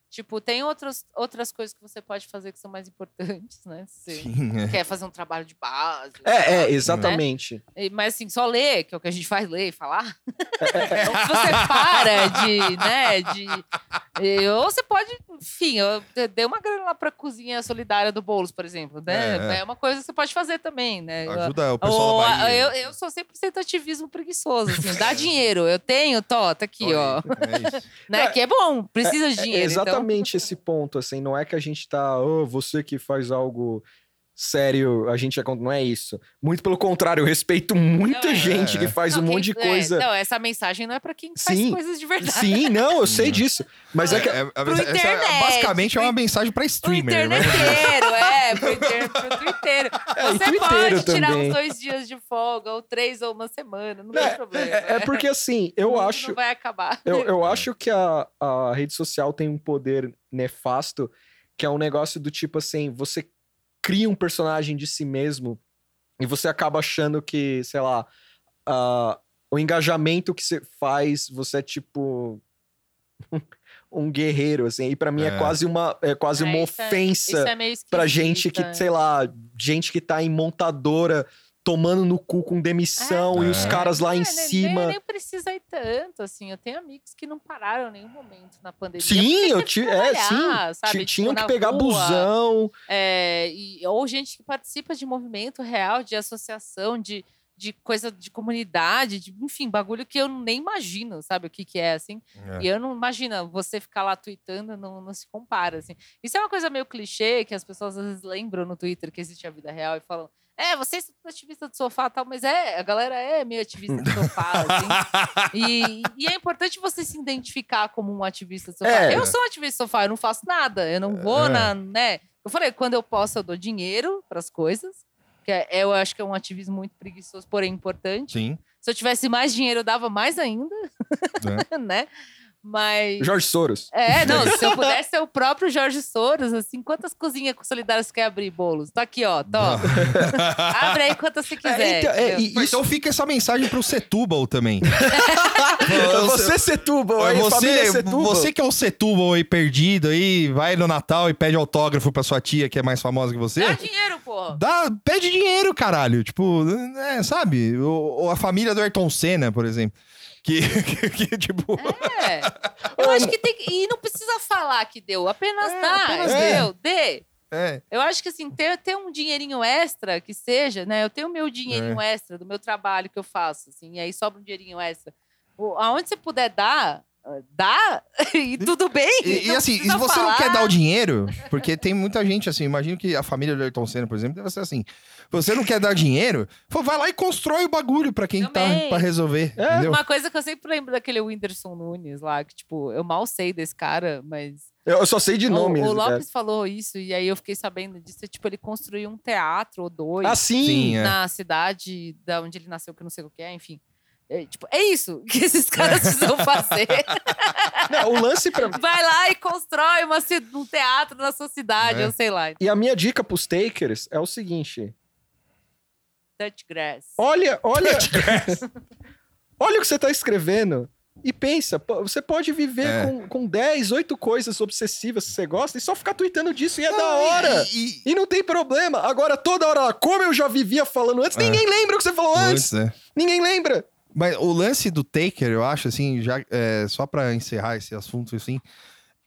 Tipo, tem outros, outras coisas que você pode fazer que são mais importantes, né? Se você Sim, é. quer fazer um trabalho de base. É, é, sabe? exatamente. E- Mas assim, só ler, que é o que a gente faz, ler e falar. Então, se você para de, né, de... Ou você pode, enfim, eu de- dei uma grana lá pra cozinha solidária do Boulos, por exemplo, né? É, é. É, uma coisa que você pode fazer também, né? Ajuda o pessoal Ou, Bahia. eu, eu sou 100% ativismo preguiçoso, assim, dá dinheiro, eu tenho, tô, tá aqui, ó. É isso. Né? É, que é bom, precisa de É dinheiro. então- exatamente esse ponto, assim, não é que a gente tá, "Ô, você que faz algo sério, a gente é contra. Não é isso. Muito pelo contrário, eu respeito muita Não, é. gente que É. faz Não, um quem- monte de é, coisa. não, essa mensagem não é pra quem faz Sim. coisas de verdade. Sim, não, eu sei disso. Mas é que. É, é, Pro essa- essa- internet, basicamente é pro- uma mensagem pra Pro streamer, né? interneteiro, é, pro, inter, pro twitteiro. É, Você twitteiro pode tirar também. uns dois dias de folga, ou três, ou uma semana, não tem É, problema. é- é porque assim, eu acho. Não vai acabar. Eu, eu acho que a, a rede social tem um poder nefasto, que é um negócio do tipo assim, você cria um personagem de si mesmo e você acaba achando que, sei lá, ah, o engajamento que você faz, você é tipo um guerreiro, assim, e pra mim é, É. quase uma, é quase uma isso é- ofensa isso é meio pra gente que, é. sei lá, gente que tá em montadora tomando no cu com demissão e os É. caras lá É, em cima... Nem, nem precisa ir tanto, assim. Eu tenho amigos que não pararam em nenhum momento na pandemia. Sim, eu teve que ti- é, sim. sabe? Ti- Tipo, Tinham que pegar rua, busão. é, e- ou gente que participa de movimento real, de associação, de, de coisa de comunidade, de, enfim, bagulho que eu nem imagino, sabe? O que, que é, assim. É. E eu não imagina você ficar lá tweetando, não, não se compara, assim. Isso é uma coisa meio clichê, que as pessoas às vezes lembram no Twitter que existe a vida real e falam é, vocês são tudo ativista do sofá e tal, mas é, a galera é meio ativista do sofá, assim. E, e é importante você se identificar como um ativista do sofá. É. Eu sou um ativista do sofá, eu não faço nada, eu não vou É. na, né? Eu falei, quando eu posso, eu dou dinheiro para as coisas, que é, eu acho que é um ativismo muito preguiçoso, porém importante. Sim. Se eu tivesse mais dinheiro, eu dava mais ainda, né? Mas. Jorge Soros. É, não, se eu pudesse ser o próprio Jorge Soros, assim, quantas cozinhas solidárias você quer abrir bolos? Tá aqui, ó, top. Abre aí quantas você quiser. É, então, é, e- isso, Então fica essa mensagem pro Setúbal também. você Setúbal, aí, família você, Setúbal. você que é um Setúbal aí perdido aí, vai no Natal e pede autógrafo pra sua tia que é mais famosa que você. Dá dinheiro, porra. Dá, pede dinheiro, caralho. Tipo, é, sabe? Ou, ou a família do Ayrton Senna, por exemplo. Que, que, que, tipo. É. Eu acho que tem. E não precisa falar que deu, apenas É, dá, apenas entendeu? Dê. É. Eu acho que assim, ter, ter um dinheirinho extra que seja, né? Eu tenho o meu dinheirinho É. extra do meu trabalho que eu faço, assim, e aí sobra um dinheirinho extra. O- aonde você puder dar, dá, e tudo bem. E, e não assim, e precisa você não falar. quer dar o dinheiro, porque tem muita gente assim, imagino que a família do Ayrton Senna, por exemplo, deve ser assim. Você não quer dar dinheiro, pô, vai lá e constrói o bagulho pra quem tá Também. pra resolver, É. entendeu? Uma coisa que eu sempre lembro daquele Whindersson Nunes lá, que, tipo, eu mal sei desse cara, mas. Eu só sei de O- nomes. o, né? Lopes falou isso, e aí eu fiquei sabendo disso. Tipo, ele construiu um teatro ou dois Ah, sim. É. na cidade da onde ele nasceu, que eu não sei o que é, enfim. É, tipo, é isso que esses caras precisam fazer. Não, o lance pra... Vai lá e constrói uma, um teatro na sua cidade, É. eu sei lá. E a minha dica pros takers é o seguinte. Touch grass. Olha, olha... olha o que você tá escrevendo e pensa, você pode viver É. com, com 10, 8 coisas obsessivas que você gosta e só ficar tweetando disso e é da Não, e- hora. E, E não tem problema. Agora, toda hora, como eu já vivia falando antes, É. ninguém lembra o que você falou antes. É. Ninguém lembra. Mas o lance do Taker, eu acho, assim, já, é, só pra encerrar esse assunto, assim,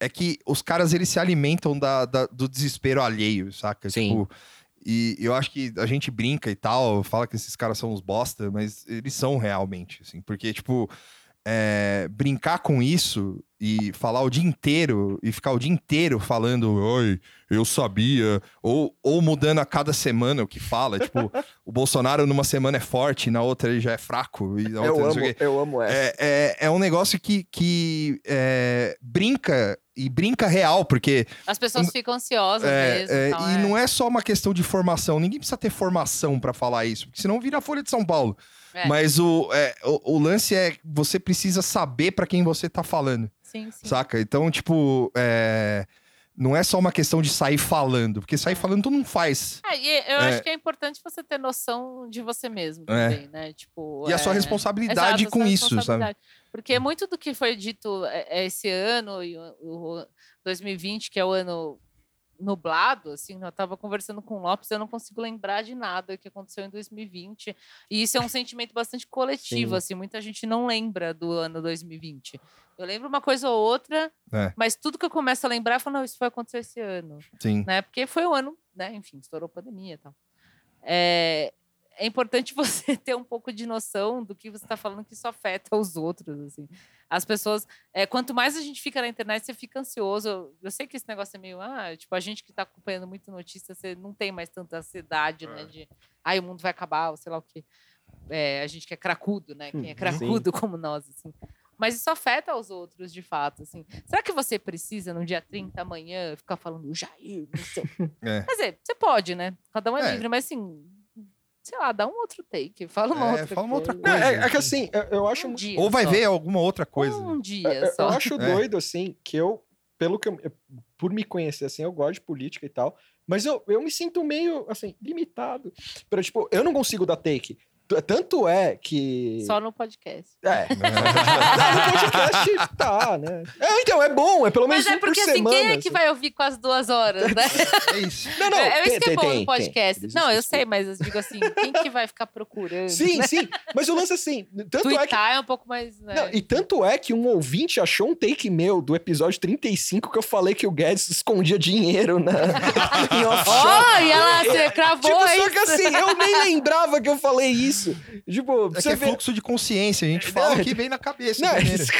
é que os caras, eles se alimentam da, da- do desespero alheio, saca? Sim. Tipo, e eu acho que a gente brinca e tal, fala que esses caras são uns bosta, mas eles são realmente, assim, porque, tipo, é, brincar com isso e falar o dia inteiro e ficar o dia inteiro falando, oi, eu sabia, ou, ou mudando a cada semana o que fala, tipo, o Bolsonaro numa semana é forte, na outra ele já é fraco, e na outra Eu amo, eu amo essa. É, é, é um negócio que, que é, brinca e brinca real, porque As pessoas ficam ansiosas é, mesmo. é, tal, e é. não é só uma questão de formação. Ninguém precisa ter formação pra falar isso, porque senão vira a Folha de São Paulo. É. Mas o, é, o, o lance é você precisa saber pra quem você tá falando, Sim, sim. saca? Então, tipo, é, não é só uma questão de sair falando, porque sair falando todo mundo faz. É, eu É. acho que é importante você ter noção de você mesmo É. também, né? Tipo, E a sua é- responsabilidade Exato, com sua isso, sabe? responsabilidade. Porque muito do que foi dito é, é, esse ano e o 2020, que é o ano nublado, assim, eu tava conversando com o Lopes, eu não consigo lembrar de nada que aconteceu em 2020. E isso é um sentimento bastante coletivo, Sim. assim, muita gente não lembra do ano 2020. Eu lembro uma coisa ou outra, É. mas tudo que eu começo a lembrar, eu falo, não, isso foi acontecer esse ano Sim. né? Porque foi o ano, né? Enfim, estourou a pandemia e tal. É, é importante você ter um pouco de noção do que você está falando que isso afeta os outros, assim. As pessoas, é, quanto mais a gente fica na internet, você fica ansioso. Eu, eu sei que esse negócio é meio, ah, tipo, a gente que está acompanhando muito notícia, você não tem mais tanta ansiedade, né? De, ai, o mundo vai acabar, ou sei lá o quê. É, a gente que é cracudo, né? Quem é Sim. cracudo como nós, assim. Mas isso afeta os outros, de fato, assim. Será que você precisa, no dia 30 amanhã, ficar falando Jair, não sei. É. Quer dizer, você pode, né? Cada um é, É. livre, mas assim, sei lá, dá um outro take, fala uma É, outra fala uma outra coisa. É, é que assim, eu, eu acho. Um dia Ou vai só. ver alguma outra coisa. Um dia Eu, eu só. acho É. doido, assim, que eu, pelo que eu, eu- por me conhecer, assim, eu gosto de política e tal, mas eu, eu me sinto meio, assim, limitado. Pra, tipo, eu não consigo dar take. Tanto é que. Só no podcast. É. No podcast tá, né? É, então, é bom, é pelo menos Mas é um por porque assim, semana. quem é que assim. vai ouvir quase duas horas, né? É isso. Não, não, é, é isso tem- que é tem- bom tem- no podcast. tem. não, eu sei, mas eu digo assim, quem que vai ficar procurando? Sim, né? sim. Mas o lance assim, tanto é que. É um pouco mais. Né? Não, e tanto é que um ouvinte achou um take meu do episódio 35 que eu falei que o Guedes escondia dinheiro na, em offshore. Oh, e ela você cravou Tipo, isso. só que assim, eu nem lembrava que eu falei isso. Tipo, É que você é vê. fluxo de consciência. A gente fala o que vem na cabeça. Não, primeiro.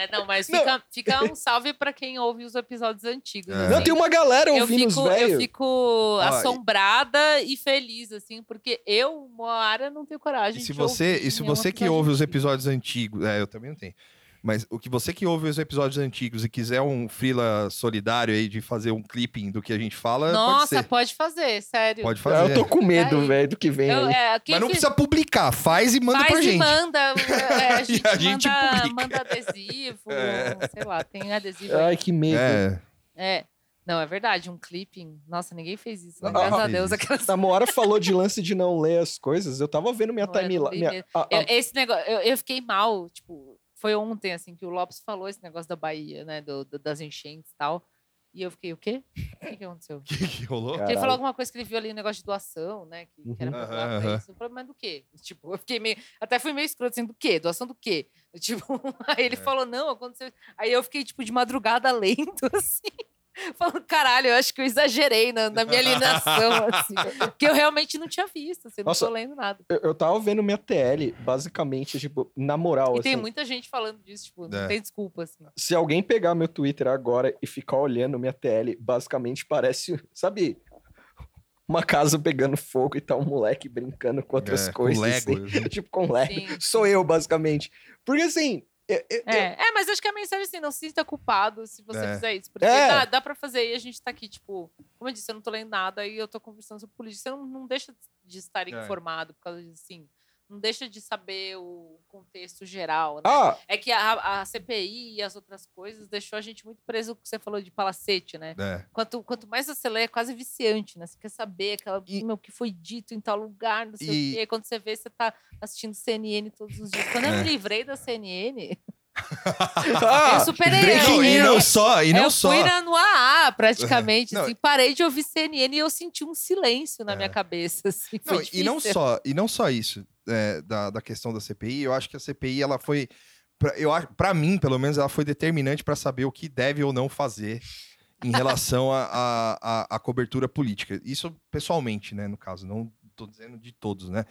É, não, mas Não. fica, fica um salve pra quem ouve os episódios antigos. É. assim. não, tem uma galera eu ouvindo os fico, eu velhos. fico e- assombrada e feliz, assim, porque eu, Moara, não tenho coragem E se de você, ouvir e se você que ouve os antigo. episódios antigos, é, eu também não tenho. Mas o que você que ouve os episódios antigos e quiser um freela solidário aí de fazer um clipping do que a gente fala, Nossa, pode pode, fazer, sério. Pode fazer. eu tô com medo, velho, do que vem Eu- aí. é, quem Mas não precisa publicar, faz e manda faz pra e gente. manda. É, gente, a gente manda, publica. manda adesivo, É. sei lá, tem adesivo Ai, aí. que medo. É, É. Não, é verdade, um clipping. Nossa, ninguém fez isso. né? Ah, Graças a Deus, aquelas A Moara falou de lance de não ler as coisas. Eu tava vendo minha não timeline. li minha- a- a- esse negócio, eu, eu fiquei mal, tipo, foi ontem, assim, que o Lopes falou esse negócio da Bahia, né, do, do- das enchentes e tal. E eu fiquei, o quê? O que, que aconteceu? o que, que rolou? Porque ele falou alguma coisa que ele viu ali, um negócio de doação, né, que, que era Uhum. pra doar Aham, pra aham. isso. Eu falei, mas do quê? Tipo, eu fiquei meio, até fui meio escroto, assim, do quê? Doação do quê? Tipo, aí ele É. falou, não, aconteceu. Aí eu fiquei, tipo, de madrugada lendo, assim. Falando, caralho, eu acho que eu exagerei na, na minha alienação, assim. Porque eu realmente não tinha visto, assim, Nossa, não tô lendo nada. eu, eu tava vendo minha TL, basicamente, tipo, na moral, E assim, tem muita gente falando disso, tipo, não É. tem desculpa, assim. se alguém pegar meu Twitter agora e ficar olhando minha TL, basicamente parece, sabe, uma casa pegando fogo e tá um moleque brincando com outras É, coisas. Com Lego. assim. tipo, com Lego. Sim. Sou eu, basicamente. Porque assim. Eu- eu- eu- É, é, mas acho que a mensagem assim, não se sinta culpado se você É. fizer isso. Porque É. dá, dá pra fazer e a gente tá aqui, tipo, como eu disse, eu não tô lendo nada e eu tô conversando sobre política. Você não, não deixa de estar É. informado por causa disso, assim. Não deixa de saber o contexto geral, né? Ah, É que a, a CPI e as outras coisas deixou a gente muito preso que você falou de palacete, né? É. Quanto, quanto mais você lê, é quase viciante, né? Você quer saber aquela, E- meu, o que foi dito em tal lugar, não sei E- o quê. Quando você vê, você tá assistindo CNN todos os dias. Quando eu É. me livrei da CNN, ah, eu superei. breaking Não, e não só, e não eu só. fui na, no AA, praticamente. Não, assim, parei de ouvir CNN e eu senti um silêncio na É. minha cabeça. Assim, Não, e não só, e não só isso é, da, da questão da CPI, eu acho que a CPI ela foi, pra, eu para mim pelo menos, ela foi determinante para saber o que deve ou não fazer em relação à cobertura política. Isso pessoalmente, né, no caso, não tô dizendo de todos, né?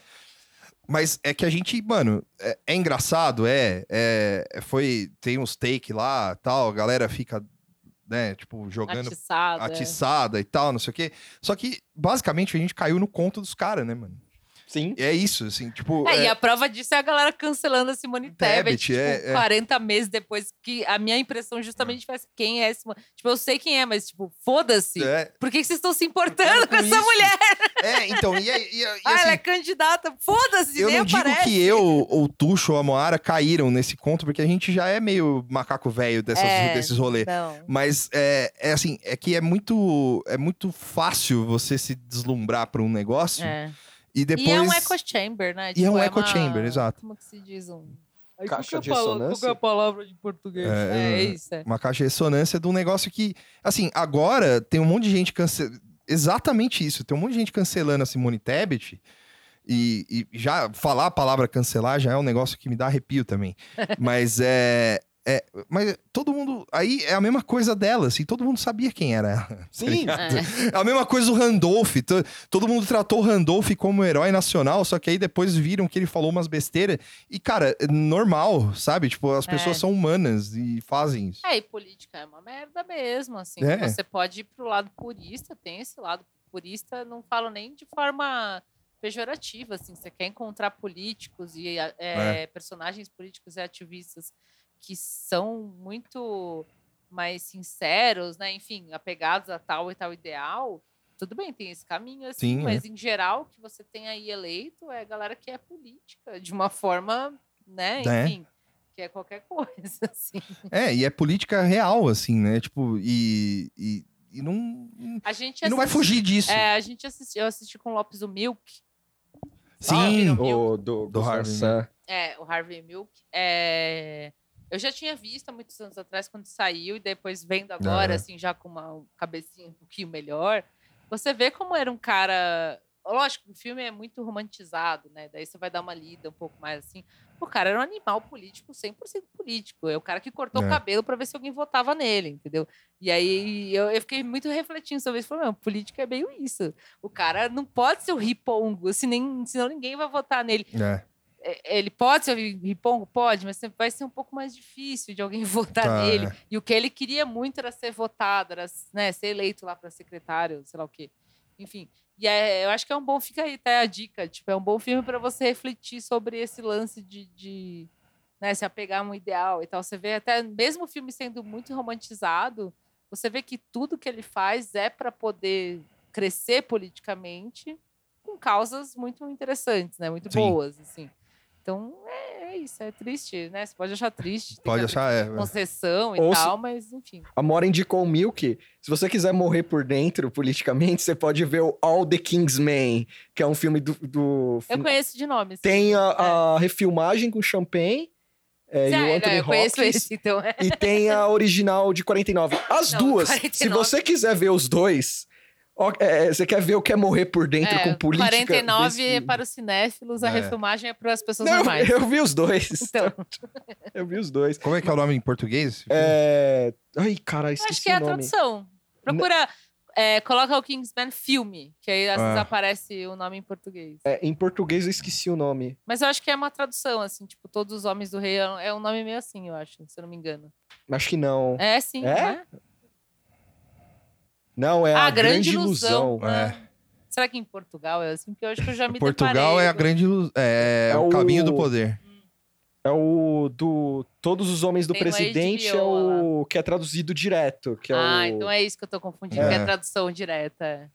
Mas é que a gente, mano, é, é engraçado, é, é, foi, tem uns take lá, tal, a galera fica, né, tipo, jogando Atiçado, é. atiçada e tal, não sei o quê. Só que, basicamente, a gente caiu no conto dos caras, né, mano? Sim. É isso, assim, tipo. É, é- e a prova disso é a galera cancelando a Simone Tebet, tipo, é, é. 40 meses depois, que a minha impressão justamente foi essa, quem é Simone? Tipo, eu sei quem é, mas, tipo, foda-se. é, Por que, que vocês estão se importando com, essa isso. mulher? É, então, e, e- e- e ah, assim, ela é candidata. Foda-se, eu não digo aparece. que eu, ou o Tuxo ou a Moara caíram nesse conto, porque a gente já é meio macaco velho dessas- É. desses rolês. Não. Mas é, é assim, é que é muito, é muito fácil você se deslumbrar para um negócio É. e depois. E é um echo chamber, né? E é um Tipo, echo uma- chamber, exato. Como que se diz? Um... Ai, Caixa de é palavra- ressonância? Qual que é a palavra de português? É, É, é, isso, é. Uma caixa de ressonância de um negócio que, assim, agora tem um monte de gente cancelando. Exatamente isso. Tem um monte de gente cancelando a Simone Tebet. E, e já falar a palavra cancelar já é um negócio que me dá arrepio também. Mas é. É mas todo mundo. Aí é a mesma coisa dela, assim. Todo mundo sabia quem era ela. tá Sim. É. É a mesma coisa do Randolph. To- Todo mundo tratou o Randolph como herói nacional, só que aí depois viram que ele falou umas besteiras. E, cara, é normal, sabe? Tipo, as pessoas É. são humanas e fazem isso. É, e política é uma merda mesmo, assim. É. Você pode ir pro lado purista, tem esse lado purista, não falo nem de forma pejorativa, assim. Você quer encontrar políticos e é, É. personagens políticos e ativistas que são muito mais sinceros, né? Enfim, apegados a tal e tal ideal. Tudo bem, tem esse caminho, assim, Sim, mas em geral, o que você tem aí eleito é a galera que é política, de uma forma, né? É. Enfim, que é qualquer coisa, assim. É, e é política real, assim, né? Tipo, e, e, e não, A gente e não vai fugir disso. É, a gente assistiu, eu assisti com o Lopes o Milk. Sim, viram? O do, Do Harvey Sam. É, o Harvey Milk. É, eu já tinha visto há muitos anos atrás quando saiu, e depois vendo agora, Aham. assim, já com uma cabecinha um pouquinho melhor. Você vê como era um cara. Lógico, o filme é muito romantizado, né? Daí você vai dar uma lida um pouco mais assim. O cara era um animal político, 100% político. É o cara que cortou É. o cabelo para ver se alguém votava nele, entendeu? E aí eu, eu fiquei muito refletindo sobre isso. Falei, não, política é meio isso. O cara não pode ser o ripongo, se nem, senão ninguém vai votar nele. É, Ele pode ser o ripongo? Pode, mas sempre vai ser um pouco mais difícil de alguém votar Tá, nele. é. E o que ele queria muito era ser votado, era né, ser eleito lá para secretário, sei lá o quê. Enfim. E é, eu acho que é um bom, fica aí até a dica, tipo, é um bom filme para você refletir sobre esse lance de, de né, se apegar a um ideal e tal. Você vê até, mesmo o filme sendo muito romantizado, você vê que tudo que ele faz é para poder crescer politicamente com causas muito interessantes, né? Muito Sim. boas, assim. Então é, é isso, é triste, né? Você pode achar triste. Pode achar, é. abrir Concessão e Ou se- tal, mas enfim. A Mora indicou o Milk. Se você quiser morrer por dentro, politicamente, você pode ver o All the King's Men, que é um filme do. do Eu conheço de nome. sim. Tem a, a refilmagem com Champagne é, e o Sério, Anthony eu conheço Hopkins. esse, então. é. E tem a original de 49. As Não, duas, se 49. você quiser ver os dois, é, você quer ver o que é morrer por dentro É, com política? 49 vê é esse para os cinéfilos, a É. refilmagem é para as pessoas Não, normais. eu vi os dois. Então, Eu vi os dois. Como é que é o nome em português? É... Ai, cara, esqueci acho que é a tradução. Procura, é, coloca o Kingsman filme, que aí às vezes Ah. aparece o nome em português. É, em português eu esqueci o nome. Mas eu acho que é uma tradução, assim, tipo, Todos os Homens do Rei é é um nome meio assim, eu acho, se eu não me engano. Acho que não. É sim, É? não é? Não, é Ah, a Grande Ilusão. né? É. Será que em Portugal é assim? Porque eu acho que eu já me Portugal deparei é a grande luz. É, É o caminho do poder. É o do Todos os Homens do Tem Presidente, é o que é traduzido direto. Que é Ah, o... então é isso que eu tô confundindo, É. que é a tradução direta.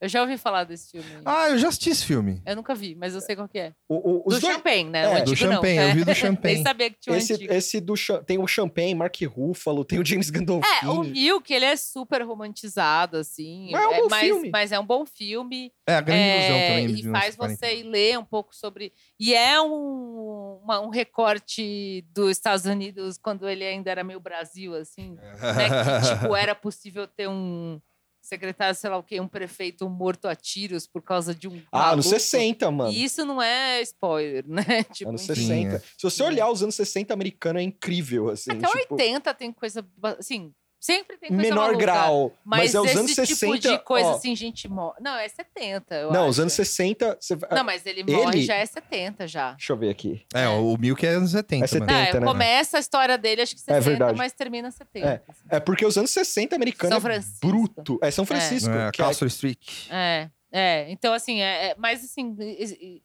Eu já ouvi falar desse filme. Ah, eu já assisti esse filme. Eu nunca vi, mas eu sei qual que é. o, o- do dois- Champagne, né? É, o do antigo Champagne, não. eu vi do Nem Champagne. sabia que tinha um Esse, antigo. esse do tem o Champagne, Mark Ruffalo, tem o James Gandolfini. É, o Milk, ele é super romantizado, assim. Mas é um bom mas, filme. mas é um bom filme. É, a grande ilusão é, também. de E faz 1940. você ir ler um pouco sobre. E é um, uma- um recorte dos Estados Unidos quando ele ainda era meio Brasil, assim. né? Que, tipo, era possível ter um secretário, sei lá o quê, um prefeito morto a tiros por causa de um. Ah, nos maluco. 60, mano. E isso não é spoiler, né? Tipo, Anos enfim. 60. é. Se você olhar os anos 60 americano, é incrível, assim. Até tipo, 80 tem coisa. Assim, sempre tem coisa menor maluca. grau. Mas, Mas, é os esse anos tipo 60. de coisa, ó, assim, gente morre. Não, é 70, eu não, acho. os anos 60. Você... vai- Não, mas ele morre Ele- já é 70 já. Deixa eu ver aqui. É, o Milk é anos 70. É 70, mano. Não, é, né? começa a história dele, acho que 60, verdade. mas termina 70. assim. É porque os anos 60 americano São é Francisco. bruto. É São Francisco. É, que é- Castro Street. É, é. Então, assim, é, é- mas assim,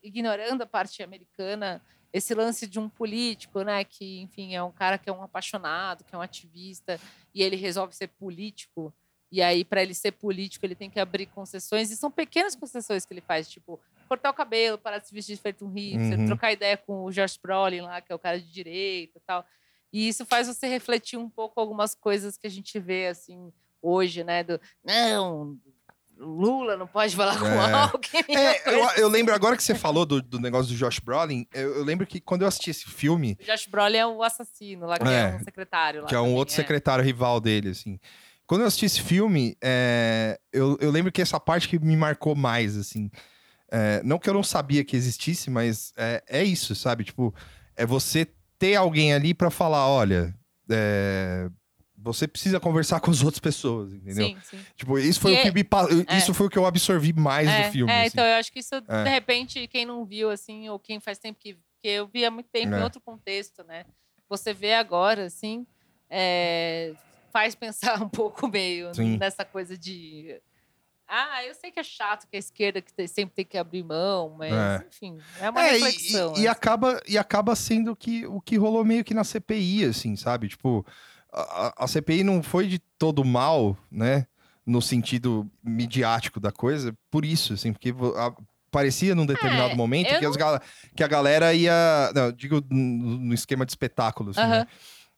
ignorando a parte americana, esse lance de um político, né, que, enfim, é um cara que é um apaixonado, que é um ativista, e ele resolve ser político. E aí, para ele ser político, ele tem que abrir concessões, e são pequenas concessões que ele faz, tipo, cortar o cabelo, parar de se vestir feito um hipster, Uhum. trocar ideia com o Josh Brolin lá, que é o cara de direita e tal. E isso faz você refletir um pouco algumas coisas que a gente vê, assim, hoje, né? Do, não, Lula não pode falar com É. alguém. É, eu, eu lembro, agora que você falou do, do negócio do Josh Brolin, eu, eu lembro que quando eu assisti esse filme, O Josh Brolin é o assassino lá, que é, É, um secretário lá. que é um também, outro secretário rival dele, assim. Quando eu assisti esse filme, é, eu, eu lembro que essa parte que me marcou mais, assim. É, não que eu não sabia que existisse, mas é, é isso, sabe? Tipo, é você ter alguém ali pra falar, olha, é, você precisa conversar com as outras pessoas, entendeu? Sim, sim. Tipo, isso foi E o que é- me é. isso foi o que eu absorvi mais É, do filme. é, assim. então eu acho que isso, É. de repente, quem não viu, assim, ou quem faz tempo que. Porque eu vi há muito tempo É. em outro contexto, né? Você vê agora, assim, é, faz pensar um pouco meio Sim. nessa coisa de. Ah, eu sei que é chato que a esquerda que sempre tem que abrir mão, mas, É. enfim, é uma É, e- reflexão. e, e assim. acaba, e acaba sendo que, o que rolou meio que na CPI, assim, sabe? Tipo, a, a- CPI não foi de todo mal, né? No sentido midiático da coisa, por isso, assim, porque a- parecia num determinado É, momento que, as gal- que a galera ia. Não, digo no, esquema de espetáculo, assim, né?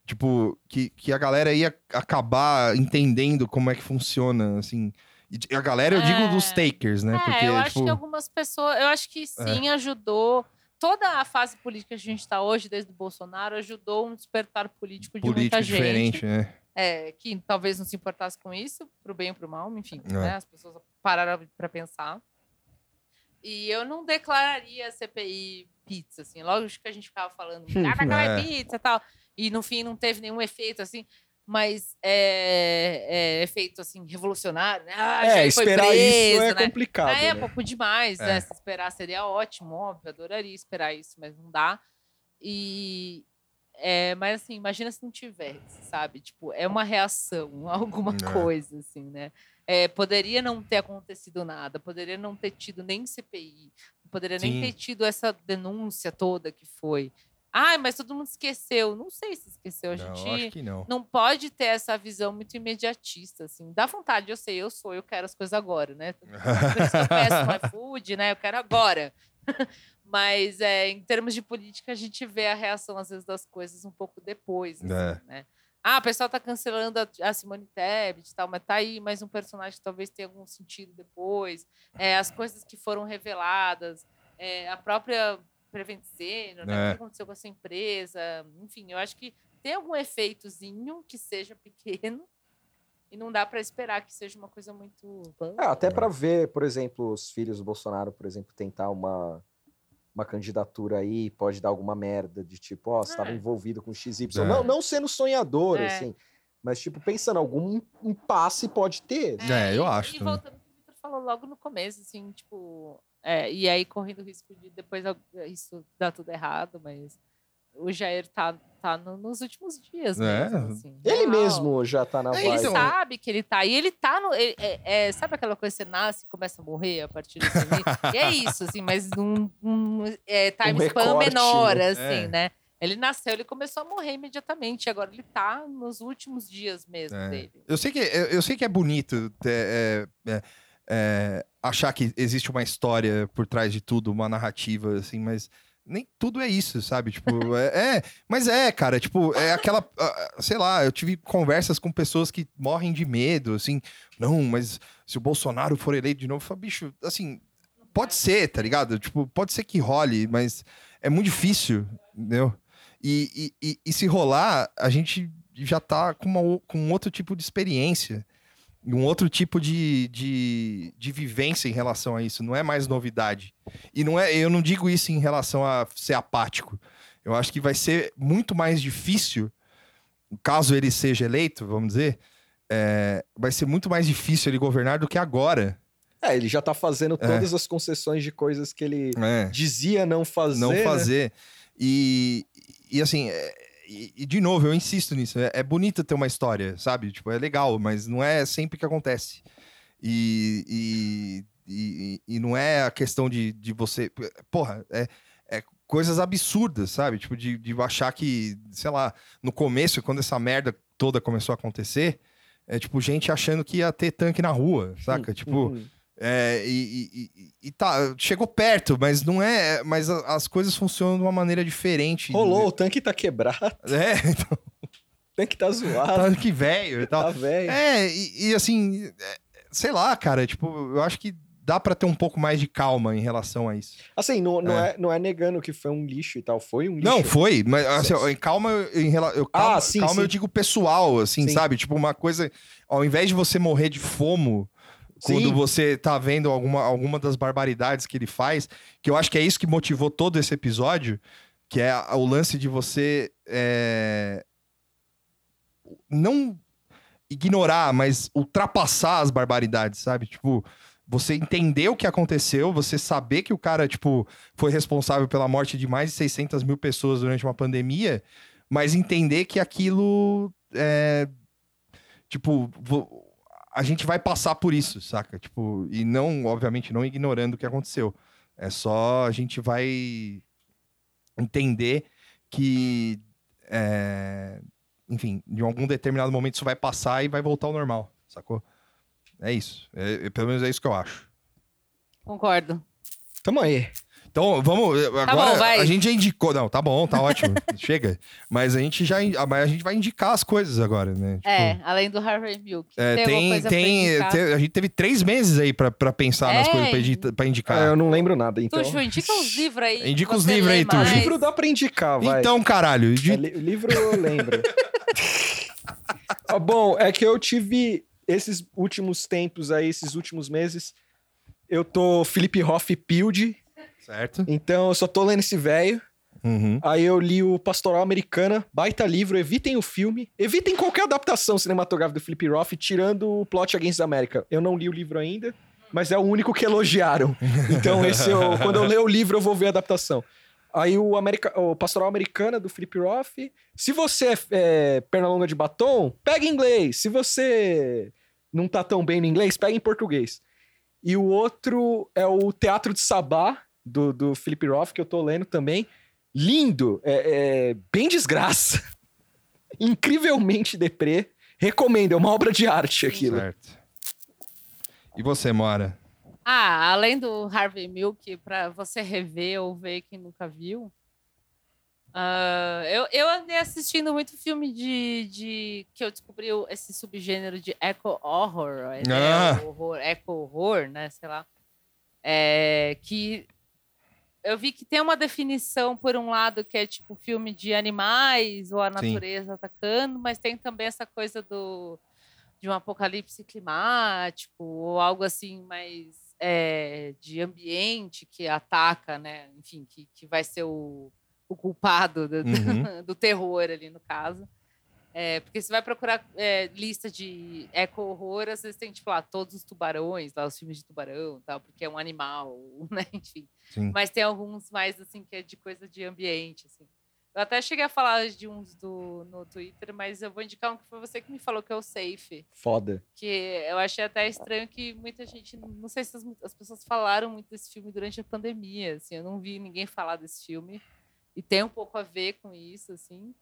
Tipo, que, que a galera ia acabar entendendo como é que funciona, assim. E a galera, eu digo É. dos takers, né? É, Porque, eu acho tipo, É. que algumas pessoas. Eu acho que sim, ajudou. Toda a fase política que a gente está hoje, desde o Bolsonaro, ajudou um despertar político de político muita gente. diferente, né? é, que talvez não se importasse com isso, pro bem ou pro mal, enfim, É. né? As pessoas pararam para pensar. E eu não declararia a CPI pizza, assim. Lógico que a gente ficava falando, ah, vai acabar É. pizza e tal. E no fim não teve nenhum efeito, assim. Mas é, é efeito, assim, revolucionário, né? Ah, É, esperar isso preso, é né? complicado. Na né? época, demais, É. né? Se esperar seria ótimo, óbvio, adoraria esperar isso, mas não dá. E. É, mas assim, imagina se não tivesse, sabe? Tipo, é uma reação a alguma É. coisa, assim, né? É, poderia não ter acontecido nada, poderia não ter tido nem CPI, poderia nem Sim. ter tido essa denúncia toda que foi. Ai, mas todo mundo esqueceu. Não sei se esqueceu. A Não, gente não. não pode ter essa visão muito imediatista, assim. Dá vontade, eu sei, eu sou, eu quero as coisas agora, né? Eu peço no iFood, né? Eu quero agora. Mas é, em termos de política, a gente vê a reação, às vezes, das coisas um pouco depois. Assim, É. né? Ah, o pessoal tá cancelando a, a Simone Tebet e tal, mas tá aí mais um personagem que talvez tenha algum sentido depois. É, as coisas que foram reveladas, é, a própria Prevent Senior, né? É. O que aconteceu com essa empresa. Enfim, eu acho que tem algum efeitozinho que seja pequeno e não dá para esperar que seja uma coisa muito. É, até pra ver, por exemplo, os filhos do Bolsonaro, por exemplo, tentar uma, uma candidatura aí, pode dar alguma merda de tipo, ó, você estava É. envolvido com XY. É. Não, não sendo sonhador, É. assim, mas tipo, pensando, algum impasse pode ter. É, eu e- acho E voltando ao que o Victor falou logo no começo, assim, tipo. É, e aí correndo o risco de depois al- isso dar tudo errado, mas o Jair tá, tá no- nos últimos dias É. mesmo. Assim, Ele Real. mesmo já tá na É, vibe. Ele então- sabe que ele tá. E ele tá no. ele- é- é, sabe aquela coisa que você nasce e começa a morrer a partir desse momento? E é isso, assim, mas num, num é, time Um span menor, né? assim, É. né? Ele nasceu, ele começou a morrer imediatamente. Agora ele tá nos últimos dias mesmo É. dele. Eu sei que, eu, eu sei que é bonito é, é, achar que existe uma história por trás de tudo, uma narrativa, assim, mas nem tudo é isso, sabe? Tipo, é, é, mas é, cara, tipo, é aquela, ah, sei lá, eu tive conversas com pessoas que morrem de medo, assim, não, mas se o Bolsonaro for eleito de novo, eu falo, bicho, assim, pode ser, tá ligado? Tipo, pode ser que role, mas é muito difícil, entendeu? E, e, e, e se rolar, a gente já tá com, uma, com outro tipo de experiência, um outro tipo de, de, de vivência em relação a isso. Não é mais novidade. E não é, eu não digo isso em relação a ser apático. Eu acho que vai ser muito mais difícil, caso ele seja eleito, vamos dizer, é, vai ser muito mais difícil ele governar do que agora. É, ele já tá fazendo todas as concessões de coisas que ele É. dizia não fazer. não né? fazer. E, e assim, é- e, e de novo, eu insisto nisso. É, é bonito ter uma história, sabe? Tipo, é legal, mas não é sempre que acontece. E, e, e, e não é a questão de, de você. Porra, é, é coisas absurdas, sabe? Tipo, de, de achar que, sei lá, no começo, quando essa merda toda começou a acontecer, é tipo, gente achando que ia ter tanque na rua, saca? Tipo. É, e, e- e- tá, chegou perto, mas não é. Mas as coisas funcionam de uma maneira diferente. Rolou, o tanque tá quebrado, É, então, o tanque tá zoado, tá que velho e tal. tá velho. É, e, e assim, é, sei lá, cara, tipo, eu acho que dá pra ter um pouco mais de calma em relação a isso. Assim, não, não, É. é. não é negando que foi um lixo e tal, foi um lixo. Não, foi, mas assim, calma, eu- em rela- eu, calma, Ah, sim, calma sim. eu digo pessoal, assim, Sim. sabe? Tipo, uma coisa, ao invés de você morrer de fomo quando Sim. você tá vendo alguma, alguma das barbaridades que ele faz, que eu acho que é isso que motivou todo esse episódio, que é o lance de você é, não ignorar, mas ultrapassar as barbaridades, sabe? Tipo, você entender o que aconteceu, você saber que o cara, tipo, foi responsável pela morte de mais de 600 mil pessoas durante uma pandemia, mas entender que aquilo é. Tipo, a gente vai passar por isso, saca? Tipo, e não, obviamente, não ignorando o que aconteceu. É só a gente vai entender que, é, enfim, de algum determinado momento isso vai passar e vai voltar ao normal, sacou? É isso. É- é- pelo menos é isso que eu acho. Concordo. Tamo aí. Então, vamos. Agora, Tá bom, vai. a gente já indicou. Não, tá bom, tá ótimo. Chega. Mas a gente já. ah, Mas a gente vai indicar as coisas agora, né? Tipo, É, além do Harvey Milk. é, tem, tem, tem, a gente teve três meses aí pra, pra pensar nas É. coisas pra, indi- pra indicar. Ah, eu não lembro nada, então. Tu, Ju, indica uns livros aí. Indica você livros aí, tu. mais. Livro dá pra indicar, vai. Então, caralho. de- É, li- livro eu lembro. Ah, bom, é que eu tive esses últimos tempos aí, esses últimos meses, eu tô Felipe Hoff Pilde, Certo. então eu só tô lendo esse velho. Uhum. Aí eu li o Pastoral Americana, baita livro, evitem o filme, evitem qualquer adaptação cinematográfica do Felipe Roth, tirando o Plot Against America. Eu não li o livro ainda, mas é o único que elogiaram. Então, esse eu- quando eu ler o livro, eu vou ver a adaptação. Aí o, America, o Pastoral Americana do Felipe Roth. Se você é, é perna longa de batom, pega em inglês. Se você não tá tão bem no inglês, pega em português. E o outro é o Teatro de Sabá, do, do Felipe Roth, que eu tô lendo também. Lindo, é, é bem desgraça. Incrivelmente deprê. Recomendo, é uma obra de arte aquilo. Certo. E você, Mora? Ah, além do Harvey Milk, para você rever ou ver quem nunca viu, Uh, eu, eu andei assistindo muito filme de, de. que eu descobri esse subgênero de eco horror, né? ah. horror, eco horror, né? Sei lá. É, que eu vi que tem uma definição, por um lado, que é tipo filme de animais ou a natureza Sim. atacando, mas tem também essa coisa do de um apocalipse climático ou algo assim mais é, de ambiente que ataca, né? Enfim, que, que vai ser o o culpado do, uhum. do terror ali, no caso. É, porque você vai procurar é, lista de eco-horror, às vezes tem, tipo, lá, todos os tubarões, lá, os filmes de tubarão tal, porque é um animal, né? Enfim. Sim. Mas tem alguns mais, assim, que é de coisa de ambiente, assim. Eu até cheguei a falar de uns do, no Twitter, mas eu vou indicar um que foi você que me falou, que é o Safe. Foda. Que eu achei até estranho que muita gente... Não sei se as, as pessoas falaram muito desse filme durante a pandemia, assim. Eu não vi ninguém falar desse filme. E tem um pouco a ver com isso, assim.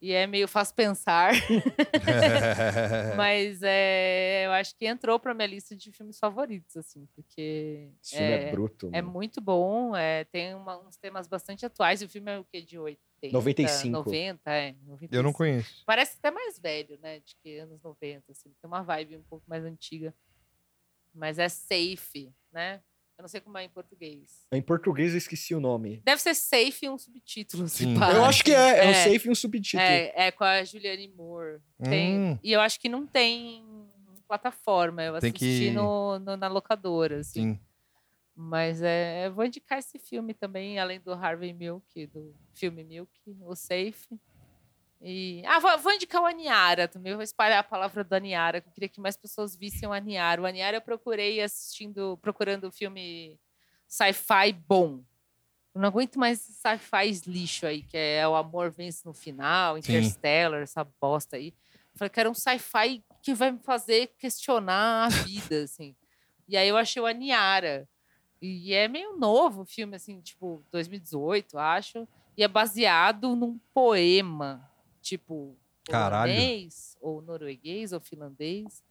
E é meio fácil pensar. Mas é, eu acho que entrou para minha lista de filmes favoritos, assim, porque. Esse filme é, é bruto. É muito bom, é, tem uma, uns temas bastante atuais. E o filme é o quê? De 80? 95. 90, é. 95. Eu não conheço. Parece até mais velho, né? De que anos 90, assim. Tem uma vibe um pouco mais antiga. Mas é safe, né? Eu não sei como é em português. Em português eu esqueci o nome. Deve ser Safe e um subtítulo. Eu acho que é, é, é um Safe e um subtítulo. É, é com a Juliane Moore. Tem, hum. E eu acho que não tem plataforma. Eu tem assisti que... no, no, na locadora, assim. Sim. Mas é, eu vou indicar esse filme também, além do Harvey Milk, do filme Milk, o Safe. E... Ah, vou, vou, indicar o Aniara também. vou espalhar a palavra do Aniara, que eu queria que mais pessoas vissem o Aniara. O Aniara eu procurei assistindo, procurando o filme sci-fi bom. Eu não aguento mais sci-fi lixo aí, que é O Amor Vence no Final, Interstellar, Sim. essa bosta aí. Eu falei que era um sci-fi que vai me fazer questionar a vida, assim. E aí eu achei o Aniara. E é meio novo o filme, assim, tipo, 2018, acho. E é baseado num poema tipo Caralho. holandês, ou norueguês, ou finlandês.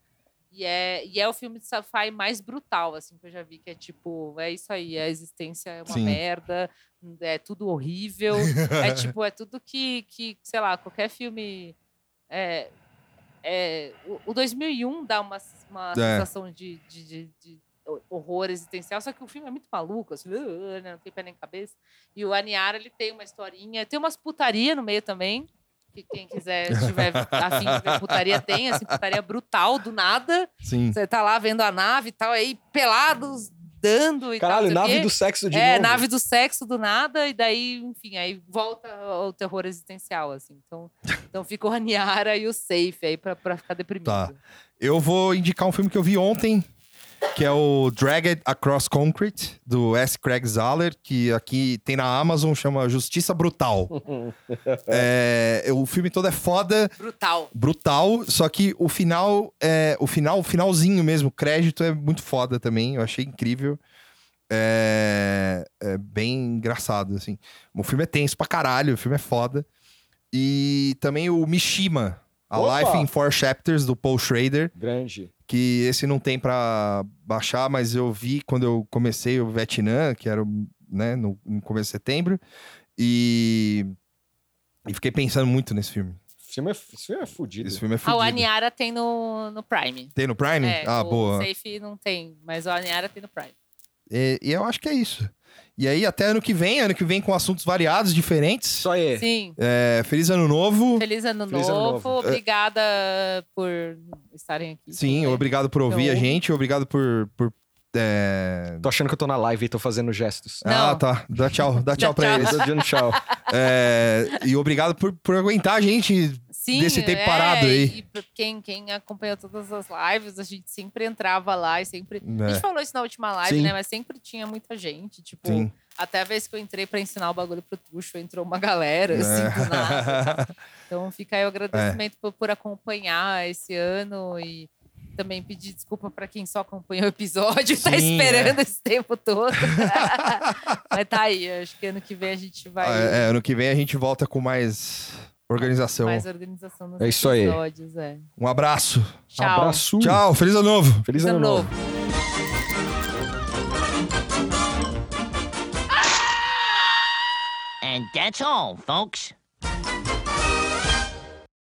E é, e é o filme de sci-fi mais brutal, assim, que eu já vi, que é tipo, é isso aí, a existência é uma Sim. merda, é tudo horrível. é tipo, é tudo que, que sei lá, qualquer filme. É, é, o, o 2001 dá uma, uma é. sensação de, de, de, de, horror existencial, só que o filme é muito maluco, assim, né, não tem pé nem cabeça. E o Aniara, ele tem uma historinha, tem umas putaria no meio também que quem quiser, estiver afim de ver putaria, tem, assim, putaria brutal, do nada. Sim. Você tá lá vendo a nave e tal, aí pelados, dando e Caralho, tal. nave do sexo de é, novo. É, nave do sexo do nada, e daí, enfim, aí volta ao terror existencial, assim. Então, então fica o Aniara e o Safe aí pra, pra ficar deprimido. Tá. Eu vou indicar um filme que eu vi ontem, que é o Dragged Across Concrete, do S. Craig Zahler, que aqui tem na Amazon, chama Justiça Brutal. é, o filme todo é foda. Brutal. Brutal, só que o final, é, o final, o finalzinho mesmo, o crédito é muito foda também, eu achei incrível. É, é bem engraçado, assim. O filme é tenso pra caralho, o filme é foda. E também o Mishima, A Opa! Life in Four Chapters, do Paul Schrader. Grande que esse não tem para baixar, mas eu vi quando eu comecei o Vietnã, que era né, no, no começo de setembro, e, e fiquei pensando muito nesse filme. Esse filme é, esse filme é fudido. Esse filme é fudido. Ah, o Aniara tem no, no Prime. Tem no Prime? É, ah, o boa. O Safe não tem, mas o Aniara tem no Prime. E, e eu acho que é isso. E aí, até ano que vem, ano que vem com assuntos variados, diferentes. Só aí. Sim. É, feliz ano novo. Feliz ano, feliz novo. ano novo. Obrigada por estarem aqui. Sim, obrigado por ouvir então... a gente. Obrigado por, por é... Tô achando que eu tô na live e tô fazendo gestos. Não. Ah, tá. Dá tchau. Dá tchau pra eles. Tô dando tchau. É... E obrigado por, por aguentar a gente Sim, desse tempo é, parado aí. E quem, quem acompanhou todas as lives, a gente sempre entrava lá e sempre. É. A gente falou isso na última live, Sim. né? Mas sempre tinha muita gente. Tipo, Sim. até a vez que eu entrei pra ensinar o bagulho pro Tuxo, entrou uma galera, é. assim, do nada. então fica aí o agradecimento por, por acompanhar esse ano e também pedir desculpa para quem só acompanhou o episódio e tá esperando é. esse tempo todo. Mas tá aí, acho que ano que vem a gente vai. É, ano que vem a gente volta com mais Organização. Mais organização nos é isso aí. é. Um abraço. Tchau. Abraço. Tchau. Feliz ano novo. Feliz ano, novo. And that's all, folks.